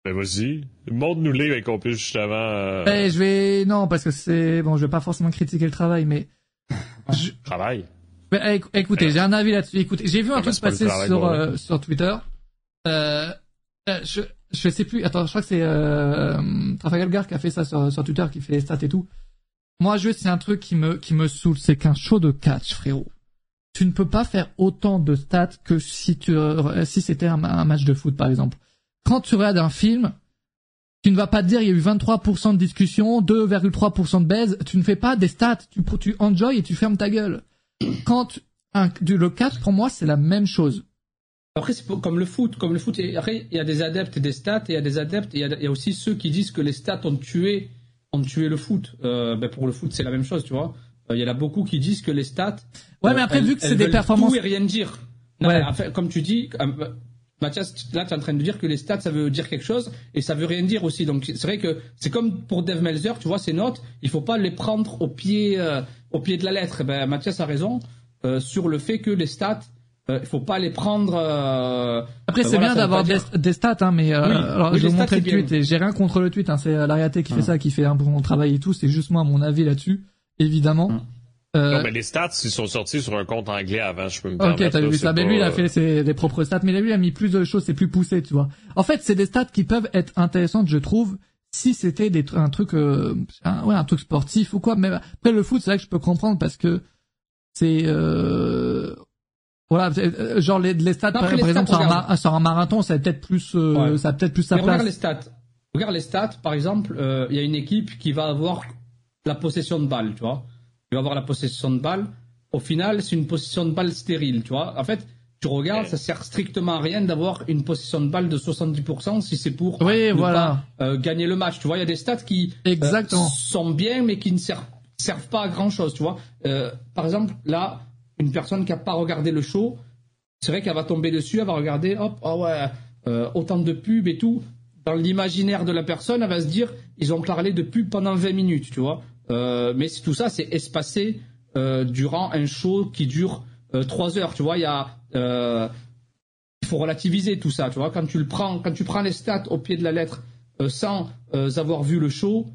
Ben vas-y, montre-nous-les et qu'on puisse justement... Euh... Ben, je vais... Non, parce que c'est... Bon, je vais pas forcément critiquer le travail, mais... je... Travail ben, Écoutez, j'ai un avis là-dessus. Écoutez, j'ai vu un truc passer sur, euh, sur Twitter. Euh, euh, je, je sais plus. Attends, je crois que c'est euh, Trafalgar Gar qui a fait ça sur, Twitter, qui fait les stats et tout. Moi, juste, c'est un truc qui me qui me saoule, c'est qu'un show de catch, frérot. Tu ne peux pas faire autant de stats que si tu euh, si c'était un, match de foot, par exemple. Quand tu regardes un film, tu ne vas pas te dire il y a eu 23% de discussion, 2,3% de baise. Tu ne fais pas des stats. Tu tu enjoy et tu fermes ta gueule. Quand un, du, le catch, pour moi, c'est la même chose. Après, c'est comme le foot. Comme le foot, après, il y a des adeptes des stats, et il y a des adeptes, et il y a, aussi ceux qui disent que les stats ont tué, ont tué le foot. Euh, ben pour le foot, c'est la même chose, tu vois. Euh, il y en a beaucoup qui disent que les stats. Ouais, mais après, vu que c'est des performances. Tout et rien dire. ouais. comme tu dis, euh, Mathias, là, tu es en train de dire que les stats, ça veut dire quelque chose, et ça veut rien dire aussi. Donc, c'est vrai que c'est comme pour Dave Melzer, tu vois, ces notes, il faut pas les prendre au pied, au pied de la lettre. Ben, Mathias a raison sur le fait que les stats, euh, il faut pas les prendre. Euh, Après, c'est bien d'avoir des, stats, hein, mais euh, alors, je vais vous montrer le tweet et j'ai rien contre le tweet. Hein, c'est l'Ariaté qui fait ça, qui fait un bon travail et tout. C'est juste moi mon avis là-dessus, évidemment. Hum. Non, mais les stats, ils sont sortis sur un compte anglais avant, je peux me permettre. Ok, t'as vu ça. Mais lui, il a fait ses, les propres stats. Mais lui, il a mis plus de choses, c'est plus poussé, tu vois. En fait, c'est des stats qui peuvent être intéressantes, je trouve, si c'était des un truc, un, ouais, un truc sportif ou quoi. Mais après, le foot, c'est là que je peux comprendre parce que c'est, euh, voilà, euh, genre les, les stats, par, exemple, sur un, sur un, marathon, ça peut-être plus, euh, ça peut-être plus sa place. Regarde les stats. Regarde les stats. Par exemple, euh, il y a une équipe qui va avoir la possession de balle, tu vois. Il va avoir la possession de balle. Au final, c'est une possession de balle stérile, tu vois. En fait, tu regardes, ça sert strictement à rien d'avoir une possession de balle de 70% si c'est pour oui, voilà. pas, gagner le match. Tu vois, il y a des stats qui Exactement. sont bien, mais qui ne servent, servent pas à grand chose, tu vois. par exemple, là, une personne qui n'a pas regardé le show, c'est vrai qu'elle va tomber dessus, elle va regarder, hop, oh ouais, euh, autant de pubs et tout. Dans l'imaginaire de la personne, elle va se dire, ils ont parlé de pubs pendant 20 minutes, tu vois. Euh, mais tout ça, c'est espacé euh, durant un show qui dure 3 heures, tu vois. Il y a, il faut relativiser tout ça, tu vois. Quand tu le prends, quand tu prends les stats au pied de la lettre sans avoir vu le show,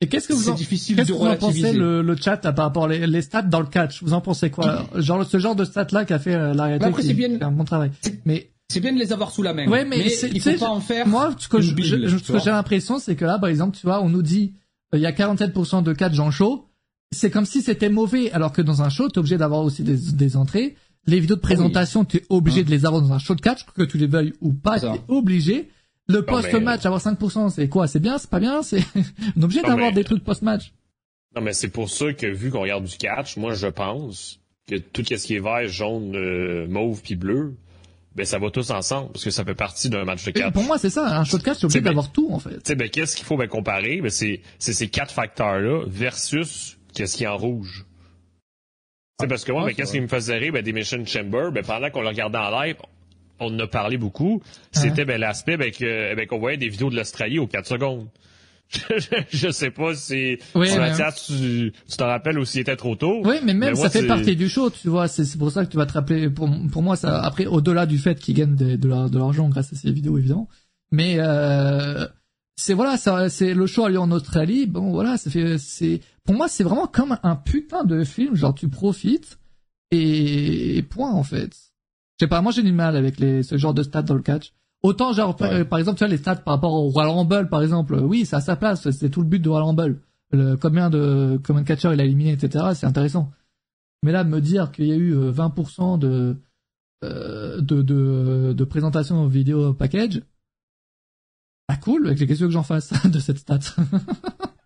et qu'est-ce que vous en, difficile qu'est-ce que vous en pensez le, le chat par rapport les, les stats dans le catch? Vous en pensez quoi? Genre ce genre de stats là qu'a fait euh, la bah qui, bien, fait un bon travail. Mais c'est bien de les avoir sous la main. Ouais, mais, mais il faut pas en faire. Moi, ce que, j'ai l'impression, c'est que là, par exemple, tu vois, on nous dit euh, il y a 47% de catch en show. C'est comme si c'était mauvais, alors que dans un show, t'es obligé d'avoir aussi des, des entrées. Les vidéos de présentation, tu es obligé hein. de les avoir dans un show de catch, que tu les veuilles ou pas, t'es obligé. Le post-match, avoir 5%, c'est quoi? C'est bien, c'est pas bien? C'est on est obligé d'avoir des trucs post-match. Non, mais c'est pour ça que vu qu'on regarde du catch, moi je pense que tout ce qui est vert, jaune, euh, mauve puis bleu, ben ça va tous ensemble parce que ça fait partie d'un match de catch. pour moi, c'est ça. Un show de catch, c'est obligé ben, d'avoir tout en fait. Tu sais, ben qu'est-ce qu'il faut ben, comparer? Ben c'est ces quatre facteurs-là versus qu'est-ce qui est en rouge. C'est parce que moi, ben, qu'est-ce qui me faisait rire ben, des Mission Chamber, ben, pendant qu'on le regardait en live, on en a parlé beaucoup, c'était ben, l'aspect ben, ben, qu'on voyait des vidéos de l'Australie aux 4 secondes. je, sais pas si, Mathias, tu, tu te rappelles ou s'il était trop tôt. Oui, mais même ça fait partie du show, tu vois. C'est pour ça que tu vas te rappeler. Pour, pour moi, ça après au-delà du fait qu'ils gagnent de, de l'argent grâce à ces vidéos évidemment, mais euh, c'est voilà, ça, c'est le show a lieu en Australie. Bon, voilà, ça fait, c'est pour moi, c'est vraiment comme un putain de film. Genre, tu profites et point en fait. Je sais pas, moi j'ai du mal avec les, ce genre de stats dans le catch. Autant genre par exemple tu vois les stats par rapport au Royal Rumble par exemple, oui c'est à sa place, c'est tout le but du Royal Rumble. Le, combien de combien de catcheurs il a éliminé etc. C'est intéressant. Mais là me dire qu'il y a eu 20% euh, euh, de, de de de présentation vidéo package, ah cool, avec les questions que j'en fasse de cette stat.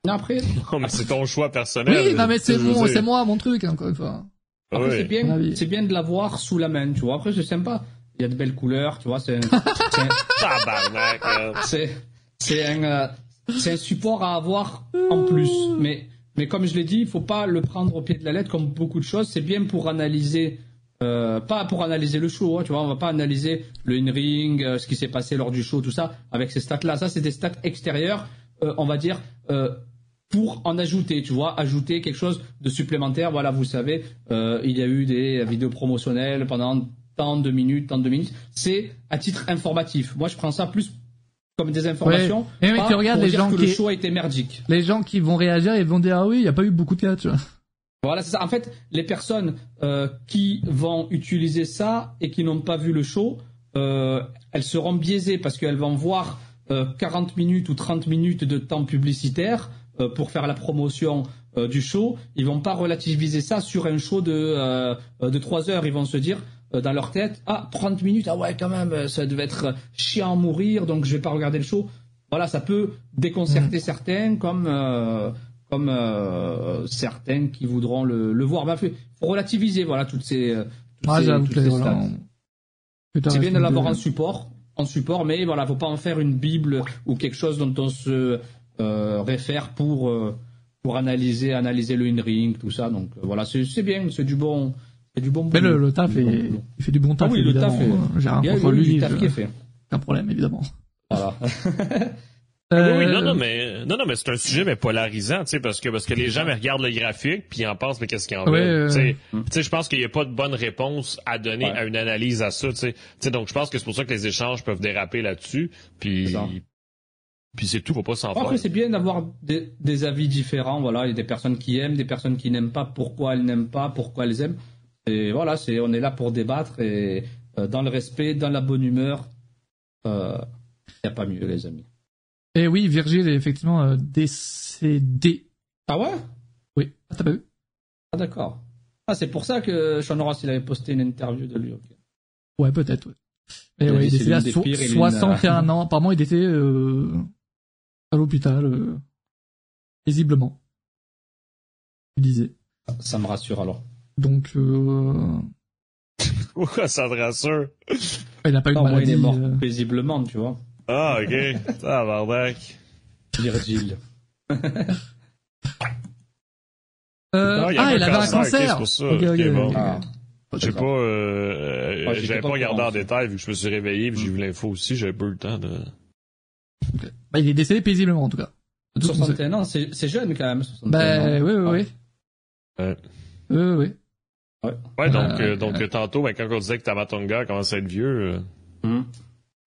après. Non mais c'est ton choix personnel. Oui, non mais c'est mon, c'est moi mon truc encore une fois. Après, c'est bien, c'est bien de l'avoir sous la main, tu vois. Après, c'est sympa. Il y a de belles couleurs, tu vois. C'est, c'est, c'est un, euh, c'est un support à avoir en plus. Mais, mais comme je l'ai dit, il faut pas le prendre au pied de la lettre comme beaucoup de choses. C'est bien pour analyser, euh, pas pour analyser le show, hein, tu vois. On va pas analyser le in-ring, euh, ce qui s'est passé lors du show, tout ça, avec ces stats-là. Ça, c'est des stats extérieures, euh, on va dire, euh, pour en ajouter, tu vois, ajouter quelque chose de supplémentaire. Voilà, vous savez, euh, il y a eu des vidéos promotionnelles pendant tant de minutes, tant de minutes. C'est à titre informatif. Moi, je prends ça plus comme des informations. Ouais. Mais pas tu regardes les gens que qui- le show a été merdique. Les gens qui vont réagir, ils vont dire ah oui, il y a pas eu beaucoup de cas, tu vois. Voilà, c'est ça. En fait, les personnes euh, qui vont utiliser ça et qui n'ont pas vu le show, euh, elles seront biaisées parce qu'elles vont voir euh, 40 minutes ou 30 minutes de temps publicitaire pour faire la promotion euh, du show. Ils vont pas relativiser ça sur un show de, euh, de 3 heures. Ils vont se dire euh, dans leur tête, ah, 30 minutes, ah ouais, quand même, euh, ça devait être chiant à mourir, donc je vais pas regarder le show. Voilà, ça peut déconcerter certains comme... euh, comme euh, certains qui voudront le, le voir. Il faut relativiser voilà toutes ces, euh, toutes Ah, ces- toutes stats. C'est bien de l'avoir en support, en support, mais voilà, faut pas en faire une bible ou quelque chose dont on se euh, réfère pour euh, pour analyser analyser le in-ring, tout ça. Donc euh, voilà, c'est c'est bien, c'est du bon, c'est du bon. Mais le, boulot. le taf, bon est, il fait du bon taf, Ah oui, le taf est- Euh, J'ai rien Il y a contre lui, du taf je- qui est fait. aucun problème, évidemment. Voilà. Oui, oui, Euh, non, non, mais, non, non, mais c'est un sujet, mais polarisant, tu sais, parce que, parce que les gens me regardent le graphique, puis ils en pensent, mais qu'est-ce qu'ils en Ouais, veulent. euh, Tu sais, tu sais, je pense qu'il n'y a pas de bonne réponse à donner Ouais. à une analyse à ça, tu sais. Tu sais, donc je pense que c'est pour ça que les échanges peuvent déraper là-dessus, puis. Puis c'est tout, faut pas s'en Après, faire. c'est bien d'avoir des, des avis différents. Voilà, il y a des personnes qui aiment, des personnes qui n'aiment pas. Pourquoi elles n'aiment pas? Pourquoi elles aiment? Et voilà, c'est on est là pour débattre et euh, dans le respect, dans la bonne humeur. Il n'y a pas mieux, les amis. Et oui, Virgile est effectivement euh, décédé. Ah ouais? Oui, ah, t'as pas vu? Ah d'accord. Ah, c'est pour ça que Sean Ross il avait posté une interview de lui. ok. Ouais, peut-être, ouais. Mais Il a ouais, il est décédé à so- pires et l'une, 61 ans. Apparemment, il était euh, à l'hôpital, euh, paisiblement. Il disait. Ça me rassure alors. Donc, euh, Pourquoi ça te rassure? il n'a pas eu de moi, il maladie. est mort euh, paisiblement, tu vois. Ah, ok. Ah, bardac. Virgile. Euh, Ah, il ah, avait un cancer, pour ça. Ok, ok, Ok, bon. Ah. Je sais pas, euh, j'étais j'avais pas regardé en ça. détail vu que je me suis réveillé puis j'ai vu l'info aussi, j'avais pas eu le temps de. Bah, il est décédé paisiblement, en tout cas. Tout ce qu'on sait. 61 ans, c'est c'est jeune quand même. 61 Bah, ans. oui, oui, oui. Ouais. Oui, oui, oui. Ouais, donc, Euh, euh, donc tantôt, ben, quand on disait que Tamatonga commence à être vieux, euh, Hmm.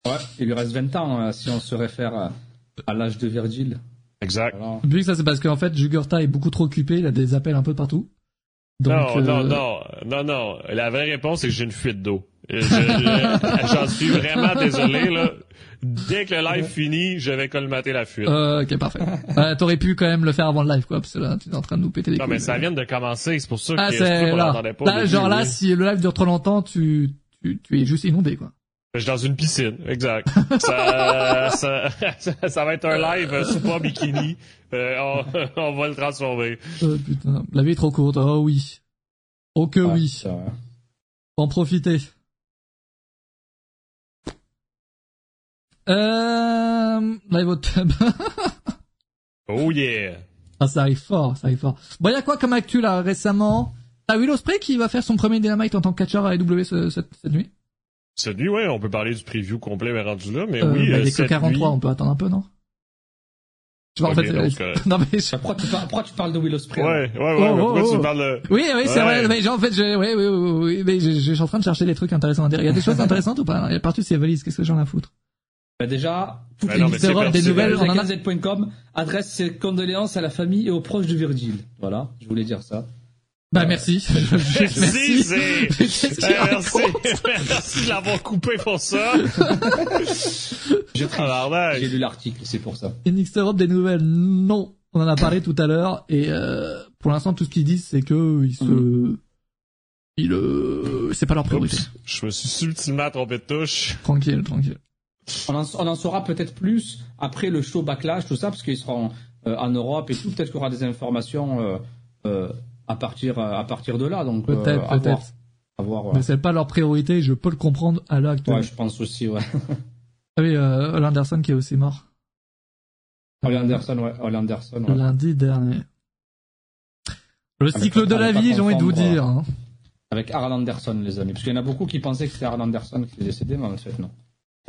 Ouais, il lui reste 20 ans euh, si on se réfère à, à l'âge de Virgile. exact. Voilà. Vu que ça, c'est parce qu'en fait, Jugurtha est beaucoup trop occupé, il a des appels un peu partout. Donc, non, euh, non, non, non, non. La vraie réponse, c'est que j'ai une fuite d'eau. Euh, je- je- J'en suis vraiment désolé, là. Dès que le live finit, je vais colmater la fuite. Euh, ok, parfait. Euh, T'aurais pu quand même le faire avant le live, quoi, parce que là, tu es en train de nous péter les non, couilles. mais ça vient de commencer, c'est pour ça Ah, que ça là. l'entendait pas. au Là, genre là, oui. si le live dure trop longtemps, tu, tu, tu es juste inondé, quoi. Je suis dans une piscine, exact. ça, ça, ça, ça va être un live euh, sous pas bikini. Euh, on, on va le transformer. Euh, putain, la vie est trop courte. Oh oui. Oh que Ouais, oui. Faut en profiter. Euh, live au tub. Oh yeah! ah, ça arrive fort, ça arrive fort. Bon, y a quoi comme actu, là, récemment? T'as Will Ospreay qui va faire son premier Dynamite en tant que catcheur à AEW ce- cette, cette nuit? Cette nuit, ouais, on peut parler du preview complet, mais rendu là, mais Euh, oui, bah, euh, il est que cette 43, nuit- on peut attendre un peu, non? Je vois, en Ok, fait, donc, euh, euh, non, mais je- Pourquoi tu, par- pourquoi tu parles de Will Ospreay Ouais, ouais, ouais, Oh, mais oh, pourquoi oh. tu parles de... Oui, oui, c'est Ouais. vrai. Mais genre, en fait, je, oui, oui, oui, oui, mais je, je suis en train de chercher des trucs intéressants à dire. Il y a des choses intéressantes ou pas? Il y a partout ces valises. Qu'est-ce que j'en ai à foutre? Bah déjà, toutes Bah les non, mais c'est Europe, des nouvelles, on en Gazette.com adresse ses condoléances à la famille et aux proches de Virgile. Voilà, je voulais dire ça. Bah, merci. Merci, merci. merci, de l'avoir coupé pour ça. Je Ah. J'ai lu l'article, c'est pour ça. NXT Europe des nouvelles, non. On en a parlé tout à l'heure et euh, pour l'instant tout ce qu'ils disent c'est que ils se, ils euh, c'est pas leur priorité. Oups, je me suis subtilement trompé de touche. Tranquille, tranquille. On en, on en saura peut-être plus après le show Backlash, tout ça, parce qu'ils seront euh, en Europe et tout. Peut-être qu'il y aura des informations euh, euh, à partir à partir de là. Donc Peut-être, peut-être. Mais c'est pas leur priorité. Je peux le comprendre à l'heure actuelle. Ouais, je pense aussi, ouais. Ah oui, Anderson qui est aussi mort Anderson, ouais. Anderson, ouais. lundi dernier. Le cycle de la vie, j'ai envie de vous dire. hein. Avec Arl Anderson, les amis. Parce qu'il y en a beaucoup qui pensaient que c'était Arl Anderson qui était décédé, mais en fait, non.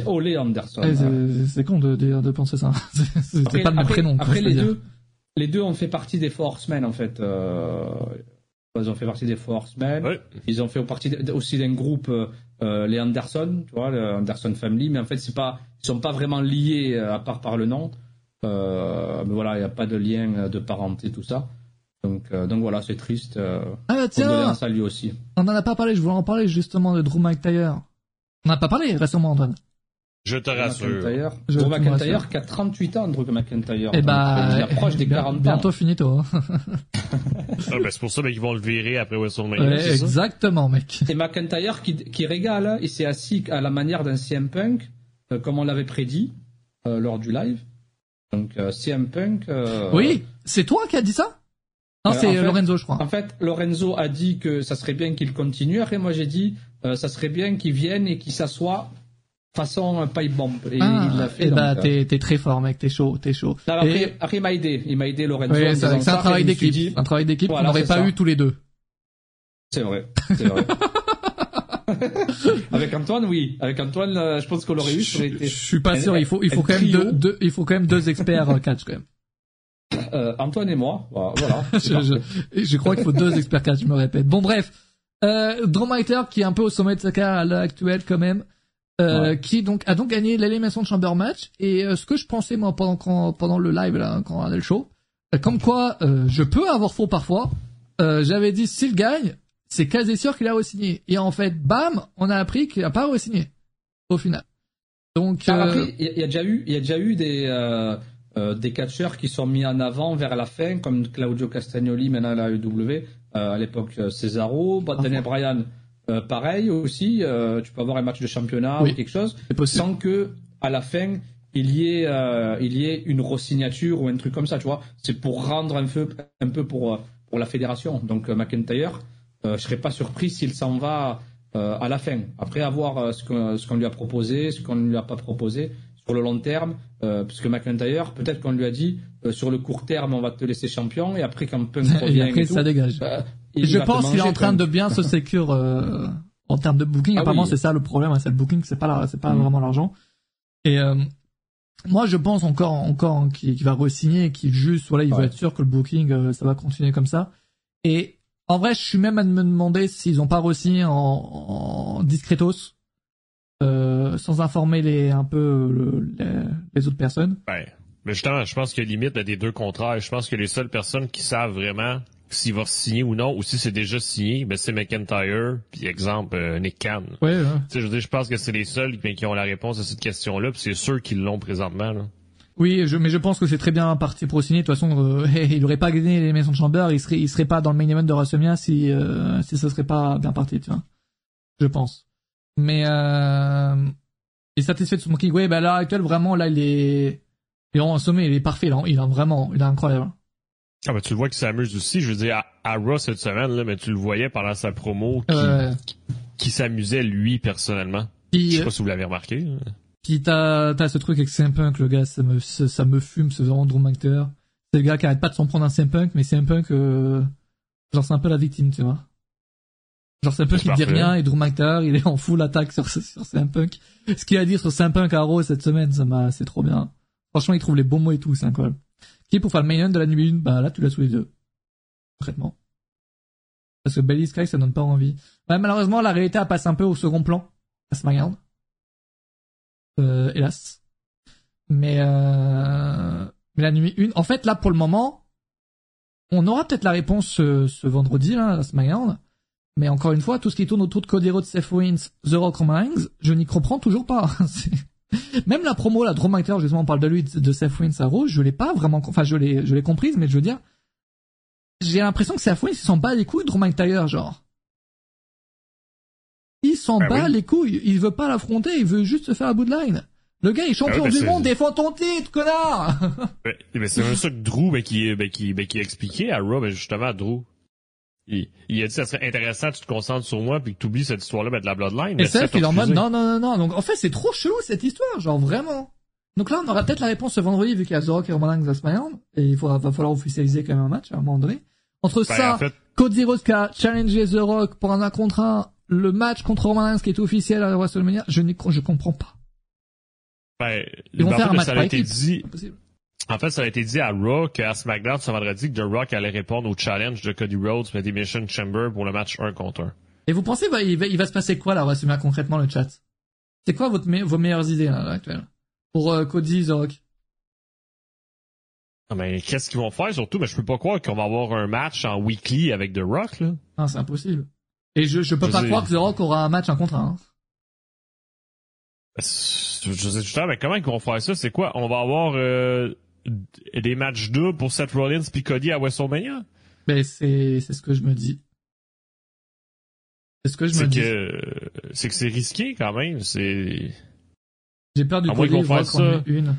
Ole Anderson. Ouais, c'est- con de, de, de penser ça. C'est- C'était Après, pas le après- prénom. après, les deux, les deux ont fait partie des Four Horsemen, en fait. Euh, ils ont fait partie des Four Horsemen. Ouais. Ils ont fait partie de- aussi d'un groupe euh, euh, les Anderson, tu vois, le Anderson Family, mais en fait, c'est pas, ils sont pas vraiment liés à part par le nom. mais voilà, il n'y a pas de lien de parenté, tout ça. Donc, donc voilà, c'est triste. ah bah tiens, à lui aussi. On n'en a pas parlé, je voulais en parler justement de Drew McIntyre. On n'a pas parlé récemment, Antoine. Je te rassure. Drew McIntyre qui a 38 ans, Drew McIntyre. Eh bah, il approche des 40 ans. Bientôt finito. Hein. ah, ben c'est pour ça qu'ils vont le virer après WrestleMania. Ouais, exactement, mec. Et McIntyre qui, qui régale, hein. il s'est assis à la manière d'un CM Punk, euh, comme on l'avait prédit euh, lors du live. Donc euh, CM Punk. oui, c'est toi qui as dit ça? Non, c'est Lorenzo, je crois. En fait, Lorenzo a dit que ça serait bien qu'il continue. Après, moi, j'ai dit, ça serait bien qu'il vienne et qu'il s'assoie façon pipe bomb. Et ah, il l'a fait. Et eh bah, t'es, t'es très fort, mec, t'es chaud, t'es chaud. Non, après, et... après, il m'a aidé. Il m'a aidé, Lorenzo. Oui, c'est, c'est un travail d'équipe. Un travail d'équipe qu'on n'aurait pas ça. eu tous les deux. C'est vrai. C'est vrai. Avec Antoine, oui. Avec Antoine, euh, je pense qu'on l'aurait eu. Je, été... je suis pas sûr. Il faut, il faut quand même deux, deux, il faut quand même deux experts euh, catch, quand même. Euh, Antoine et moi. Voilà. je, je, je, crois qu'il faut deux experts catch, je me répète. Bon, bref. Euh, Drumwriter qui est un peu au sommet de sa carrière à l'heure actuelle, quand même. Euh, qui donc a donc gagné l'élimination de Chamber Match. Et euh, ce que je pensais moi pendant quand, pendant le live là quand on a le show euh, comme quoi je peux avoir faux parfois j'avais dit s'il gagne c'est quasi sûr qu'il a re-signé. Et en fait bam on a appris qu'il a pas re-signé au final. Donc il y, a déjà eu il y a déjà eu des des catcheurs qui sont mis en avant vers la fin comme Claudio Castagnoli maintenant à la AEW à l'époque Cesaro Daniel Bryan euh, pareil aussi, euh, tu peux avoir un match de championnat ou quelque chose, sans que à la fin il y ait euh, il y ait une resignature ou un truc comme ça, tu vois. C'est pour rendre un peu un peu pour pour la fédération. Donc McIntyre, je serais pas surpris s'il s'en va à la fin. Après avoir ce qu'on ce qu'on lui a proposé, ce qu'on ne lui a pas proposé sur le long terme, puisque McIntyre, peut-être qu'on lui a dit sur le court terme on va te laisser champion et après quand Punk revient, et après, ça dégage je pense qu'il est en train de bien se sécure euh, en termes de booking. Ah Apparemment, c'est ça le problème, hein, c'est le booking, c'est pas c'est pas mm. vraiment l'argent. Et euh, moi, je pense encore encore qu'il va re-signer, qu'il juste voilà, il veut être sûr que le booking euh, ça va continuer comme ça. Et en vrai, je suis même à me demander s'ils ont pas re-signé en, en discretos. sans informer les un peu les, les, autres personnes. Ouais. Mais justement, je pense a limite des deux contrats. Je pense que les seules personnes qui savent vraiment s'il va signer ou non, ou si c'est déjà signé, ben c'est McIntyre, puis exemple euh, Nick Khan. Ouais, je veux dire, je pense que c'est les seuls qui ont la réponse à cette question-là, puis c'est ceux qui l'ont présentement. Là. Oui, je, mais je pense que c'est très bien parti pour signer. De toute façon, euh, il aurait pas gagné les Maisons de Chamber, il serait, il serait pas dans le main event de WrestleMania si euh, si ça serait pas bien parti, tu vois. Je pense. Mais euh, il est satisfait de son booking. Oui, ben là, actuel, vraiment, là, il est, il est en sommet, il est parfait, là. Il est vraiment, il est incroyable. Ah ben, tu le vois qu'il s'amuse aussi. Je veux dire, à, à Raw cette semaine, là, mais tu le voyais pendant sa promo qui, qui, s'amusait lui personnellement. Je sais pas si vous l'avez remarqué. Puis t'as t'as ce truc avec CM Punk, le gars, ça me ça me fume, ce vraiment Drew McIntyre. C'est le gars qui arrête pas de s'en prendre un CM Punk, mais CM Punk, euh, genre c'est un peu la victime, tu vois. Genre CM Punk il dit rien et Drew McIntyre il est en full attaque sur sur CM Punk. Ce qu'il a dit sur CM Punk à Raw cette semaine, ça m'a c'est trop bien. Franchement, il trouve les bons mots et tout, c'est incroyable. Qui pour faire le main de la nuit 1 Bah là, tu l'as sous les yeux. Concrètement. Parce que Belly Sky, ça donne pas envie. Ouais, malheureusement, la réalité, elle passe un peu au second plan à SmackDown. Euh, hélas. Mais, euh, mais la nuit 1, en fait, là, pour le moment, on aura peut-être la réponse ce, ce vendredi, là, à SmackDown. Mais encore une fois, tout ce qui tourne autour de Cody Rhodes, Seth Rollins, The Rock Romans, je n'y comprends toujours pas. Même la promo, la Drew McIntyre, justement, on parle de lui, de Seth Rollins à Raw, je l'ai pas vraiment, enfin, je l'ai, je l'ai comprise, mais je veux dire, j'ai l'impression que Seth Rollins, il s'en bat les couilles de Drew McIntyre, genre. Il s'en ah bat les couilles, il veut pas l'affronter, il veut juste se faire à bout de line. Le gars est champion ah du monde, défend ton titre, connard! mais, c'est un ça que Drew, ben, qui, ben, qui, qui expliquait à Raw, ben, justement, Drew. Il, il, a dit ça serait intéressant que tu te concentres sur moi puis que tu oublies cette histoire-là ben, de la Bloodline. Et Seth, il est en mode non, non, non, non. Donc en fait, c'est trop chelou cette histoire, genre vraiment. Donc là, on aura peut-être la réponse ce vendredi vu qu'il y a The Rock et Roman Reigns et il faudra, va falloir officialiser quand même un match à un moment donné. Entre ben, ça, Cody Rhodes qui a challengé The Rock pour un contre un, le match contre Roman Reigns qui est officiel à WrestleMania, je ne je comprends pas. Ben, Ils vont ben, faire un match par équipe. Dit... En fait, ça a été dit à Raw qu'à SmackDown ce vendredi que The Rock allait répondre au challenge de Cody Rhodes et Mission Chamber pour le match 1 contre 1. Et vous pensez, bah, il, va, il va se passer quoi là, WrestleMania concrètement le chat? C'est quoi votre vos meilleures idées là, actuelles? Pour euh, Cody The Rock? Non, mais qu'est-ce qu'ils vont faire surtout? Mais je peux pas croire qu'on va avoir un match en weekly avec The Rock, là. Non, c'est impossible. Et je, je peux pas croire que The Rock aura un match en contre Hein. Je sais justement, mais comment ils vont faire ça? C'est quoi? On va avoir euh, des matchs doubles pour Seth Rollins puis Cody à WrestleMania? Ben, c'est, c'est ce que je me dis. C'est ce que je me dis. C'est que c'est risqué quand même. C'est. J'ai peur du Cody vont faire ça. Une.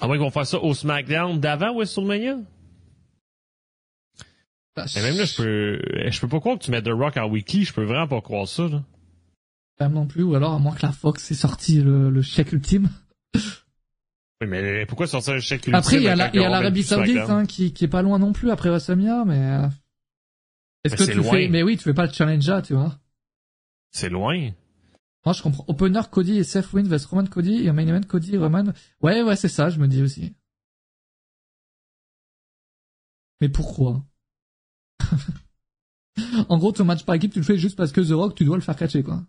À moins qu'ils vont faire ça au SmackDown d'avant WrestleMania? Bah, Et même là, je peux, je peux pas croire que tu mets The Rock en weekly, je peux vraiment pas croire ça, là. Pas non plus, ou alors à moins que la Fox ait sorti le, le chèque ultime. Oui, mais pourquoi sortir le chèque? Après, il y a l'Arabie Saoudite, hein, qui, qui est pas loin non plus après WrestleMania, mais, euh, est-ce que tu loin. fais, mais oui, tu fais pas le challenge là, tu vois. C'est loin. Moi, je comprends. Opener Cody et Seth Win vs Roman Cody et main event Cody Roman. Ouais, ouais, c'est ça, je me dis aussi. Mais pourquoi? En gros, ton match par équipe, tu le fais juste parce que The Rock, tu dois le faire catcher, quoi.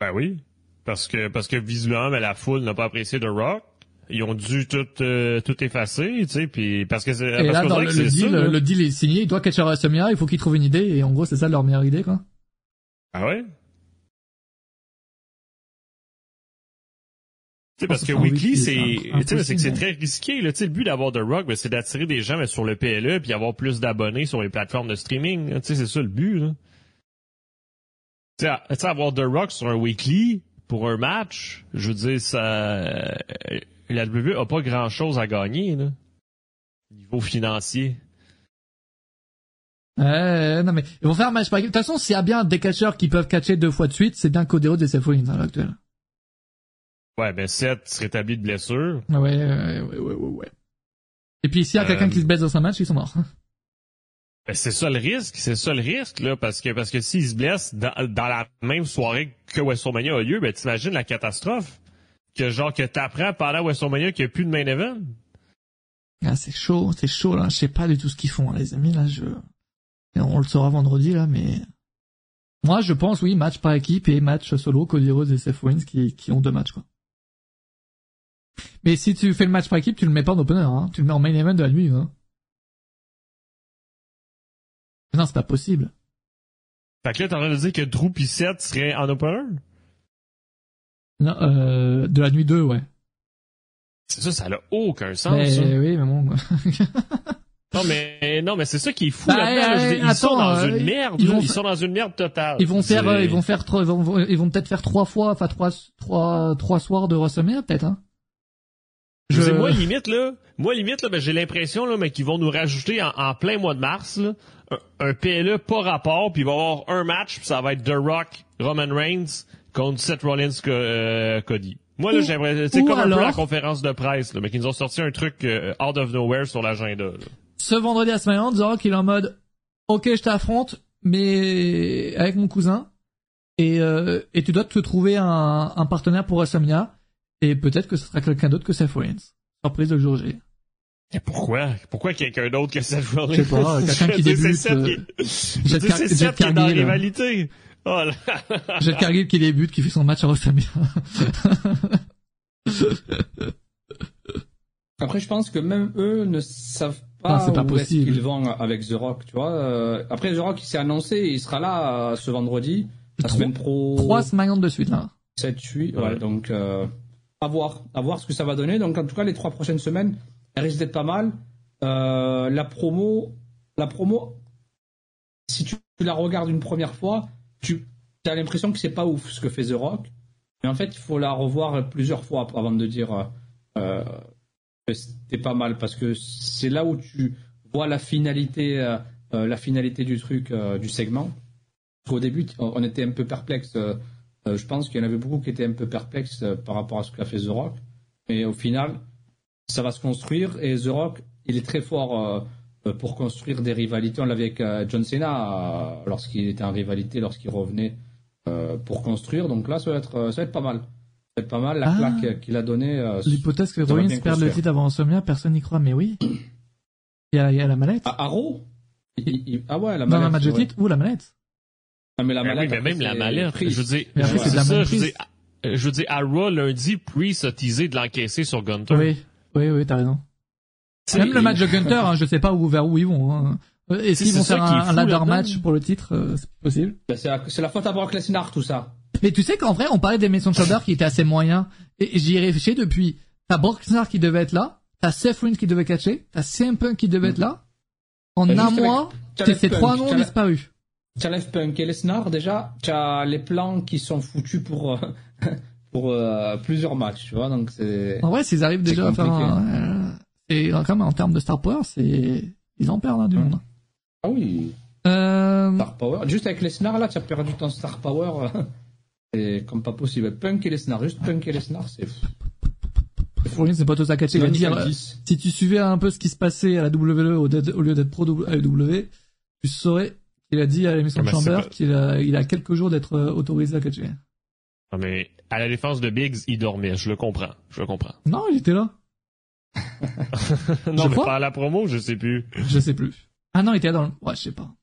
Ben oui. Parce que, parce que visuellement, la foule n'a pas apprécié The Rock. Ils ont dû tout, euh, tout effacer, tu sais, puis parce que c'est, et là, dans le, deal, le, deal est signé, il doit catcher WrestleMania, il faut qu'ils trouvent une idée, et en gros, c'est ça leur meilleure idée, quoi. Ah ouais? parce que Weekly, c'est, c'est que c'est très risqué, là. Tu sais, le but d'avoir The Rock, ben, c'est d'attirer des gens, sur le PLE, puis avoir plus d'abonnés sur les plateformes de streaming. Tu sais, c'est ça le but, là. Tu sais, avoir The Rock sur un Weekly, pour un match, je veux dire, ça, euh, la WWE a pas grand chose à gagner, là. Niveau financier. Euh, non mais ils vont faire un match par. De toute façon, s'il y a bien des catcheurs qui peuvent catcher deux fois de suite, c'est bien Cody Rhodes et Seth Rollins à l'heure actuelle. Ouais, ben Seth se rétablit de blessure. Ouais, ouais, ouais, ouais, ouais. Et puis s'il y a quelqu'un qui se baisse dans un match, ils sont morts. Ben, c'est ça le risque, c'est ça le risque là, parce que parce que s'il se blesse dans, dans, la même soirée que WrestleMania a lieu, ben t'imagines la catastrophe que genre que t'apprends pendant WrestleMania qu'il n'y a plus de main event? Ah c'est chaud, c'est chaud là, je sais pas du tout ce qu'ils font les amis là, je on le saura vendredi là, mais moi je pense oui match par équipe et match solo Cody Rhodes et Seth Rollins qui qui ont deux matchs quoi. Mais si tu fais le match par équipe, tu le mets pas en opener, hein. Tu le mets en main event de la nuit, hein. Non, c'est pas possible. Fait que là, t'es en train de dire que Drew pis Seth seraient en opener? Non, euh, de la nuit 2, ouais. C'est ça, ça n'a aucun sens. Mais, ça. oui, mais bon. non, mais, non, mais c'est ça qui est fou bah, là Ils sont dans une merde, ils, ils, sont dans une merde totale. Ils vont faire, euh, ils vont faire, ils vont, ils vont peut-être faire trois fois, enfin, trois, trois, trois soirs de WrestleMania, peut-être, hein. Je... sais, moi limite là, moi limite là, ben, j'ai l'impression là, mais qu'ils vont nous rajouter en, plein mois de mars là, un, PLE pas rapport, puis il va y avoir un match, puis ça va être The Rock, Roman Reigns contre Seth Rollins, euh, Cody. Moi là, j'aimerais, c'est comme un peu la conférence de presse là, mais qu'ils nous ont sorti un truc euh, out of nowhere sur l'agenda. Ce vendredi à SmackDown, Rock il est en mode, ok, je t'affronte, mais avec mon cousin, et euh, et tu dois te trouver un, un partenaire pour WrestleMania. Et peut-être que ce sera quelqu'un d'autre que Seth Rollins. Surprise de jour J. Et pourquoi? Pourquoi quelqu'un d'autre que Seth Rollins? Je sais pas, quelqu'un qui débute. C'est Seth qui, est dans la rivalité. Oh là. Cargill qui débute, qui fait son match à WrestleMania. Après, je pense que même eux ne savent pas, pas où est-ce qu'ils vont avec The Rock, tu vois. Euh, après, The Rock, il s'est annoncé, il sera là euh, ce vendredi, la semaine pro. Trois semaines de suite, là. 7, 8, ouais, donc... Euh à voir, à voir ce que ça va donner. Donc en tout cas, les trois prochaines semaines, elles risquent d'être pas mal. Euh, la promo, la promo, si tu la regardes une première fois, tu as l'impression que c'est pas ouf ce que fait The Rock. Mais en fait, il faut la revoir plusieurs fois avant de dire euh, que c'était pas mal parce que c'est là où tu vois la finalité, euh, la finalité du truc, du segment. Au début, on était un peu perplexe euh, je pense qu'il y en avait beaucoup qui étaient un peu perplexes euh, par rapport à ce qu'a fait The Rock. Mais au final, ça va se construire et The Rock, il est très fort euh, pour construire des rivalités. On l'avait avec John Cena lorsqu'il était en rivalité, lorsqu'il revenait pour construire. Donc là, ça va être, ça va être pas mal. Ça va être pas mal la ah. claque qu'il a donnée. L'hypothèse que Rollins perde le titre avant Insomnia, personne n'y croit, mais oui. Il y a, il y a la manette. À Arrow? Ah ouais, la manette. Dans un match de titre ou la manette Ah, mais la Ben oui, mallette, mais après, même la c'est mallette, prise. je veux dire, Mais après, c'est c'est de la ça, même je veux dire, euh, je veux dire, à Raw, lundi, Priest a teasé de l'encaisser sur Gunter. Oui, oui, oui, t'as raison. Même le match de Gunter, hein, je sais pas où, vers où ils vont. Hein. Euh, Et C'est- s'ils vont faire un, ladder match pour le titre, euh, c'est possible. Ben, c'est la, la faute à Brock Lesnar, tout ça. Mais tu sais qu'en vrai, on parlait des Mason Chamber qui étaient assez moyens. Et j'y ai réfléchi depuis. T'as Brock Lesnar qui devait être là. T'as Seth Rollins qui devait catcher. T'as CM Punk qui devait être là. En Ben, un mois, t'as ces trois noms t'as ont disparu. Tu enlèves Punk et Lesnar, déjà, tu as les plans qui sont foutus pour, euh, pour euh, plusieurs matchs, tu vois, donc c'est... En vrai, s'ils arrivent déjà à faire compliqué. un, euh, et quand même en termes de star power, c'est, ils en perdent hein, du Hum. monde. Ah oui, Euh, Star Power. Juste avec Lesnar, là, tu as perdu ton Star Power. euh, C'est comme pas possible. Punk et Lesnar, juste Punk et Lesnar, c'est... Rollins n'est pas tout à catcher. Il va c'est dire, nickel euh, 10. si tu suivais un peu ce qui se passait à la WWE au, dead- au lieu d'être pro AEW, tu saurais qu'il a dit à l'émission Ah, c'est Chamber pas- qu'il a, il a quelques jours d'être euh, autorisé à catcher. Non, mais à la défense de Biggs, il dormait. Je le comprends. Je le comprends. Non, il était là. non, mais crois. par la promo, je sais plus. Je sais plus. Ah non, il était là dans le... Ouais, je sais pas.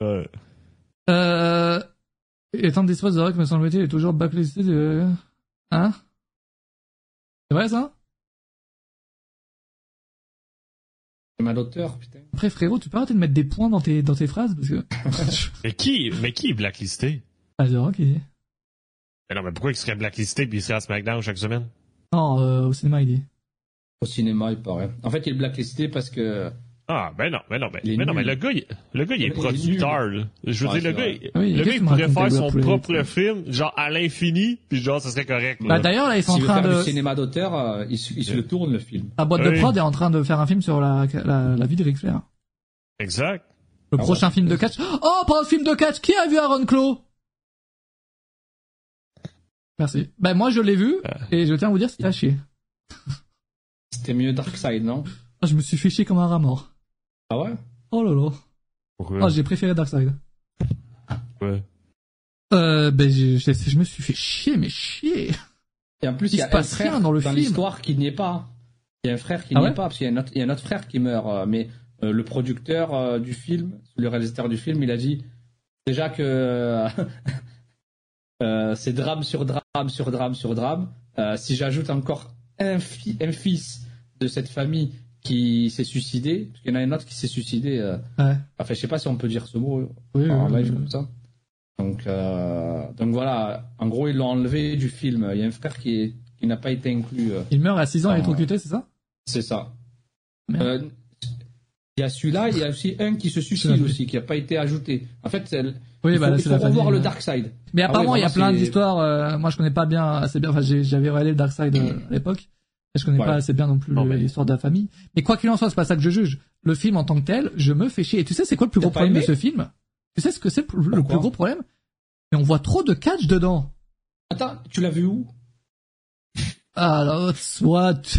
Ouais. Euh... Étant dispo de que me semble-t-il, il est toujours backlisté de... Hein? C'est vrai, ça? C'est mal d'auteur, putain. Après, frérot, tu peux arrêter de mettre des points dans tes, dans tes phrases, parce que... Mais qui, mais qui est blacklisté? ah, c'est vrai qu'il... Mais non, mais pourquoi il serait blacklisté puis il serait à SmackDown chaque semaine? Non, euh, au cinéma, il dit. Au cinéma, il paraît. En fait, il est blacklisté parce que... Ah, ben non, ben non, ben, ben non, mais le gars, il, le gars, il est producteur, là. Je veux Ouais, dire, le gars, vrai. il- Oui, le gars, il pourrait faire son gars, propre film, genre à l'infini, puis genre, ça serait correct, là. Bah, d'ailleurs, là, ils sont en train de... du cinéma d'auteur, euh, il, se- il se le tourne, le film. La boîte Oui. de prod est en train de faire un film sur la, la, la vie de Ric Flair. Exact. Le Ah prochain film de catch. Oh, pas un film de catch. Qui a vu Aaron Claw Merci. Ben moi je l'ai vu et je tiens à vous dire c'était à chier. C'était mieux Darkseid, non? Ah, Je me suis fait chier comme un rat mort. Ah ouais? Oh là là. Pourquoi? Oh j'ai préféré Darkseid. Ouais. Euh, ben je, je, je me suis fait chier mais chier. Et en plus, Il se un passe frère rien dans le film. l'histoire qui n'y est pas. Il y a un frère qui Ah n'y ouais? est pas, parce qu'il y a un autre, il y a un autre frère qui meurt. euh, mais euh, le producteur euh, du film, le réalisateur du film, il a dit déjà que euh, c'est drame sur drame sur drame sur drame. Euh, si j'ajoute encore un, fi- un fils de cette famille qui s'est suicidé, parce qu'il y en a un autre qui s'est suicidé. euh, Ouais. enfin, je sais pas si on peut dire ce mot Oui, en oui, live oui. comme ça. Donc, euh, donc voilà, en gros, ils l'ont enlevé du film. Il y a un frère qui, est, qui n'a pas été inclus. euh, Il meurt à 6 ans Ah. électrocuté, c'est ça? c'est ça. Euh, il y a celui-là, il y a aussi un qui se suicide aussi, qui n'a pas été ajouté. En fait, c'est- Oui, il bah faut, là il c'est faut la revoir le euh. Dark Side. Mais Ah apparemment ouais, il y a plein d'histoires. euh, moi je connais pas bien assez bien. Enfin j'avais regardé le Darkseid euh, à l'époque. Je connais Ouais. pas assez bien non plus mais- l'histoire de la famille. Mais quoi qu'il en soit, c'est pas ça que je juge. Le film en tant que tel, je me fais chier. Et tu sais c'est quoi le plus gros problème de ce film? Tu sais ce que c'est le, le plus gros problème? Mais on voit trop de catch dedans. Attends, tu l'as vu où? Ah là, soit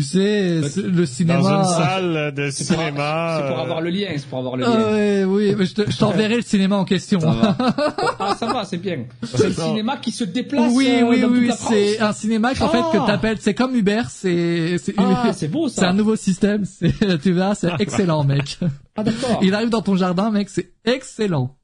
tu sais Bah, c'est- le cinéma. Dans une salle de C'est cinéma. c'est pour euh, avoir le lien, c'est pour avoir le Ah lien. ouais, oui, mais je te- je t'enverrai le cinéma en question. Ça va. ah, ça va, c'est bien. C'est le cinéma qui se déplace Oui, euh, oui, dans oui, c'est un cinéma qu'en fait Ah. que t'appelles, c'est comme Uber, c'est, c'est, Ah, c'est beau c'est ça. un nouveau système, c'est, tu verras, c'est excellent, mec. Ah, d'accord. Il arrive dans ton jardin, mec, c'est excellent.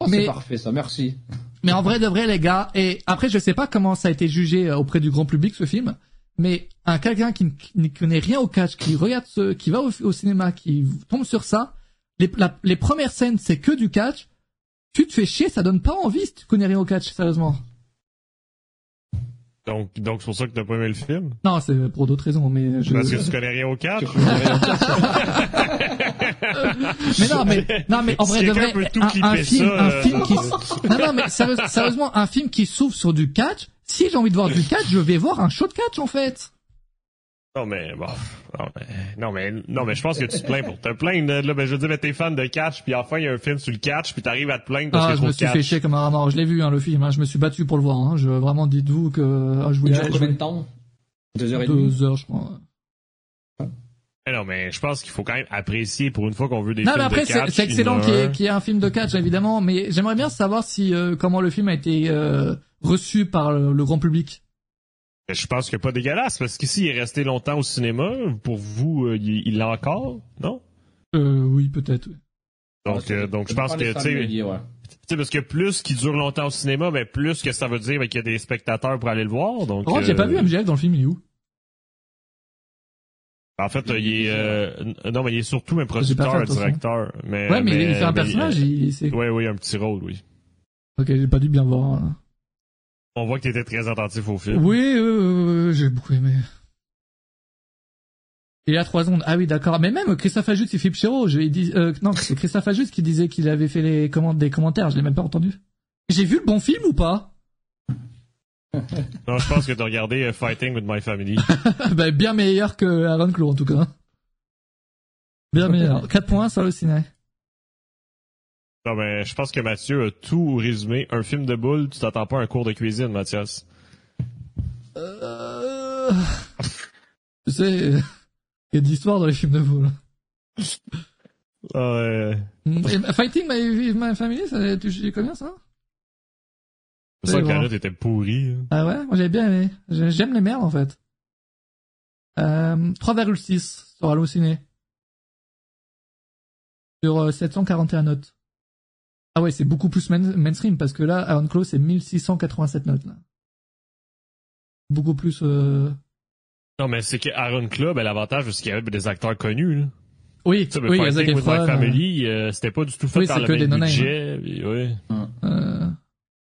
Ah, mais- C'est parfait ça, merci. Mais en vrai de vrai, les gars, et après, je sais pas comment ça a été jugé euh, auprès du grand public, ce film, mais un quelqu'un qui, ne- connaît rien au catch, qui regarde ce, qui va au, cinéma, qui tombe sur ça, les, les premières scènes, c'est que du catch, tu te fais chier, ça donne pas envie si tu connais rien au catch, sérieusement. Donc, donc c'est pour ça que t'as pas aimé le film? Non, c'est pour d'autres raisons, mais je... Parce que tu connais rien au catch? Mais non, mais non, mais en Si vrai de un, un film, ça, un euh. film qui, non, non, mais sérieuse- sérieusement, un film qui s'ouvre sur du catch. Si j'ai envie de voir du catch, je vais voir un show de catch en fait. Non, mais bon. Non, mais, non, mais, non, mais je pense que tu te plains pour te plaindre. Là, ben, je veux dire, ben, t'es fan de catch, puis enfin, il y a un film sur le catch, puis t'arrives à te plaindre parce Ah, que je me suis catch. fait chier comme un mort. Je l'ai vu, hein, le film. Hein. Je me suis battu pour le voir. Hein. Je vraiment dites-vous que ah, je voulais dure je combien de temps? Deux heures et demie? deux heures, je crois. Mais non, mais je pense qu'il faut quand même apprécier pour une fois qu'on veut des Non, films mais après, de c'est catch. c'est excellent qu'il y, ait- un. qu'il y ait un film de catch, évidemment. Mais j'aimerais bien savoir si euh, comment le film a été euh, reçu par le, le grand public. Mais Je pense que pas dégueulasse, parce qu'ici, il est resté longtemps au cinéma. Pour vous, euh, il l'a encore, non? Euh, oui, peut-être. oui. Donc, Ouais, euh, donc je pense que, tu sais, ouais. parce que plus qu'il dure longtemps au cinéma, ben plus que ça veut dire ben, qu'il y a des spectateurs pour aller le voir. Donc, Oh, j'ai euh, pas vu MJF dans le film, il est où? En fait, il est, euh, non, mais il est surtout un J'ai producteur, directeur. Mais, Ouais, mais, il fait un mais- personnage, il, c'est... Oui, oui, un petit rôle, oui. Ok, j'ai pas dû bien voir. hein. On voit que t'étais très attentif au film. Oui, oui, j'ai beaucoup aimé. Et à trois ondes. Ah oui, d'accord. Mais même Christophe Ajus et Philippe Chéreau, je, dis, euh, non, c'est Christophe Ajus qui disait qu'il avait fait les commandes, des commentaires. Je l'ai même pas entendu. J'ai vu le bon film ou pas? Non, je pense que t'as regardé euh, Fighting with My Family. bah, Bien meilleur que Aaron en tout cas. Bien meilleur. 4 points sur le ciné. Non, mais je pense que Mathieu a tout résumé. Un film de boule, tu t'attends pas à un cours de cuisine, Mathias. Euh... tu sais, il y a de l'histoire dans les films de. Ah, ouais. Et Fighting My, My Family, ça, tu tu connais ça? Que la voir. note était pourrie. hein. Ah ouais, moi j'avais bien aimé. J'ai- J'aime les merdes en fait. Euh, 3,6 sur Allociné. Sur euh, 741 notes. Ah ouais, c'est beaucoup plus main- mainstream parce que là, Aaron Close, c'est 1687 notes. Là. Beaucoup plus... Euh... Non, mais c'est que Aaron Club, ben, l'avantage, c'est qu'il y avait des acteurs connus. Là. Oui, oui, Fighting with My euh, Family, euh, c'était pas du tout fait Oui, par le que même des budget. puis ouais. euh,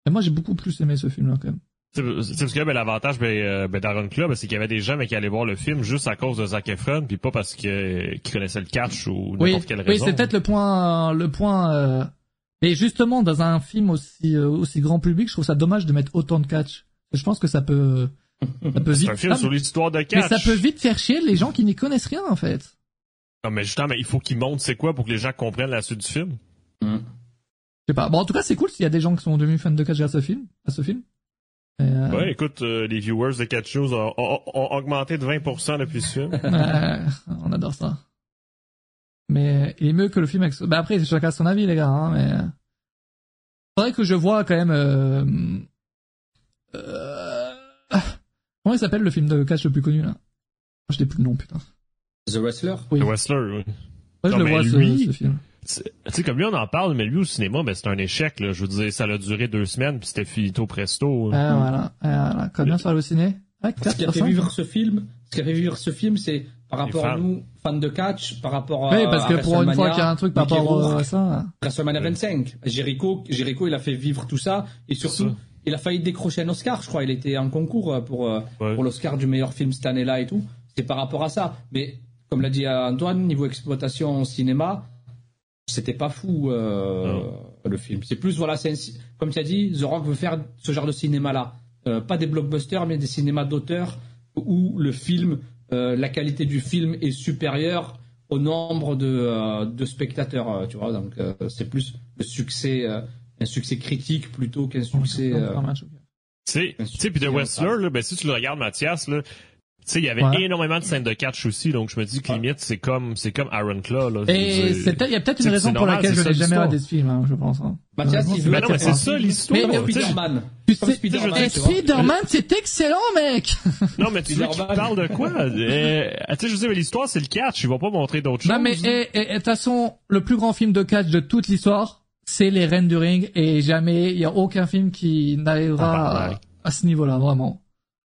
Et moi j'ai beaucoup plus aimé ce film là quand même. C'est parce que ben, l'avantage ben, euh, ben, d'Aaron Club, ben, c'est qu'il y avait des gens mais, qui allaient voir le film juste à cause de Zac Efron, puis pas parce que, euh, qu'ils connaissaient le catch ou Oui, n'importe quelle oui raison. c'est peut-être le point... Le point euh... Mais justement, dans un film aussi, euh, aussi grand public, je trouve ça dommage de mettre autant de catch. Je pense que ça peut... Ça peut C'est vite... un film Ah, sur l'histoire de Mais catch. ça peut vite faire chier les gens qui n'y connaissent rien en fait. Non, mais justement, il faut qu'il montre c'est quoi pour que les gens comprennent la suite du film. Mm. Je sais pas. Bon, en tout cas, c'est cool s'il y a des gens qui sont devenus fans de catch grâce à ce film. À ce film. Euh, Ouais, écoute, euh, les viewers de Catch News ont, ont- ont augmenté de 20% depuis ce film. euh, on adore ça. Mais il est mieux que le film avec... Bah après, chacun son avis, les gars. Hein, mais faudrait que je vois quand même. Euh... euh, Comment il s'appelle le film de catch le plus connu là? Je n'ai plus le nom, putain. The Wrestler? Oui. The Wrestler, oui. Ouais, je le vois lui- ce, ce film. Tu sais, comme lui, on en parle, mais lui, au cinéma, ben, c'est un échec, là. Je veux dire, ça a duré deux semaines, puis c'était finito presto. Ah, voilà. Ah, voilà. Combien sur le ciné? Ah, Ce 4 qui a sur fait 5 vivre ce film, ce qui a fait vivre ce film, c'est par rapport à nous, fans de catch, par rapport à. Oui, parce que pour une fois qu'il y a un truc par rapport à ça. WrestleMania 25. Jericho, Jericho, il a fait vivre tout ça et surtout, ça. il a failli décrocher un Oscar, je crois. Il était en concours euh, pour euh, Ouais. pour l'Oscar du meilleur film cette année-là et tout. C'est par rapport à ça. Mais comme l'a dit Antoine, niveau exploitation au cinéma, c'était pas fou euh, le film. C'est plus voilà, c'est un- comme tu as dit, The Rock veut faire ce genre de cinéma-là, Euh, pas des blockbusters, mais des cinémas d'auteur où le film, euh, la qualité du film est supérieure au nombre de, euh, de spectateurs, euh, tu vois. Donc euh, c'est plus le succès, euh, un succès critique plutôt qu'un succès. euh, Tu sais, puis The Wrestler, là, ben, si tu le regardes, Mathias, là, sais, il y avait Ouais. énormément de scènes de catch aussi, donc je me dis que limite, c'est comme, c'est comme Aaron Claw, là. Et il y a peut-être une raison pour normal, laquelle je n'ai jamais regardé ce film, hein, je pense. hein. Mathias, il veut Ben non, mais c'est ça l'histoire. Mais- tu. Spider-Man. Tu Spider-Man, tu c'est excellent, mec Non, mais tu veux qu'il parle de quoi? Euh, tu sais, je sais, mais l'histoire, c'est le catch. Il va pas montrer d'autres choses. Non, mais, et, et, et, de toute façon, le plus grand film de catch de toute l'histoire, c'est Les Reines du Ring, et jamais, il y a aucun film qui n'arrivera Ah, à, à ce niveau-là, vraiment.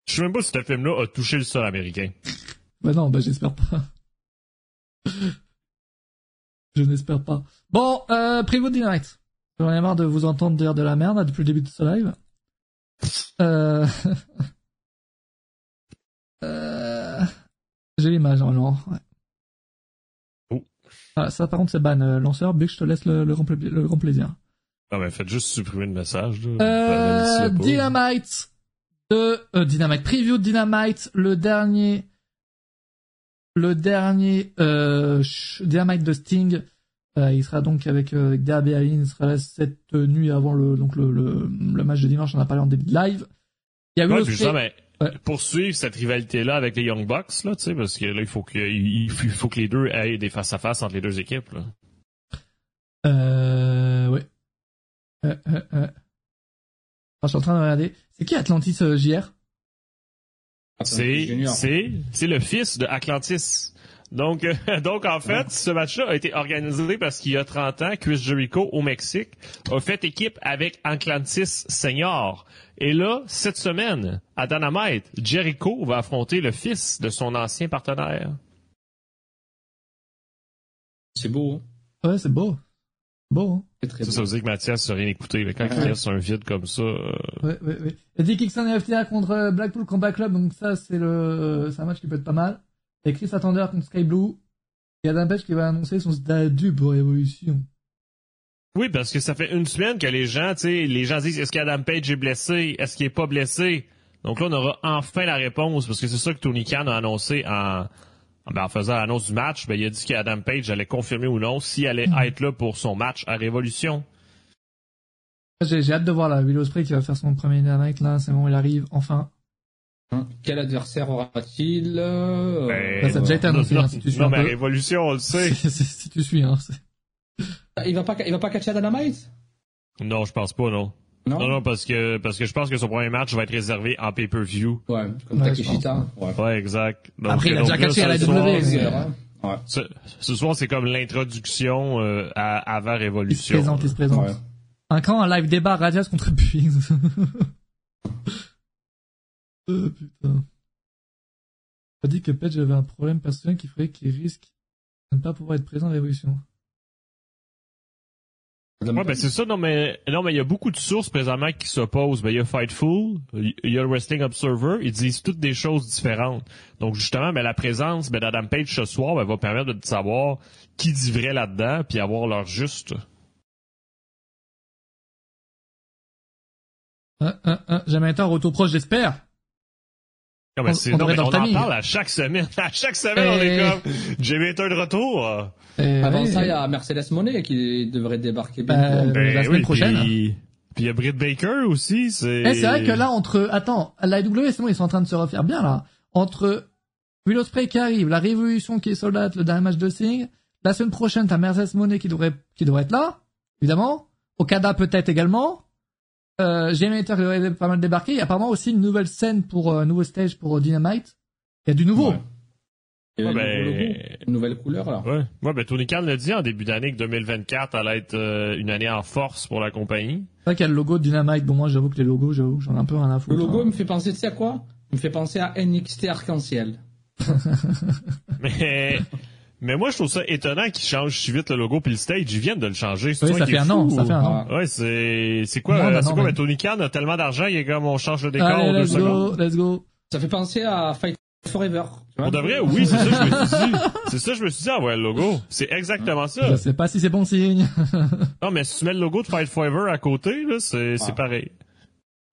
Je sais même pas si ce film-là a touché le sol américain. Bah non, bah j'espère pas. Je n'espère pas. Bon, euh, Preview Dynamite. J'en ai marre de vous entendre dire de la merde là, depuis le début de ce live. Euh... euh... J'ai l'image normalement. Ouais. Oh. Ah, ça par contre c'est ban. Euh, lanceur, Buck, je te laisse le, le, grand, le grand plaisir. Non, mais faites juste supprimer le message, là. Euh. Dynamite de euh, Dynamite preview de Dynamite le dernier le dernier euh, Dynamite de Sting Euh, il sera donc avec euh, avec Darby Allin il sera là cette nuit avant le donc le, le, le match de dimanche on a parlé en début de live il y a eu Ouais, le mais Ouais. poursuivre cette rivalité-là avec les Young Bucks, là, tu sais, parce que là, il faut que, il, il faut que les deux aient des face-à-face entre les deux équipes, là. euh, ouais euh, euh, euh. Ah, je suis en train de regarder c'est qui Atlantis euh, JR C'est, Junior. c'est, c'est le fils de Atlantis. Donc, euh, donc en fait, ce match-là a été organisé parce qu'il y a 30 ans, Chris Jericho au Mexique a fait équipe avec Anclantis Senior. Et là, cette semaine, à Dynamite, Jericho va affronter le fils de son ancien partenaire. C'est beau. Ouais, c'est beau. Beau, hein. C'est très Ça, ça veut dire que Mathias rien écouté. là. Quand il Ouais. laisse un vide comme ça, euh, Ouais, ouais, ouais. Il dit Kickstone et FTA contre euh, Blackpool Combat Club, donc ça, c'est le, c'est un match qui peut être pas mal. Et Chris Attender contre Sky Blue. Et Adam Page qui va annoncer son statut pour Evolution. Oui, parce que ça fait une semaine que les gens, tu sais, les gens disent est-ce qu'Adam Page est blessé, est-ce qu'il est pas blessé? Donc là, on aura enfin la réponse parce que c'est ça que Tony Khan a annoncé en, ben, en faisant l'annonce du match. Ben, il a dit qu'Adam Page allait confirmer ou non s'il allait Mhm. être là pour son match à Révolution. J'ai, hâte de voir la Willow Spray qui va faire son premier Dynamite là, c'est bon, il arrive, enfin. Hein, Quel adversaire aura-t-il euh, Ben, ça a déjà été non, annoncé, non, hein, si tu suis non, mais peu. Révolution, on le sait. Si, si- si tu suis, hein. c'est- Il va pas, il va pas catcher à Dynamite non, je pense pas, non. Non? Non, non, parce que, parce que je pense que son premier match va être réservé en pay-per-view. Ouais, comme Ouais, Takeshita. Ouais. Ouais, exact. Donc, Après, il a déjà catché à la ce W, soir, mais- C'est vrai. Ouais. Ce, ce soir, c'est comme l'introduction euh, à, avant Il se Révolution. présente, il se présente. Ouais. Un live débat Radias contre Pigs. oh putain. On dit que Page avait un problème personnel qui ferait qu'il risque de ne pas pouvoir être présent à Révolution. Ouais, ben c'est ça, non mais non mais il y a beaucoup de sources présentement qui s'opposent. Ben il y a Fightful, il y a le Wrestling Observer, ils disent toutes des choses différentes. Donc justement, ben la présence ben, d'Adam Page ce soir ben, va permettre de savoir qui dit vrai là-dedans, puis avoir leur juste. Un, un, un, jamais en retour proche, j'espère. Non, mais On- c'est- on non, mais on en parle à chaque semaine. À chaque semaine, on Eh. est comme Jimmy est un de retour. Et, Avant ouais, ça, il y a Mercedes Monet qui devrait débarquer. Euh, la semaine prochaine. Puis puis il y a Britt Baker aussi. C'est. Eh, c'est vrai que là, entre, attends, la AW, c'est bon, ils sont en train de se refaire bien, là. Entre Willow Spray qui arrive, la Révolution qui est soldate, le dernier match de Singh, la semaine prochaine, t'as Mercedes Monet qui devrait, qui devrait être là, évidemment. Okada peut-être également. Euh, qui devrait pas mal débarquer. Il y a apparemment aussi une nouvelle scène pour, euh, un nouveau stage pour euh, Dynamite. Il y a du nouveau. Ouais. Il y a Ouais, un ben- nouveau logo, une nouvelle couleur là. Ouais. Ouais, ben Tony Khan l'a dit en début d'année que 2024 allait être euh, une année en force pour la compagnie. C'est vrai qu'il y a le logo de Dynamite. Bon, moi, j'avoue que les logos, j'avoue, j'en ai un peu rien à Le foutre. logo hein. me fait penser, tu sais à quoi? Il me fait penser à NXT Arc-en-Ciel. Mais mais moi je trouve ça étonnant qu'ils changent si vite le logo puis le stage, ils viennent de le changer. C'est Oui, ça fait un an, ça fait un an. Ah. Ouais, c'est c'est quoi Non, c'est non, quoi mais- Tony Khan a tellement d'argent, il est comme on change le décor Allez, en deux let's secondes. go, let's go. Ça fait penser à Fight Forever. tu vois Pour de vrai, oui, c'est ça que je me suis dit. C'est ça que je me suis dit, ah ouais, le logo. C'est exactement ça. Je sais pas si c'est bon signe. Non, mais si tu mets le logo de Fight Forever à côté, là, c'est c'est Ah.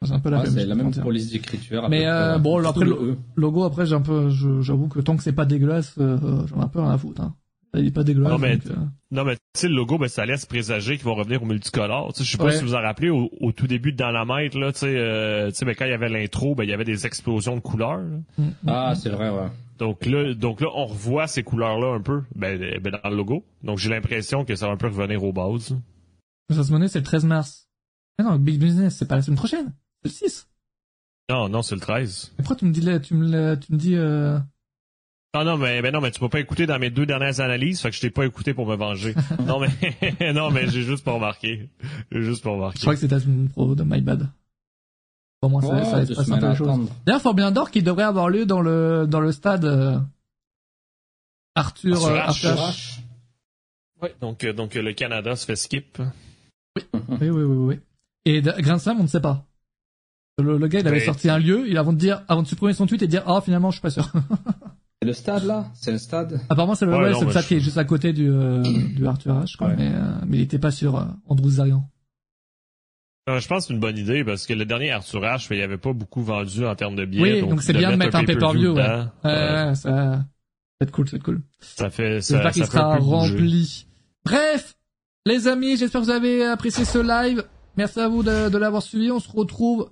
C'est un peu la Ouais, même c'est la même police d'écriture. Mais, euh, ouais. bon, après, le le- E. Logo, après, j'ai un peu, j'avoue que tant que c'est pas dégueulasse, euh, j'en ai un peu rien à foutre, hein. Il est pas dégueulasse. Non, mais- donc, euh, Non, mais tu sais, le logo, ben, ça laisse présager qu'ils vont revenir au multicolore. Tu sais, je sais pas Ouais. si vous en rappelez, au, au tout début de Dynamite, là, tu sais, euh, tu sais, ben, quand il y avait l'intro, ben, il y avait des explosions de couleurs. là. mm, Ah, c'est vrai, ouais. Donc là, donc là, on revoit ces couleurs-là un peu, ben, euh, ben, dans le logo. Donc j'ai l'impression que ça va un peu revenir aux bases. Ça se monnaie, c'est le 13 mars. Mais non, le Big Business, c'est pas la semaine prochaine. C'est le 6. Non, non, c'est le 13. Et pourquoi tu me dis, là, tu me, tu me dis, euh, Non, non, mais, ben non, mais tu m'as pas écouté dans mes deux dernières analyses, fait que je t'ai pas écouté pour me venger. non, mais, non, mais j'ai juste pas remarqué. J'ai juste pas remarqué. je crois que c'est ta semaine pro de My Bad. Pour moi, ça, Ouais, ça deux passer un peu attendre. D'ailleurs, Fort bien d'or qui devrait avoir lieu dans le, dans le stade, euh, Arthur, Arthur euh, H. Arthur H. Ouais, donc, euh, donc euh, le Canada se fait skip. Oui, oui, oui, oui. Et Grand Slam, on ne sait pas. Le, le gars, il avait sorti un lieu, il avant de dire, avant de supprimer son tweet et de dire, ah, finalement, je suis pas sûr. C'est le stade là? C'est un stade? Apparemment, c'est le, Ouais, ouais, non, c'est le stade je- qui est juste à côté du, euh, du Arthur H, quoi. Ouais. Mais, euh, mais il était pas sur euh, Andrew Zarian. Euh, je pense que c'est une bonne idée parce que le dernier Arthur H, il avait pas beaucoup vendu en termes de billets. Oui, donc c'est bien de mettre un pay-per-view, ouais. dedans, Ouais, ouais, ça, ça va être cool, ça va être cool. Ça fait, ça, J'espère qu'il sera rempli. Bref, les amis, j'espère que vous avez apprécié ce live. Merci à vous de, de l'avoir suivi. On se retrouve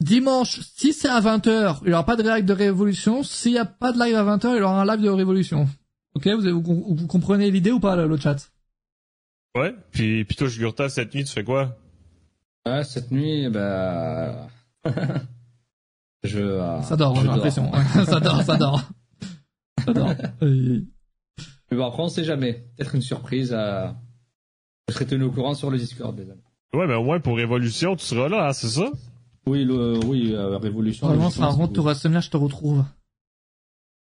dimanche, si c'est à 20h, il n'y aura pas de live de Révolution. S'il n'y a pas de live à 20h, il y aura un live de Révolution. Ok, vous, vous, vous comprenez l'idée ou pas, le, le chat? Ouais. Puis, puis toi, Jugurta, cette nuit, tu fais quoi? Ouais, cette nuit, bah. je. euh, Ça dort, j'ai l'impression. ça dort, ça dort. J'adore. Oui. Mais bon, après, on sait jamais. Peut-être une surprise. Euh... Je serai tenu au courant sur le Discord, les amis. Ouais, mais au moins pour Révolution, tu seras là, hein, c'est ça? Oui, le, oui, euh, Révolution. Normalement, c'est un retour à WrestleMania, je te retrouve.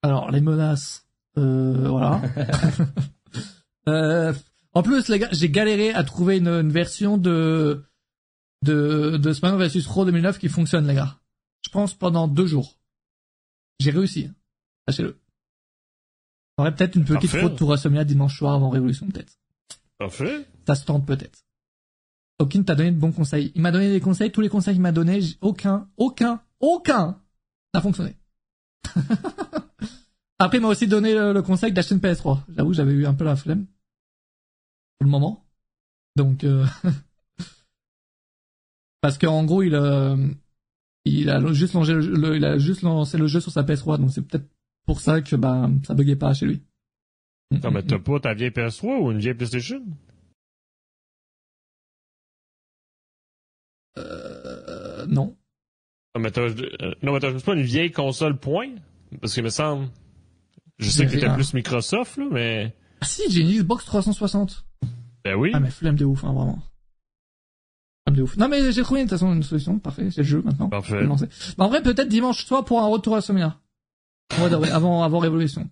Alors, les menaces, euh, voilà. euh, en plus, les gars, j'ai galéré à trouver une, une version de, de, de SmackDown vs Raw 2009 qui fonctionne, les gars. Je pense pendant deux jours. J'ai réussi. Sachez-le. Il y aurait peut-être une petite Parfait. retour à WrestleMania dimanche soir avant Révolution, peut-être. Parfait. Ça se tente peut-être. Hawkin t'a donné de bons conseils. Il m'a donné des conseils, tous les conseils qu'il m'a donnés, j- aucun, aucun, aucun n'a fonctionné. Après, il m'a aussi donné le, le conseil d'acheter une PS3. J'avoue, j'avais eu un peu la flemme. Pour le moment. Donc, euh... parce qu'en gros, il, euh, il a juste lancé le, jeu- le- il a juste lancé le jeu sur sa PS3, donc c'est peut-être pour ça que, bah, ça buguait pas chez lui. Non, mais t'as pas ta vieille PS3 ou une vieille PlayStation? Euh, non. Non, mais t'as, euh, non, mais t'as juste pas une vieille console point? Parce que me semble, je sais que t'étais un- plus Microsoft, là, mais, Ah si, j'ai une Xbox 360. ben oui. Ah mais flemme de ouf, hein, vraiment. Flemme de ouf. Non mais j'ai trouvé de toute façon une solution, parfait, c'est le jeu maintenant. Parfait. Bah, en vrai, peut-être dimanche soir pour un retour à Somnia. Ouais, avant, avant Révolution.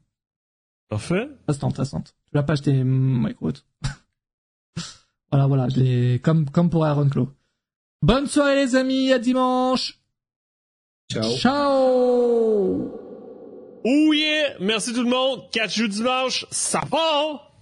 Parfait. Ça se tente, ça se tente. Tu l'as pas acheté, Mike Roth. voilà, voilà, je l'ai, comme, comme pour Iron Claw. Bonne soirée les amis, à dimanche! Ciao. Ciao! Oh yeah! Merci tout le monde. Catch you dimanche. Ça part!